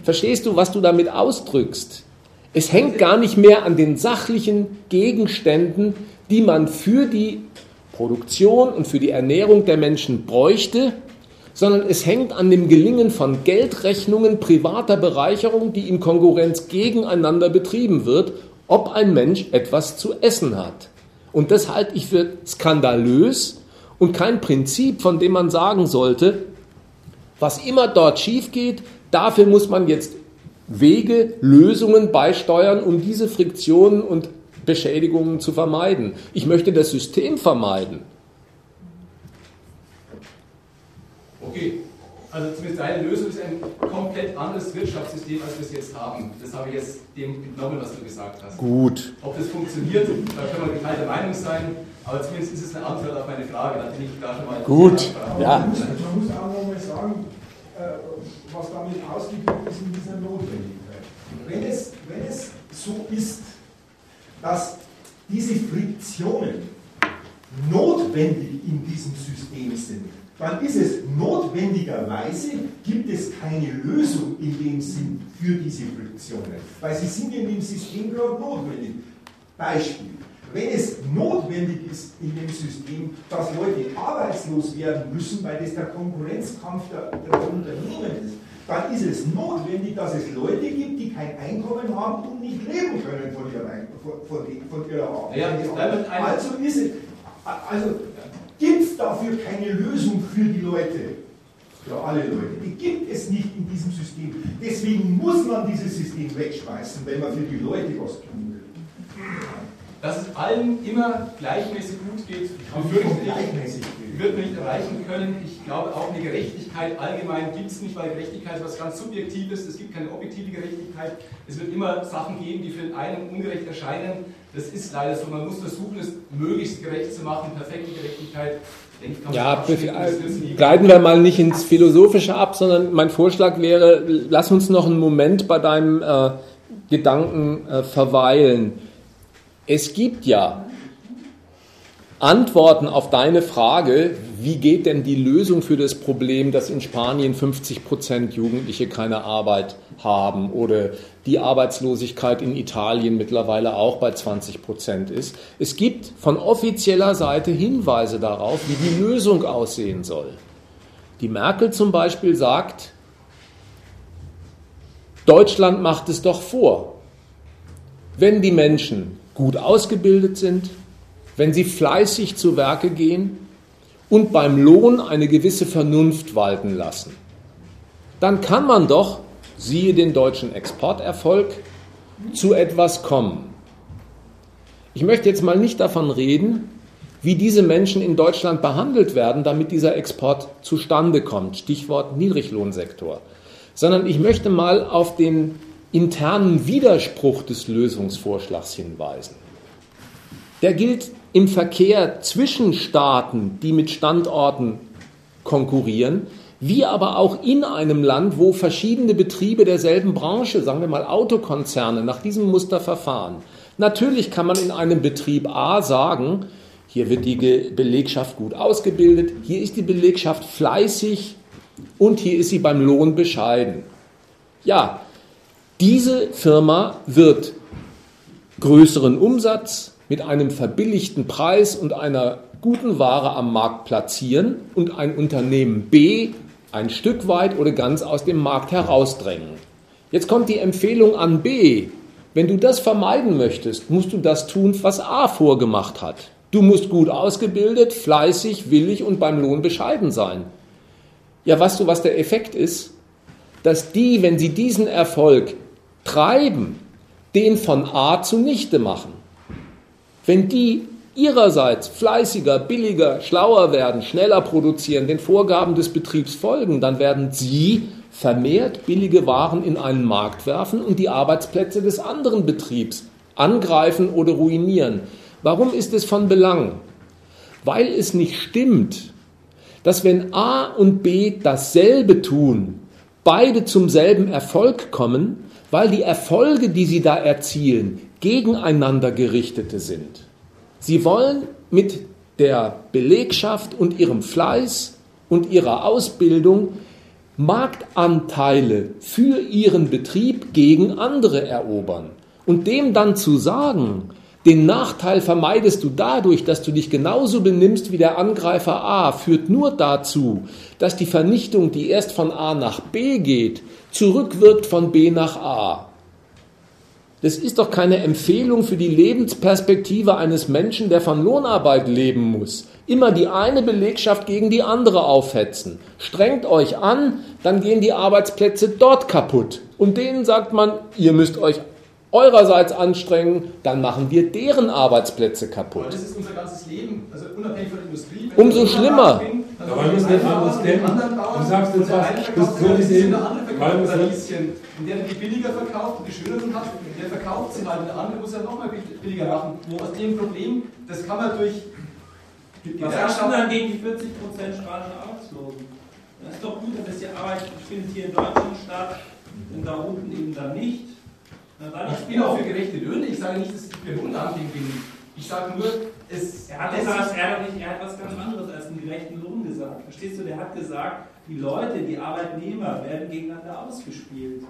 Verstehst du, was du damit ausdrückst? Es hängt gar nicht mehr an den sachlichen Gegenständen, die man für die Produktion und für die Ernährung der Menschen bräuchte, sondern es hängt an dem Gelingen von Geldrechnungen privater Bereicherung, die in Konkurrenz gegeneinander betrieben wird, ob ein Mensch etwas zu essen hat. Und das halte ich für skandalös und kein Prinzip, von dem man sagen sollte, was immer dort schief geht, dafür muss man jetzt Wege, Lösungen beisteuern, um diese Friktionen und Beschädigungen zu vermeiden. Ich möchte das System vermeiden. Okay, also zumindest deine Lösung ist ein komplett anderes Wirtschaftssystem, als wir es jetzt haben. Das habe ich jetzt dem entnommen, was du gesagt hast. Gut. Ob das funktioniert, da können wir geteilter Meinung sein, aber zumindest ist es eine Antwort auf meine Frage. Da bin ich da schon mal. Gut. Ja. Man muss, man muss auch nochmal sagen, äh, was damit ausgedrückt ist in dieser Notwendigkeit. Wenn es, wenn es so ist, dass diese Friktionen notwendig in diesem System sind, dann ist es notwendigerweise, gibt es keine Lösung in dem Sinn für diese Friktionen, weil sie sind in dem System gerade notwendig. Beispiel. wenn es notwendig ist in dem System, dass Leute arbeitslos werden müssen, weil das der Konkurrenzkampf der, der Unternehmen ist, dann ist es notwendig, dass es Leute gibt, die kein Einkommen haben und nicht leben können von ihrer, von, von, von ihrer Arbeit. Ja, also ist es, also gibt es dafür keine Lösung für die Leute, für alle Leute. Die gibt es nicht in diesem System. Deswegen muss man dieses System wegschmeißen, wenn man für die Leute was tun will. Dass es allen immer gleichmäßig gut geht, gleichmäßig wird nicht erreichen können. Ich glaube auch eine Gerechtigkeit allgemein gibt es nicht, weil Gerechtigkeit ist was ganz Subjektives. Es gibt keine objektive Gerechtigkeit. Es wird immer Sachen geben, die für den einen ungerecht erscheinen. Das ist leider so. Man muss versuchen, es möglichst gerecht zu machen. Perfekte Gerechtigkeit ja, gleiten wir mal nicht ins Philosophische ab, sondern mein Vorschlag wäre, lass uns noch einen Moment bei deinem äh, Gedanken äh, verweilen. Es gibt ja Antworten auf deine Frage, wie geht denn die Lösung für das Problem, dass in Spanien 50 Prozent Jugendliche keine Arbeit haben oder die Arbeitslosigkeit in Italien mittlerweile auch bei 20 Prozent ist. Es gibt von offizieller Seite Hinweise darauf, wie die Lösung aussehen soll. Die Merkel zum Beispiel sagt, Deutschland macht es doch vor. Wenn die Menschen gut ausgebildet sind, wenn sie fleißig zu Werke gehen und beim Lohn eine gewisse Vernunft walten lassen, dann kann man doch, siehe den deutschen Exporterfolg, zu etwas kommen. Ich möchte jetzt mal nicht davon reden, wie diese Menschen in Deutschland behandelt werden, damit dieser Export zustande kommt. Stichwort Niedriglohnsektor. Sondern ich möchte mal auf den internen Widerspruch des Lösungsvorschlags hinweisen. Der gilt im Verkehr zwischen Staaten, die mit Standorten konkurrieren, wie aber auch in einem Land, wo verschiedene Betriebe derselben Branche, sagen wir mal Autokonzerne, nach diesem Muster verfahren. Natürlich kann man in einem Betrieb A sagen, hier wird die Belegschaft gut ausgebildet, hier ist die Belegschaft fleißig und hier ist sie beim Lohn bescheiden. Ja, diese Firma wird größeren Umsatz, mit einem verbilligten Preis und einer guten Ware am Markt platzieren und ein Unternehmen B ein Stück weit oder ganz aus dem Markt herausdrängen. Jetzt kommt die Empfehlung an B. Wenn du das vermeiden möchtest, musst du das tun, was A vorgemacht hat. Du musst gut ausgebildet, fleißig, willig und beim Lohn bescheiden sein. Ja, weißt du, was der Effekt ist? Dass die, wenn sie diesen Erfolg treiben, den von A zunichte machen. Wenn die ihrerseits fleißiger, billiger, schlauer werden, schneller produzieren, den Vorgaben des Betriebs folgen, dann werden sie vermehrt billige Waren in einen Markt werfen und die Arbeitsplätze des anderen Betriebs angreifen oder ruinieren. Warum ist es von Belang? Weil es nicht stimmt, dass wenn A und B dasselbe tun, beide zum selben Erfolg kommen, weil die Erfolge, die sie da erzielen, gegeneinander gerichtete sind. Sie wollen mit der Belegschaft und ihrem Fleiß und ihrer Ausbildung Marktanteile für ihren Betrieb gegen andere erobern. Und dem dann zu sagen, den Nachteil vermeidest du dadurch, dass du dich genauso benimmst wie der Angreifer A, führt nur dazu, dass die Vernichtung, die erst von A nach B geht, zurückwirkt von B nach A. Das ist doch keine Empfehlung für die Lebensperspektive eines Menschen, der von Lohnarbeit leben muss. Immer die eine Belegschaft gegen die andere aufhetzen. Strengt euch an, dann gehen die Arbeitsplätze dort kaputt. Und denen sagt man, ihr müsst euch eurerseits anstrengen, dann machen wir deren Arbeitsplätze kaputt. Aber das ist unser ganzes Leben, also unabhängig von der Industrie. Umso schlimmer. Aber weil wir es nicht anders kennen. Du sagst jetzt was, das soll ich andere verkauft Radieschen, in der die billiger verkauft und die schöneren hat, der verkauft sie halt. Und der andere muss ja nochmal billiger machen. Wo aus dem Problem, das kann man durch was sagst du dann gegen die 40% spanischen Arbeitslosen? Das ist doch gut, dass die Arbeit findet hier in Deutschland statt und da unten eben dann nicht. Ich bin auch für gerechte Löhne. Ich sage nicht, dass ich für Lohndumping bin. Ich sage nur, es. Er hat, gesagt, er, hat nicht, er hat was ganz anderes als einen gerechten Lohn gesagt. Verstehst du? Der hat gesagt, die Leute, die Arbeitnehmer werden gegeneinander ausgespielt.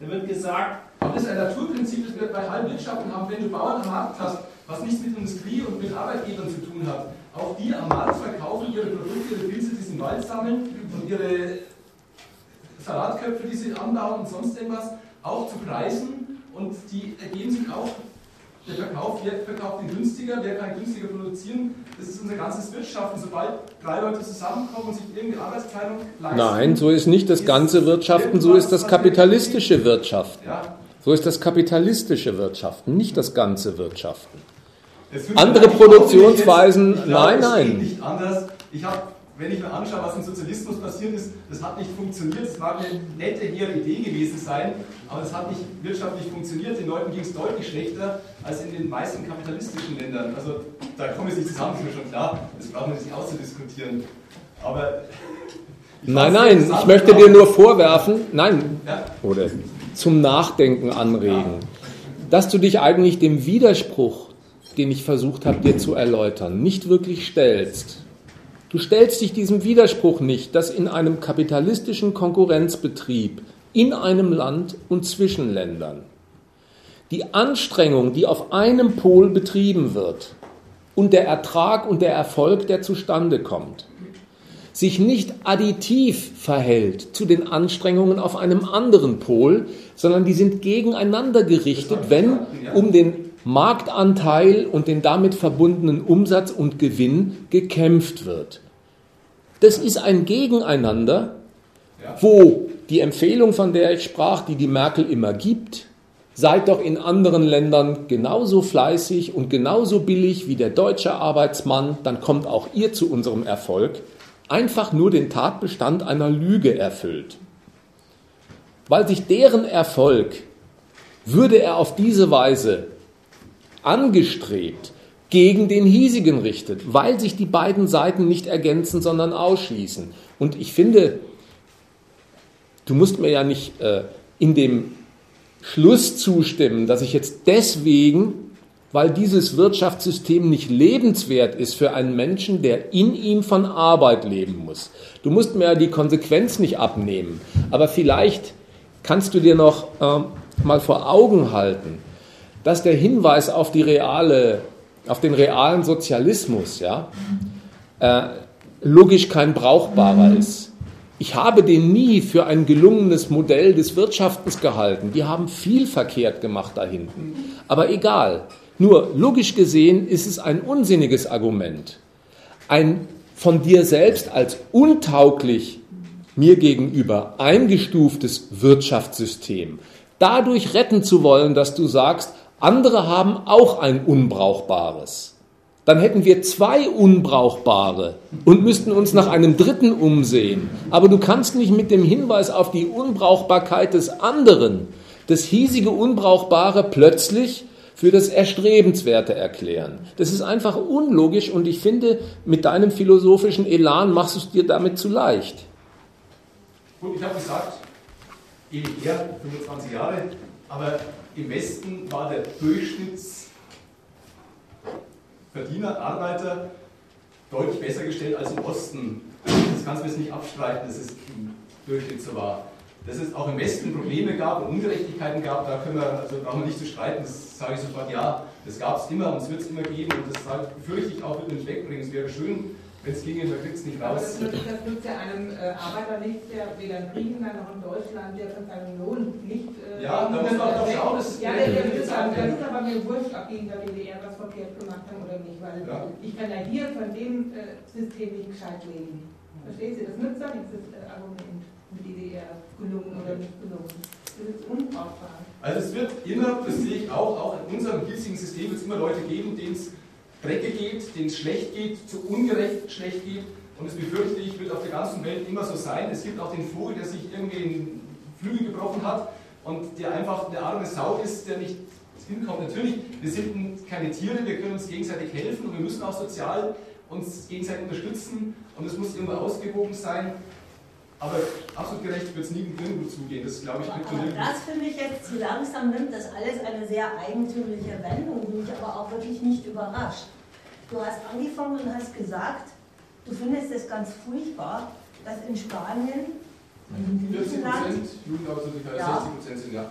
Da wird gesagt. Aber das ist ein Naturprinzip, das wir bei allen Wirtschaften haben. Wenn du Bauernmarkt hast, was nichts mit Industrie und mit Arbeitgebern zu tun hat. Auch die am Markt verkaufen ihre Produkte, ihre Pilze, die sie im Wald sammeln und ihre Salatköpfe, die sie anbauen und sonst irgendwas, auch zu Preisen und die ergeben sich auch der Verkauf, wer verkauft den günstiger, wer kann günstiger produzieren. Das ist unser ganzes Wirtschaften. Sobald drei Leute zusammenkommen und sich irgendwie Arbeitsteilung leisten. Nein, so ist nicht das ganze Wirtschaften, so ist das kapitalistische Wirtschaften. So ist das kapitalistische Wirtschaften, nicht das ganze Wirtschaften. Andere Produktionsweisen, nein, nein. Nicht anders. Ich habe wenn ich mir anschaue, was im Sozialismus passiert ist, das hat nicht funktioniert. Es mag eine nette, hehre Idee gewesen sein, aber das hat nicht wirtschaftlich funktioniert. Den Leuten ging es deutlich schlechter als in den meisten kapitalistischen Ländern. Also da kommen wir nicht zusammen, ist mir schon klar. Das brauchen wir nicht auszudiskutieren. Aber. Nein, nein, ich möchte dir nur vorwerfen, nein, ja? oder zum Nachdenken anregen, dass du dich eigentlich dem Widerspruch, den ich versucht habe, dir zu erläutern, nicht wirklich stellst. Du stellst dich diesem Widerspruch nicht, dass in einem kapitalistischen Konkurrenzbetrieb in einem Land und zwischen Ländern. Die Anstrengung, die auf einem Pol betrieben wird und der Ertrag und der Erfolg, der zustande kommt, sich nicht additiv verhält zu den Anstrengungen auf einem anderen Pol, sondern die sind gegeneinander gerichtet, wenn um den Marktanteil und den damit verbundenen Umsatz und Gewinn gekämpft wird. Das ist ein Gegeneinander, wo die Empfehlung, von der ich sprach, die die Merkel immer gibt, seid doch in anderen Ländern genauso fleißig und genauso billig wie der deutsche Arbeitsmann, dann kommt auch ihr zu unserem Erfolg, einfach nur den Tatbestand einer Lüge erfüllt. Weil sich deren Erfolg, würde er auf diese Weise angestrebt, gegen den hiesigen richtet, weil sich die beiden Seiten nicht ergänzen, sondern ausschließen. Und ich finde, du musst mir ja nicht äh, in dem Schluss zustimmen, dass ich jetzt deswegen, weil dieses Wirtschaftssystem nicht lebenswert ist für einen Menschen, der in ihm von Arbeit leben muss. Du musst mir ja die Konsequenz nicht abnehmen, aber vielleicht kannst du dir noch äh, mal vor Augen halten, dass der Hinweis auf die reale, auf den realen Sozialismus, ja, äh, logisch kein brauchbarer ist. Ich habe den nie für ein gelungenes Modell des Wirtschaftens gehalten. Die haben viel verkehrt gemacht da hinten. Aber egal. Nur logisch gesehen ist es ein unsinniges Argument. Ein von dir selbst als untauglich mir gegenüber eingestuftes Wirtschaftssystem dadurch retten zu wollen, dass du sagst, andere haben auch ein unbrauchbares. Dann hätten wir zwei unbrauchbare und müssten uns nach einem dritten umsehen. Aber du kannst nicht mit dem Hinweis auf die Unbrauchbarkeit des anderen das hiesige Unbrauchbare plötzlich für das Erstrebenswerte erklären. Das ist einfach unlogisch und ich finde, mit deinem philosophischen Elan machst du es dir damit zu leicht. Gut, ich habe gesagt, ewig her, 25 Jahre, aber im Westen war der Durchschnittsverdiener, Arbeiter deutlich besser gestellt als im Osten. Das kannst du jetzt nicht abstreiten, dass es im Durchschnitt so war. Dass es auch im Westen Probleme gab und Ungerechtigkeiten gab, da können wir, also brauchen wir nicht zu streiten, das sage ich sofort ja. Das gab es immer und es wird es immer geben und das befürchte ich auch, wird nicht wegbringen. Es wäre schön, wenn es ginge, man kriegt es nicht raus. Das nützt, das nützt ja einem äh, Arbeiter nicht, der weder in Griechenland noch in Deutschland, der von seinem Lohn nicht. Äh, ja, da muss man auch schauen, dass. Ja, der, der, der, das ist aber mir wurscht, ob die in der DDR was verkehrt gemacht haben oder nicht, weil ja. ich kann ja hier von dem äh, System nicht gescheit leben. Verstehen Sie? Das nützt ja nichts, das äh, Argument mit DDR gelungen oder nicht gelungen. Das ist unbrauchbar. Also es wird immer, das sehe ich auch, auch in unserem hiesigen System wird es immer Leute geben, denen es Drecke geht, denen es schlecht geht, zu ungerecht schlecht geht. Und das befürchte ich, wird auf der ganzen Welt immer so sein. Es gibt auch den Vogel, der sich irgendwie in Flügel gebrochen hat und der einfach eine arme Sau ist, der nicht hinkommt. Natürlich, wir sind keine Tiere, wir können uns gegenseitig helfen und wir müssen auch sozial uns gegenseitig unterstützen und es muss irgendwo ausgewogen sein. Aber absolut gerecht wird es nie nirgendwo zugehen. Das glaube ich aber das finde ich jetzt zu langsam nimmt das alles eine sehr eigentümliche Wendung, die mich aber auch wirklich nicht überrascht. Du hast angefangen und hast gesagt, du findest es ganz furchtbar, dass in Spanien, in Griechenland, ja, 60 sind, ja.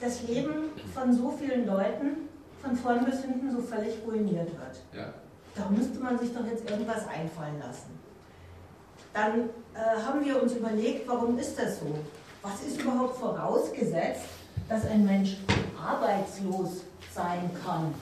das Leben von so vielen Leuten von vorn bis hinten so völlig ruiniert wird. Ja. Da müsste man sich doch jetzt irgendwas einfallen lassen. Dann äh, haben wir uns überlegt, warum ist das so? Was ist überhaupt vorausgesetzt, dass ein Mensch arbeitslos sein kann?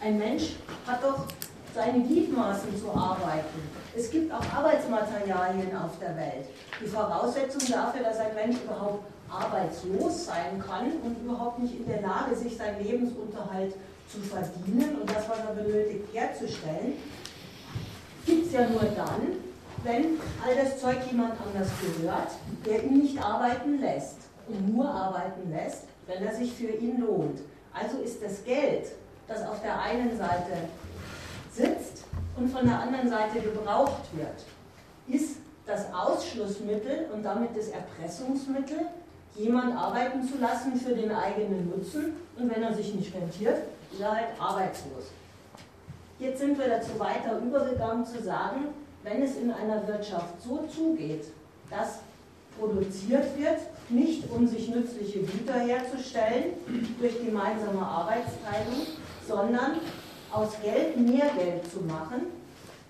Ein Mensch hat doch seine Gliedmaßen zu arbeiten. Es gibt auch Arbeitsmaterialien auf der Welt. Die Voraussetzung dafür, dass ein Mensch überhaupt arbeitslos sein kann und überhaupt nicht in der Lage, sich seinen Lebensunterhalt zu verdienen und das, was er benötigt, herzustellen, gibt es ja nur dann, wenn all das Zeug jemand anders gehört, der ihn nicht arbeiten lässt und nur arbeiten lässt, wenn er sich für ihn lohnt. Also ist das Geld, das auf der einen Seite sitzt und von der anderen Seite gebraucht wird, ist das Ausschlussmittel und damit das Erpressungsmittel, jemand arbeiten zu lassen für den eigenen Nutzen und wenn er sich nicht rentiert, ist er halt arbeitslos. Jetzt sind wir dazu weiter übergegangen zu sagen, wenn es in einer Wirtschaft so zugeht, dass produziert wird, nicht um sich nützliche Güter herzustellen durch gemeinsame Arbeitsteilung, sondern aus Geld mehr Geld zu machen,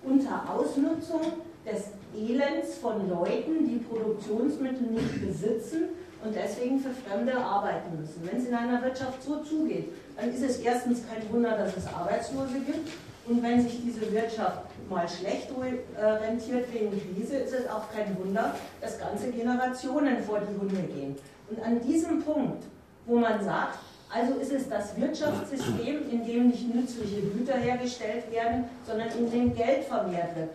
unter Ausnutzung des Elends von Leuten, die Produktionsmittel nicht besitzen und deswegen für Fremde arbeiten müssen. Wenn es in einer Wirtschaft so zugeht, dann ist es erstens kein Wunder, dass es Arbeitslose gibt. Und wenn sich diese Wirtschaft mal schlecht äh, rentiert wegen Krise, ist es auch kein Wunder, dass ganze Generationen vor die Hunde gehen. Und an diesem Punkt, wo man sagt, also ist es das Wirtschaftssystem, in dem nicht nützliche Güter hergestellt werden, sondern in dem Geld vermehrt wird,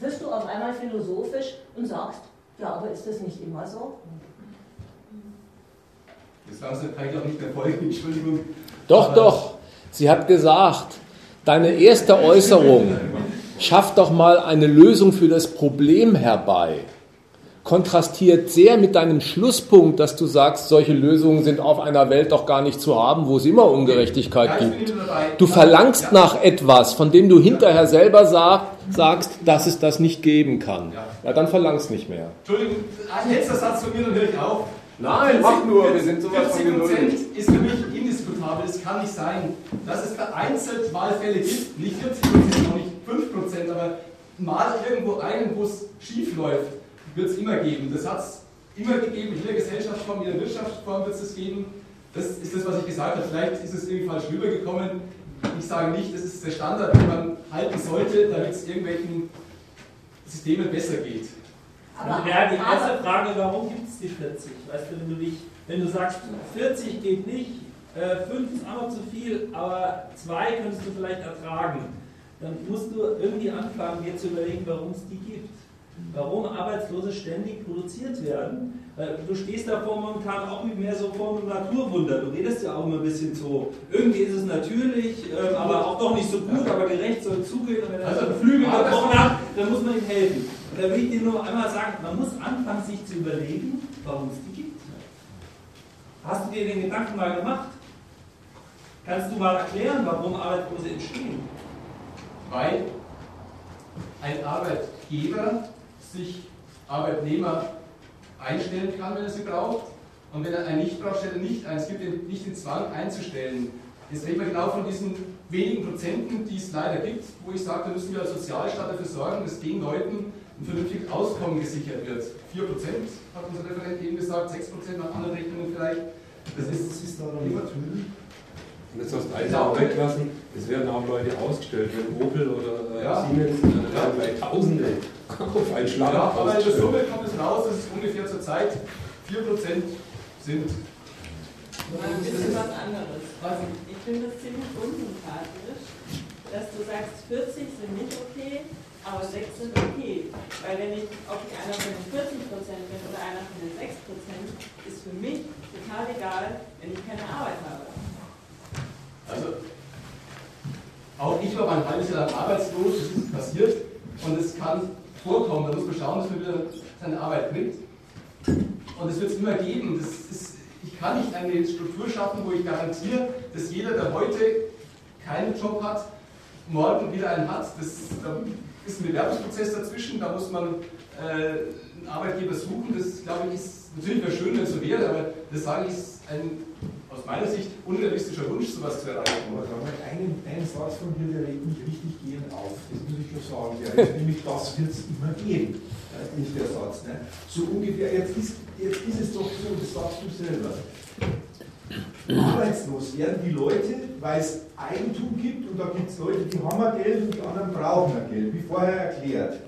wirst du auf einmal philosophisch und sagst, ja, aber ist das nicht immer so? Das Ganze kann ich auch nicht mehr folgen, Entschuldigung. Doch, doch. Sie hat gesagt, deine erste Äußerung schafft doch mal eine Lösung für das Problem herbei. Kontrastiert sehr mit deinem Schlusspunkt, dass du sagst, solche Lösungen sind auf einer Welt doch gar nicht zu haben, wo es immer Ungerechtigkeit gibt. Du verlangst nach etwas, von dem du hinterher selber sag, sagst, dass es das nicht geben kann. Ja, dann verlangst nicht mehr. Entschuldigung, ein letzter Satz von mir, dann höre ich auf. Nein, mach nur, wir sind sowas von geduldig. ist für mich indiskutabel. Es kann nicht sein, dass es vereinzelt mal Fälle gibt, nicht 40 Prozent, auch nicht 5 Prozent, aber mal irgendwo einen, wo es schief läuft, wird es immer geben. Das hat es immer gegeben, in jeder Gesellschaftsform, in jeder Wirtschaftsform wird es das geben. Das ist das, was ich gesagt habe. Vielleicht ist es irgendwie falsch rübergekommen. Ich sage nicht, das ist der Standard, den man halten sollte, damit es irgendwelchen Systemen besser geht. Aber, ja, die erste Frage, warum gibt es die 40? Weißt du, wenn du, dich, wenn du sagst, 40 geht nicht, äh, 5 ist auch noch zu viel, aber 2 könntest du vielleicht ertragen, dann musst du irgendwie anfangen, dir zu überlegen, warum es die gibt. Warum Arbeitslose ständig produziert werden. Du stehst davor momentan auch mehr so vor einem Naturwunder. Du redest ja auch immer ein bisschen so. Irgendwie ist es natürlich, ähm, aber auch doch nicht so gut, aber gerecht soll zugehen. Und wenn er also Flügel gebrochen hat, dann muss man ihm helfen. Und da will ich dir nur einmal sagen, man muss anfangen, sich zu überlegen, warum es die gibt. Hast du dir den Gedanken mal gemacht? Kannst du mal erklären, warum Arbeitslose entstehen? Weil ein Arbeitgeber sich Arbeitnehmer einstellen kann, wenn er sie braucht. Und wenn er einen nicht braucht, stellt er nicht ein. Es gibt nicht den Zwang einzustellen. Jetzt reden wir genau von diesen wenigen Prozenten, die es leider gibt, wo ich sage, da müssen wir als Sozialstaat dafür sorgen, dass den Leuten ein vernünftiges Auskommen gesichert wird. 4% hat unser Referent eben gesagt, 6% nach anderen Rechnungen vielleicht. Das ist, das ist aber Und das hast du eins auch weglassen, es werden auch Leute ausgestellt, wenn Opel oder äh, ja. Siemens äh, ja. bei Tausende auf einen Schlag Ja, aber in der Summe kommt es raus, dass es ungefähr zur Zeit 4% sind. Ein bisschen was anderes. Ich finde es ziemlich unsympathisch, dass du sagst, 40 sind nicht okay, aber 6 sind okay. Weil wenn ich, ob ich einer von den 40 Prozent bin oder einer von den 6 Prozent, ist für mich total egal, wenn ich keine Arbeit habe. Also, auch ich war ein halbes Jahr lang arbeitslos, das ist passiert und es kann vorkommen, da muss man schauen, dass man wieder seine Arbeit kriegt. Und es wird es immer geben. Ist, ich kann nicht eine Struktur schaffen, wo ich garantiere, dass jeder, der heute keinen Job hat, morgen wieder einen hat. Das, da ist ein Bewerbungsprozess dazwischen, da muss man äh, einen Arbeitgeber suchen. Das glaube ich ist natürlich wäre schön, wenn es so wäre, aber das sage ich, ist ein aus meiner Sicht unrealistischer Wunsch, sowas zu erreichen. Aber sag mal, einen, einen Satz von dir, der regt mich richtig gehend auf. Das muss ich schon sagen. Der ist nämlich, das wird es immer geben. Das ist nicht der Satz. Ne? So ungefähr, jetzt ist, jetzt ist es doch so, das sagst du selber. Arbeitslos werden die Leute, weil es Eigentum gibt und da gibt es Leute, die haben Geld und die anderen brauchen Geld, wie vorher erklärt.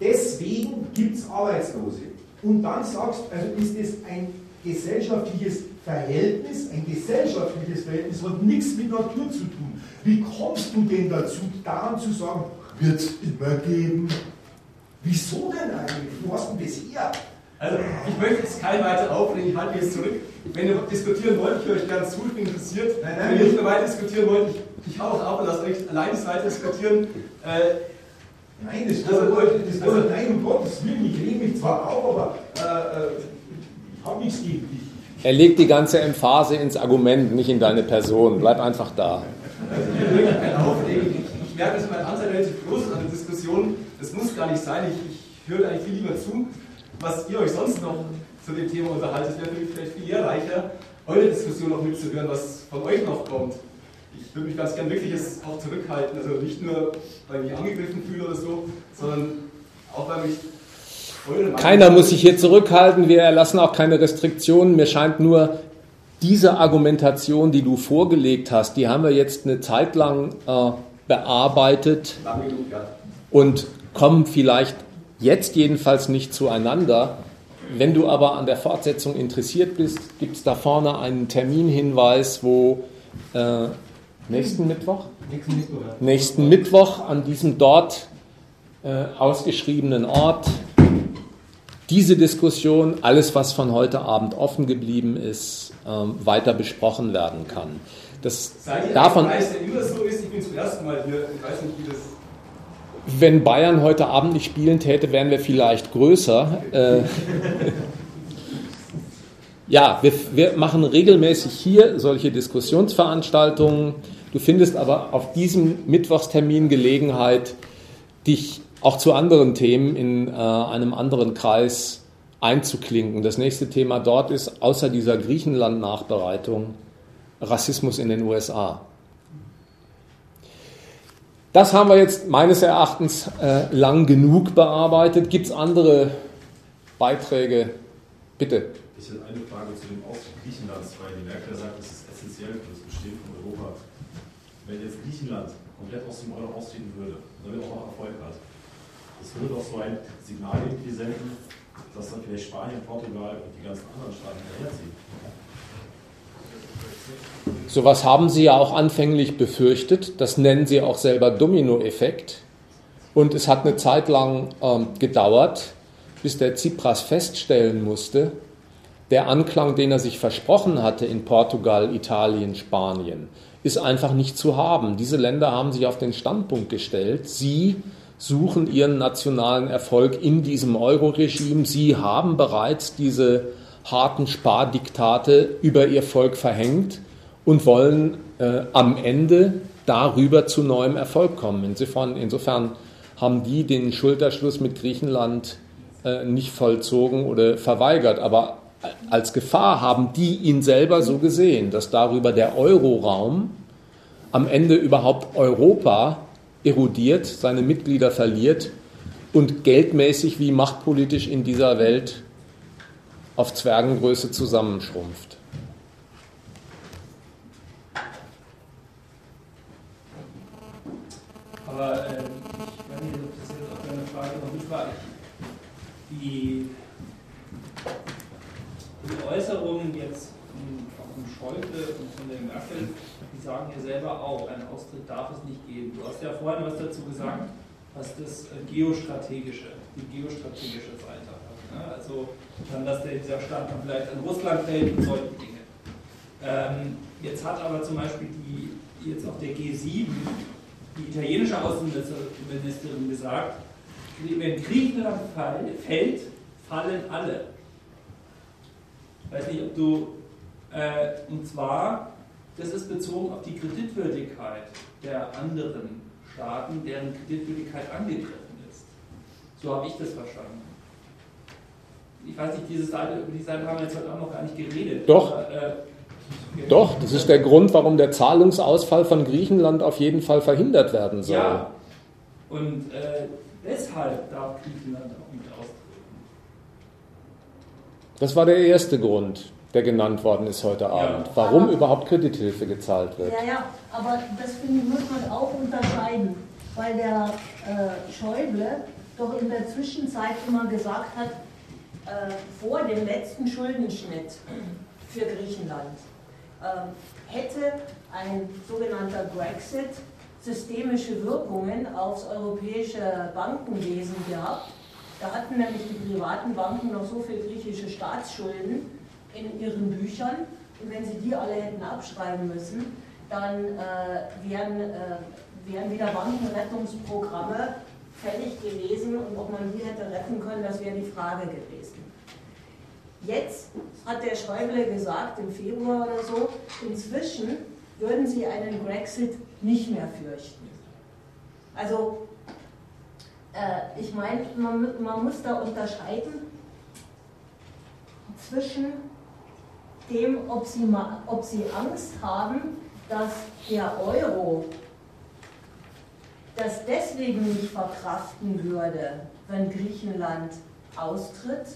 Deswegen gibt es Arbeitslose. Und dann sagst du, also ist es ein gesellschaftliches Verhältnis, ein gesellschaftliches Verhältnis, hat nichts mit Natur zu tun. Wie kommst du denn dazu, daran zu sagen, wird es immer geben? Wieso denn eigentlich? Du hast denn das her? Also, ich möchte jetzt kein weiter aufregen, ich halte jetzt zurück. Wenn ihr diskutieren wollt, ich höre euch gerne zu, ich bin interessiert. Nein, nein, Wenn ihr nicht mehr weiter diskutieren wollt, ich, ich hau auch auf und lasse euch allein weiter diskutieren. Äh, Nein, das also, wollte das also, nein, um Gottes Willen, ich rede mich zwar auf, aber äh, äh ich habe nichts gegen. Er legt die ganze Emphase ins Argument, nicht in deine Person. Bleib einfach da. Also ich merke, dass mein Anteil relativ groß ist an der Diskussion. Das muss gar nicht sein. Ich, ich höre eigentlich viel lieber zu. Was ihr euch sonst noch zu dem Thema unterhaltet, wäre für mich vielleicht viel lehrreicher, eure Diskussion noch mitzuhören, was von euch noch kommt. Ich würde mich ganz gern wirklich auch zurückhalten. Also nicht nur, weil ich mich angegriffen fühle oder so, sondern auch, weil mich keiner muss sich hier zurückhalten, wir erlassen auch keine Restriktionen. Mir scheint nur, diese Argumentation, die du vorgelegt hast, die haben wir jetzt eine Zeit lang äh, bearbeitet und kommen vielleicht jetzt jedenfalls nicht zueinander. Wenn du aber an der Fortsetzung interessiert bist, gibt es da vorne einen Terminhinweis, wo äh, nächsten Mittwoch? Nächsten Mittwoch, ja. nächsten Mittwoch an diesem dort äh, ausgeschriebenen Ort diese Diskussion, alles was von heute Abend offen geblieben ist, ähm, weiter besprochen werden kann. Das davon, immer so ist, nicht, wie das wenn Bayern heute Abend nicht spielen täte, wären wir vielleicht größer. Äh, ja, wir, wir, machen regelmäßig hier solche Diskussionsveranstaltungen. Du findest aber auf diesem Mittwochstermin Gelegenheit, dich auch zu anderen Themen in äh, einem anderen Kreis einzuklinken. Das nächste Thema dort ist, außer dieser Griechenland-Nachbereitung, Rassismus in den USA. Das haben wir jetzt meines Erachtens äh, lang genug bearbeitet. Gibt es andere Beiträge? Bitte. Ich hätte eine Frage zu dem Austritt Griechenlands, weil die Merkel sagt, das ist essentiell für das Bestehen von Europa. Wenn jetzt Griechenland komplett aus dem Euro austreten würde, damit auch noch Erfolg hat, das würde doch so ein Signal irgendwie senden, dass dann vielleicht Spanien, Portugal und die ganzen anderen Staaten hinterherziehen. Sowas haben Sie ja auch anfänglich befürchtet. Das nennen Sie auch selber Dominoeffekt. Und es hat eine Zeit lang ähm, gedauert, bis der Tsipras feststellen musste, der Anklang, den er sich versprochen hatte in Portugal, Italien, Spanien, ist einfach nicht zu haben. Diese Länder haben sich auf den Standpunkt gestellt, sie suchen ihren nationalen Erfolg in diesem Euro-Regime. Sie haben bereits diese harten Spardiktate über ihr Volk verhängt und wollen äh, am Ende darüber zu neuem Erfolg kommen. Insofern, insofern haben die den Schulterschluss mit Griechenland äh, nicht vollzogen oder verweigert. Aber als Gefahr haben die ihn selber so gesehen, dass darüber der Euroraum am Ende überhaupt Europa erodiert, seine Mitglieder verliert und geldmäßig wie machtpolitisch in dieser Welt auf Zwergengröße zusammenschrumpft. Aber äh, ich weiß nicht, ob das jetzt auf deine Frage noch nicht war. Die, die Äußerungen jetzt von Schäuble und von der Merkel sagen ja selber auch, einen Austritt darf es nicht geben. Du hast ja vorhin was dazu gesagt, was das äh, geostrategische, die geostrategische Seite hat. Ne? Also dann, dass der, dieser Staat dann vielleicht an Russland fällt und solche Dinge. Ähm, jetzt hat aber zum Beispiel die, jetzt auch der G7, die italienische Außenministerin gesagt, wenn Griechenland fällt, fallen alle. Weiß nicht, ob du, äh, und zwar das ist bezogen auf die Kreditwürdigkeit der anderen Staaten, deren Kreditwürdigkeit angegriffen ist. So habe ich das verstanden. ich weiß nicht, diese Seite, über die Seite haben wir jetzt heute auch noch gar nicht geredet. Doch. Aber, äh, Doch, das ist der Grund, warum der Zahlungsausfall von Griechenland auf jeden Fall verhindert werden soll. Ja. Und äh, deshalb darf Griechenland auch nicht austreten. Das war der erste Grund, der genannt worden ist heute Abend, warum überhaupt Kredithilfe gezahlt wird. Ja, ja, aber das finde ich, muss man auch unterscheiden, weil der äh, Schäuble doch in der Zwischenzeit immer gesagt hat, äh, vor dem letzten Schuldenschnitt für Griechenland ähm, hätte ein sogenannter Brexit systemische Wirkungen aufs europäische Bankenwesen gehabt. Da hatten nämlich die privaten Banken noch so viel griechische Staatsschulden in ihren Büchern. Und wenn sie die alle hätten abschreiben müssen, dann äh, wären, äh, wären wieder Bankenrettungsprogramme fällig gewesen und ob man die hätte retten können, das wäre die Frage gewesen. Jetzt hat der Schäuble gesagt, im Februar oder so, inzwischen würden sie einen Brexit nicht mehr fürchten. Also, äh, ich meine, man, man muss da unterscheiden zwischen dem, ob sie, ob sie Angst haben, dass der Euro das deswegen nicht verkraften würde, wenn Griechenland austritt,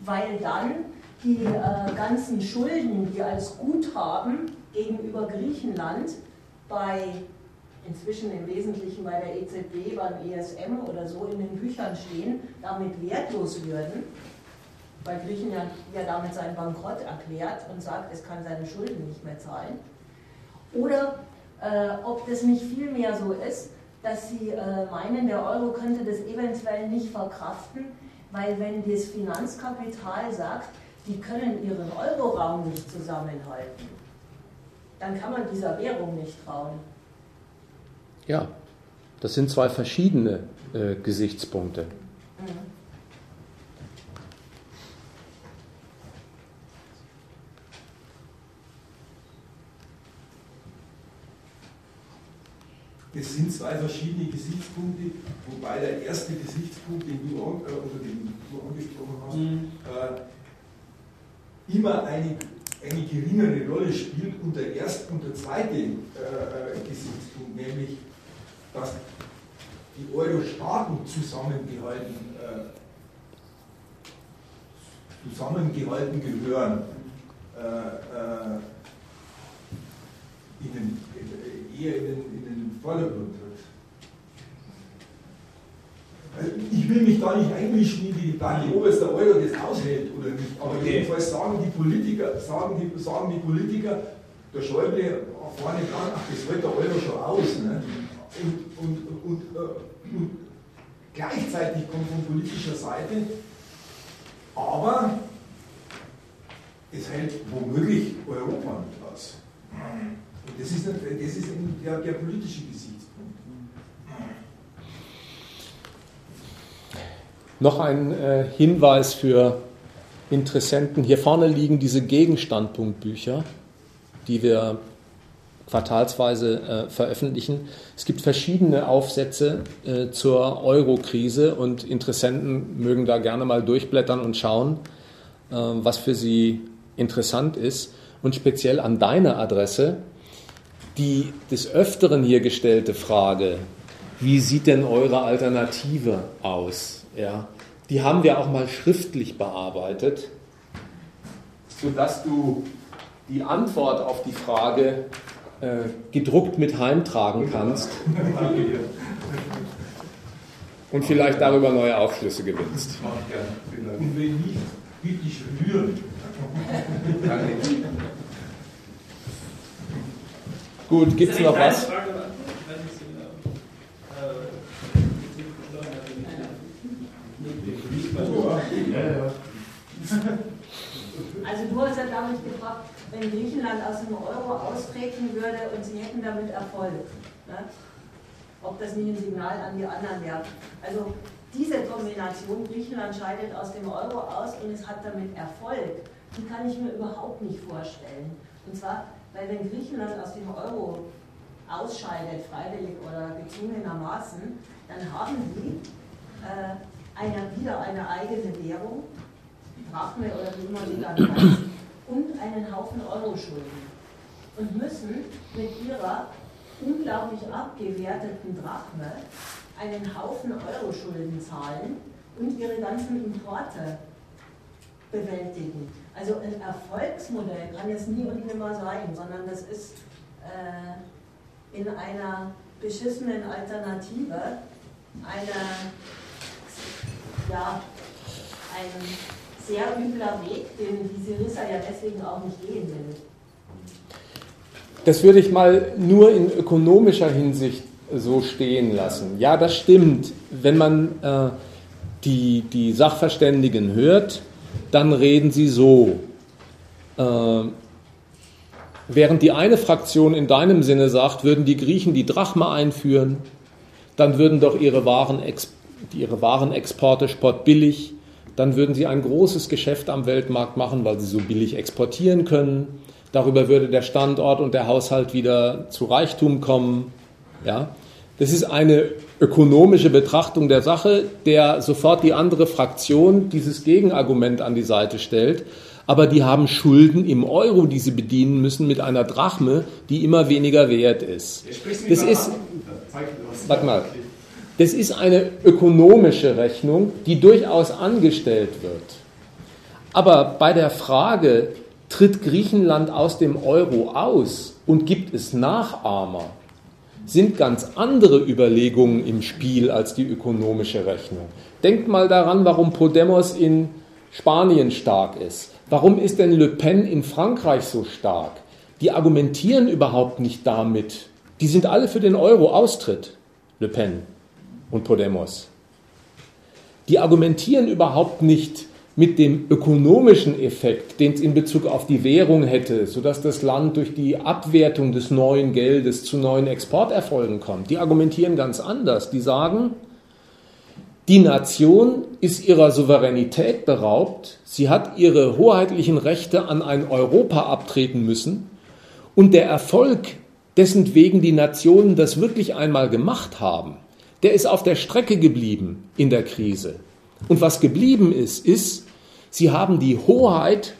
weil dann die äh, ganzen Schulden, die als Guthaben gegenüber Griechenland bei inzwischen im Wesentlichen bei der EZB, beim ESM oder so in den Büchern stehen, damit wertlos würden, weil Griechenland ja damit seinen Bankrott erklärt und sagt, es kann seine Schulden nicht mehr zahlen. Oder äh, ob das nicht vielmehr so ist, dass sie äh, meinen, der Euro könnte das eventuell nicht verkraften, weil wenn das Finanzkapital sagt, die können ihren Euroraum nicht zusammenhalten, dann kann man dieser Währung nicht trauen. Ja, das sind zwei verschiedene äh, Gesichtspunkte. Das sind zwei verschiedene Gesichtspunkte, wobei der erste Gesichtspunkt, den du, an, äh, oder den du angesprochen hast, Mhm. äh, immer eine, eine geringere Rolle spielt und der erste und der zweite äh, äh, Gesichtspunkt, nämlich dass die Euro-Staaten zusammengehalten, äh, zusammengehalten gehören, äh, äh, in den, eher in den, in den Vordergrund tritt. Also Ich will mich da nicht einmischen in die Debatte, ob es der Euro das aushält oder nicht. Aber Okay. jedenfalls sagen die Politiker, sagen die, sagen die Politiker, der Schäuble vorne dran, ach, das hält der Euro schon aus. Ne? Und, und, und, äh, und gleichzeitig kommt von politischer Seite, aber es hält womöglich Europa nicht aus. Und das ist, das ist der, der politische Gesichtspunkt. Noch ein äh, Hinweis für Interessenten. Hier vorne liegen diese Gegenstandpunktbücher, die wir quartalsweise äh, veröffentlichen. Es gibt verschiedene Aufsätze äh, zur Euro-Krise und Interessenten mögen da gerne mal durchblättern und schauen, äh, was für sie interessant ist. Und speziell an deine Adresse die des Öfteren hier gestellte Frage, wie sieht denn eure Alternative aus? Ja, die haben wir auch mal schriftlich bearbeitet, sodass du die Antwort auf die Frage äh, gedruckt mit heimtragen kannst und vielleicht darüber neue Aufschlüsse gewinnst. Und wenn nicht, bitte ich rühren. Gut, gibt es noch was? Also du hast ja damit gefragt, wenn Griechenland aus dem Euro austreten würde und sie hätten damit Erfolg, ne? ob das nicht ein Signal an die anderen wäre. Also diese Kombination, Griechenland scheidet aus dem Euro aus und es hat damit Erfolg, die kann ich mir überhaupt nicht vorstellen. Und zwar, weil wenn Griechenland aus dem Euro ausscheidet, freiwillig oder gezwungenermaßen, dann haben sie äh, eine, wieder eine eigene Währung Drachme oder wie immer sie dann heißt, und einen Haufen Euro-Schulden. Und müssen mit ihrer unglaublich abgewerteten Drachme einen Haufen Euro-Schulden zahlen und ihre ganzen Importe bewältigen. Also ein Erfolgsmodell kann es nie und nimmer sein, sondern das ist äh, in einer beschissenen Alternative eine, ja, ein sehr übler Weg, den die Syriza ja deswegen auch nicht gehen will. Das würde ich mal nur in ökonomischer Hinsicht so stehen lassen. Ja, das stimmt. Wenn man äh, die, die Sachverständigen hört, dann reden sie so. Äh, während die eine Fraktion in deinem Sinne sagt, würden die Griechen die Drachma einführen, dann würden doch ihre, Waren, ihre Warenexporte spottbillig, dann würden sie ein großes Geschäft am Weltmarkt machen, weil sie so billig exportieren können. Darüber würde der Standort und der Haushalt wieder zu Reichtum kommen. Ja? Das ist eine ökonomische Betrachtung der Sache, der sofort die andere Fraktion dieses Gegenargument an die Seite stellt. Aber die haben Schulden im Euro, die sie bedienen müssen, mit einer Drachme, die immer weniger wert ist. Das ist, warte mal, das ist eine ökonomische Rechnung, die durchaus angestellt wird. Aber bei der Frage, tritt Griechenland aus dem Euro aus und gibt es Nachahmer, sind ganz andere Überlegungen im Spiel als die ökonomische Rechnung. Denkt mal daran, warum Podemos in Spanien stark ist. Warum ist denn Le Pen in Frankreich so stark? Die argumentieren überhaupt nicht damit. Die sind alle für den Euro-Austritt, Le Pen und Podemos. Die argumentieren überhaupt nicht mit dem ökonomischen Effekt, den es in Bezug auf die Währung hätte, sodass das Land durch die Abwertung des neuen Geldes zu neuen Exporterfolgen kommt. Die argumentieren ganz anders. Die sagen, die Nation ist ihrer Souveränität beraubt, sie hat ihre hoheitlichen Rechte an ein Europa abtreten müssen und der Erfolg, dessen wegen die Nationen das wirklich einmal gemacht haben, der ist auf der Strecke geblieben in der Krise. Und was geblieben ist, ist, Sie haben die Hoheit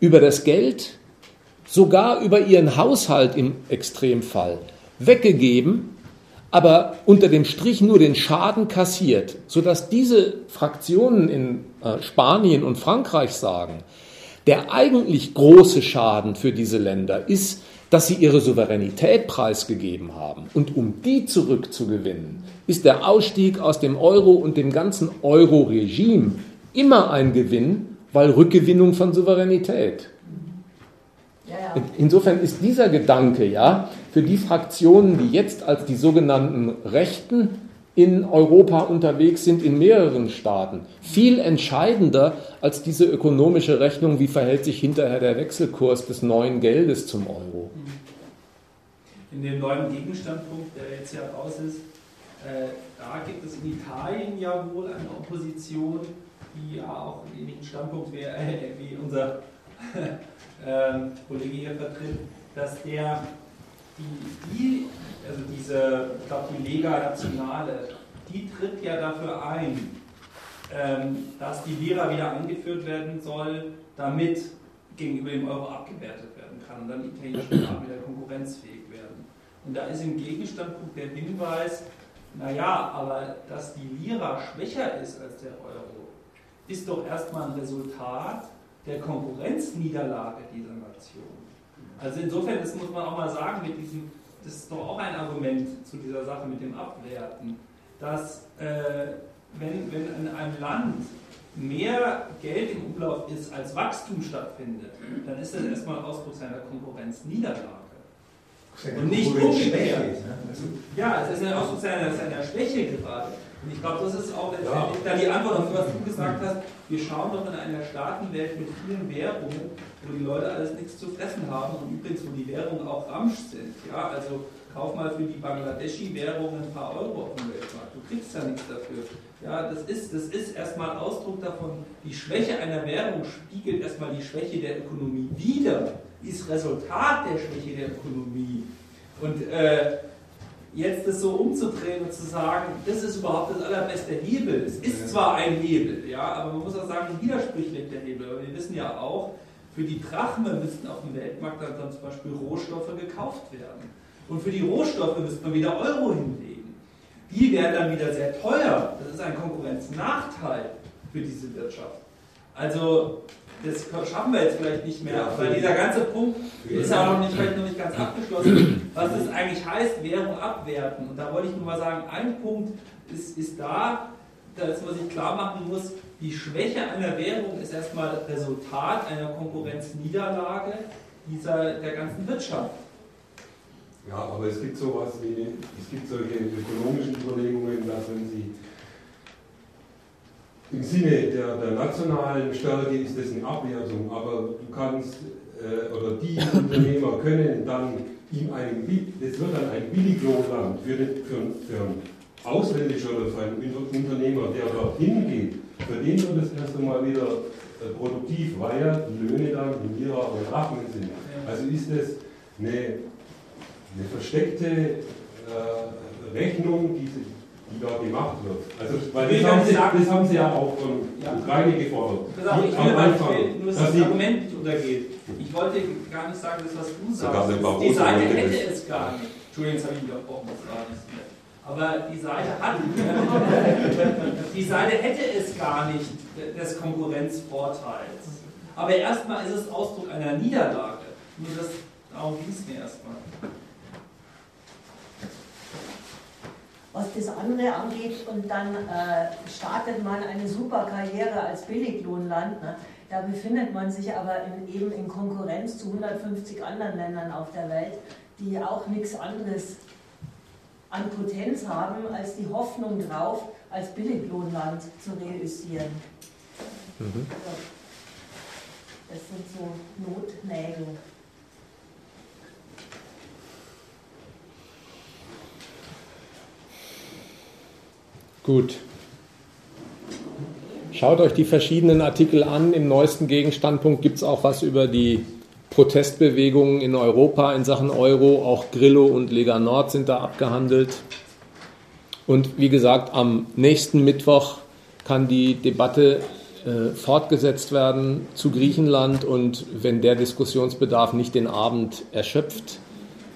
über das Geld, sogar über ihren Haushalt im Extremfall weggegeben, aber unter dem Strich nur den Schaden kassiert, sodass diese Fraktionen in äh, Spanien und Frankreich sagen, der eigentlich große Schaden für diese Länder ist, dass sie ihre Souveränität preisgegeben haben. Und um die zurückzugewinnen, ist der Ausstieg aus dem Euro und dem ganzen Euro-Regime immer ein Gewinn, weil Rückgewinnung von Souveränität. Insofern ist dieser Gedanke ja für die Fraktionen, die jetzt als die sogenannten Rechten in Europa unterwegs sind, in mehreren Staaten, viel entscheidender als diese ökonomische Rechnung, wie verhält sich hinterher der Wechselkurs des neuen Geldes zum Euro. In dem neuen Gegenstandpunkt, der jetzt ja raus ist, äh, da gibt es in Italien ja wohl eine Opposition, die ja auch einen ähnlichen Standpunkt wie, äh, wie unser ähm, Kollege hier vertritt, dass der die, die also diese, ich glaube die Lega Nationale, die tritt ja dafür ein, ähm, dass die Lira wieder eingeführt werden soll, damit gegenüber dem Euro abgewertet werden kann und dann italienische Staaten wieder konkurrenzfähig werden. Und da ist im Gegenstandpunkt der Hinweis, naja, aber dass die Lira schwächer ist als der Euro, ist doch erstmal ein Resultat der Konkurrenzniederlage dieser Nation. Also insofern, das muss man auch mal sagen, mit diesem, das ist doch auch ein Argument zu dieser Sache mit dem Abwerten, dass äh, wenn, wenn in einem Land mehr Geld im Umlauf ist, als Wachstum stattfindet, dann ist das erstmal Ausdruck seiner Konkurrenzniederlage. Und nicht umgekehrt. Ne? Ja, es ist ein Ausdruck seiner, seiner Schwäche gerade. Und ich glaube, das ist auch letztendlich ja. da die Antwort auf was du gesagt hast. Wir schauen doch in einer Staatenwelt mit vielen Währungen, wo die Leute alles nichts zu fressen haben und übrigens, wo die Währungen auch Ramsch sind. Ja, also kauf mal für die Bangladeschi-Währung ein paar Euro auf dem Weltmarkt. Du kriegst ja nichts dafür. Ja, das ist, das ist erstmal Ausdruck davon, die Schwäche einer Währung spiegelt erstmal die Schwäche der Ökonomie wider, ist Resultat der Schwäche der Ökonomie. Und äh, jetzt das so umzudrehen und zu sagen, das ist überhaupt das allerbeste Hebel. Es ist zwar ein Hebel, ja, aber man muss auch sagen, widersprüchlich der Hebel. Aber wir wissen ja auch, für die Drachme müssten auf dem Weltmarkt dann, dann zum Beispiel Rohstoffe gekauft werden. Und für die Rohstoffe müsste man wieder Euro hinlegen. Die wären dann wieder sehr teuer. Das ist ein Konkurrenznachteil für diese Wirtschaft. Also das schaffen wir jetzt vielleicht nicht mehr, weil dieser ganze Punkt ist ja noch nicht, vielleicht noch nicht ganz abgeschlossen, was das eigentlich heißt, Währung abwerten. Und da wollte ich nur mal sagen, ein Punkt ist, ist da, dass man sich klar machen muss, die Schwäche einer Währung ist erstmal Resultat einer Konkurrenzniederlage dieser, der ganzen Wirtschaft. Ja, aber es gibt sowas wie, es gibt solche ökonomischen Überlegungen, dass wenn Sie im Sinne der, der nationalen Stärke ist das eine Abwertung, aber du kannst, äh, oder die Unternehmer können dann ihm einen, das wird dann ein Billiglohnland für, den, für, für einen ausländischen oder für einen Unternehmer, der dorthin geht, für den wird es erst einmal wieder äh, produktiv, weil ja die Löhne dann in ihrer Drachmen sind. Also ist das eine, eine versteckte äh, Rechnung, die, die da gemacht wird. Also, weil das haben, sie, das haben, sie, ja auch von ja. Ukraine gefordert. Auch, ich will, will nur, dass das Argument nicht untergeht. Ich wollte gar nicht sagen, das was du sagst. Die Seite hätte es gar nicht. Entschuldigung, jetzt habe ich unterbrochen, nicht mehr. Aber die Seite hat, die Seite hätte es gar nicht des Konkurrenzvorteils. Aber erstmal ist es Ausdruck einer Niederlage. Nur das, darum ging es mir erstmal. Was das andere angeht und dann äh, startet man eine super Karriere als Billiglohnland. Ne? Da befindet man sich aber in, eben in Konkurrenz zu 150 anderen Ländern auf der Welt, die auch nichts anderes an Potenz haben, als die Hoffnung drauf, als Billiglohnland zu realisieren. Mhm. Also, das sind so Notnägel. Gut. Schaut euch die verschiedenen Artikel an. Im neuesten Gegenstandpunkt gibt es auch was über die Protestbewegungen in Europa in Sachen Euro. Auch Grillo und Lega Nord sind da abgehandelt. Und wie gesagt, am nächsten Mittwoch kann die Debatte äh, fortgesetzt werden zu Griechenland. Und wenn der Diskussionsbedarf nicht den Abend erschöpft,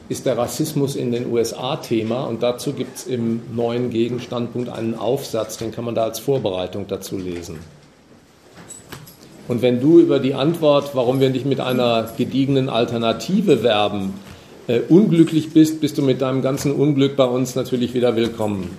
ist der Rassismus in den USA Thema und dazu gibt es im neuen Gegenstandpunkt einen Aufsatz, den kann man da als Vorbereitung dazu lesen. Und wenn du über die Antwort, warum wir nicht mit einer gediegenen Alternative werben, äh, unglücklich bist, bist du mit deinem ganzen Unglück bei uns natürlich wieder willkommen.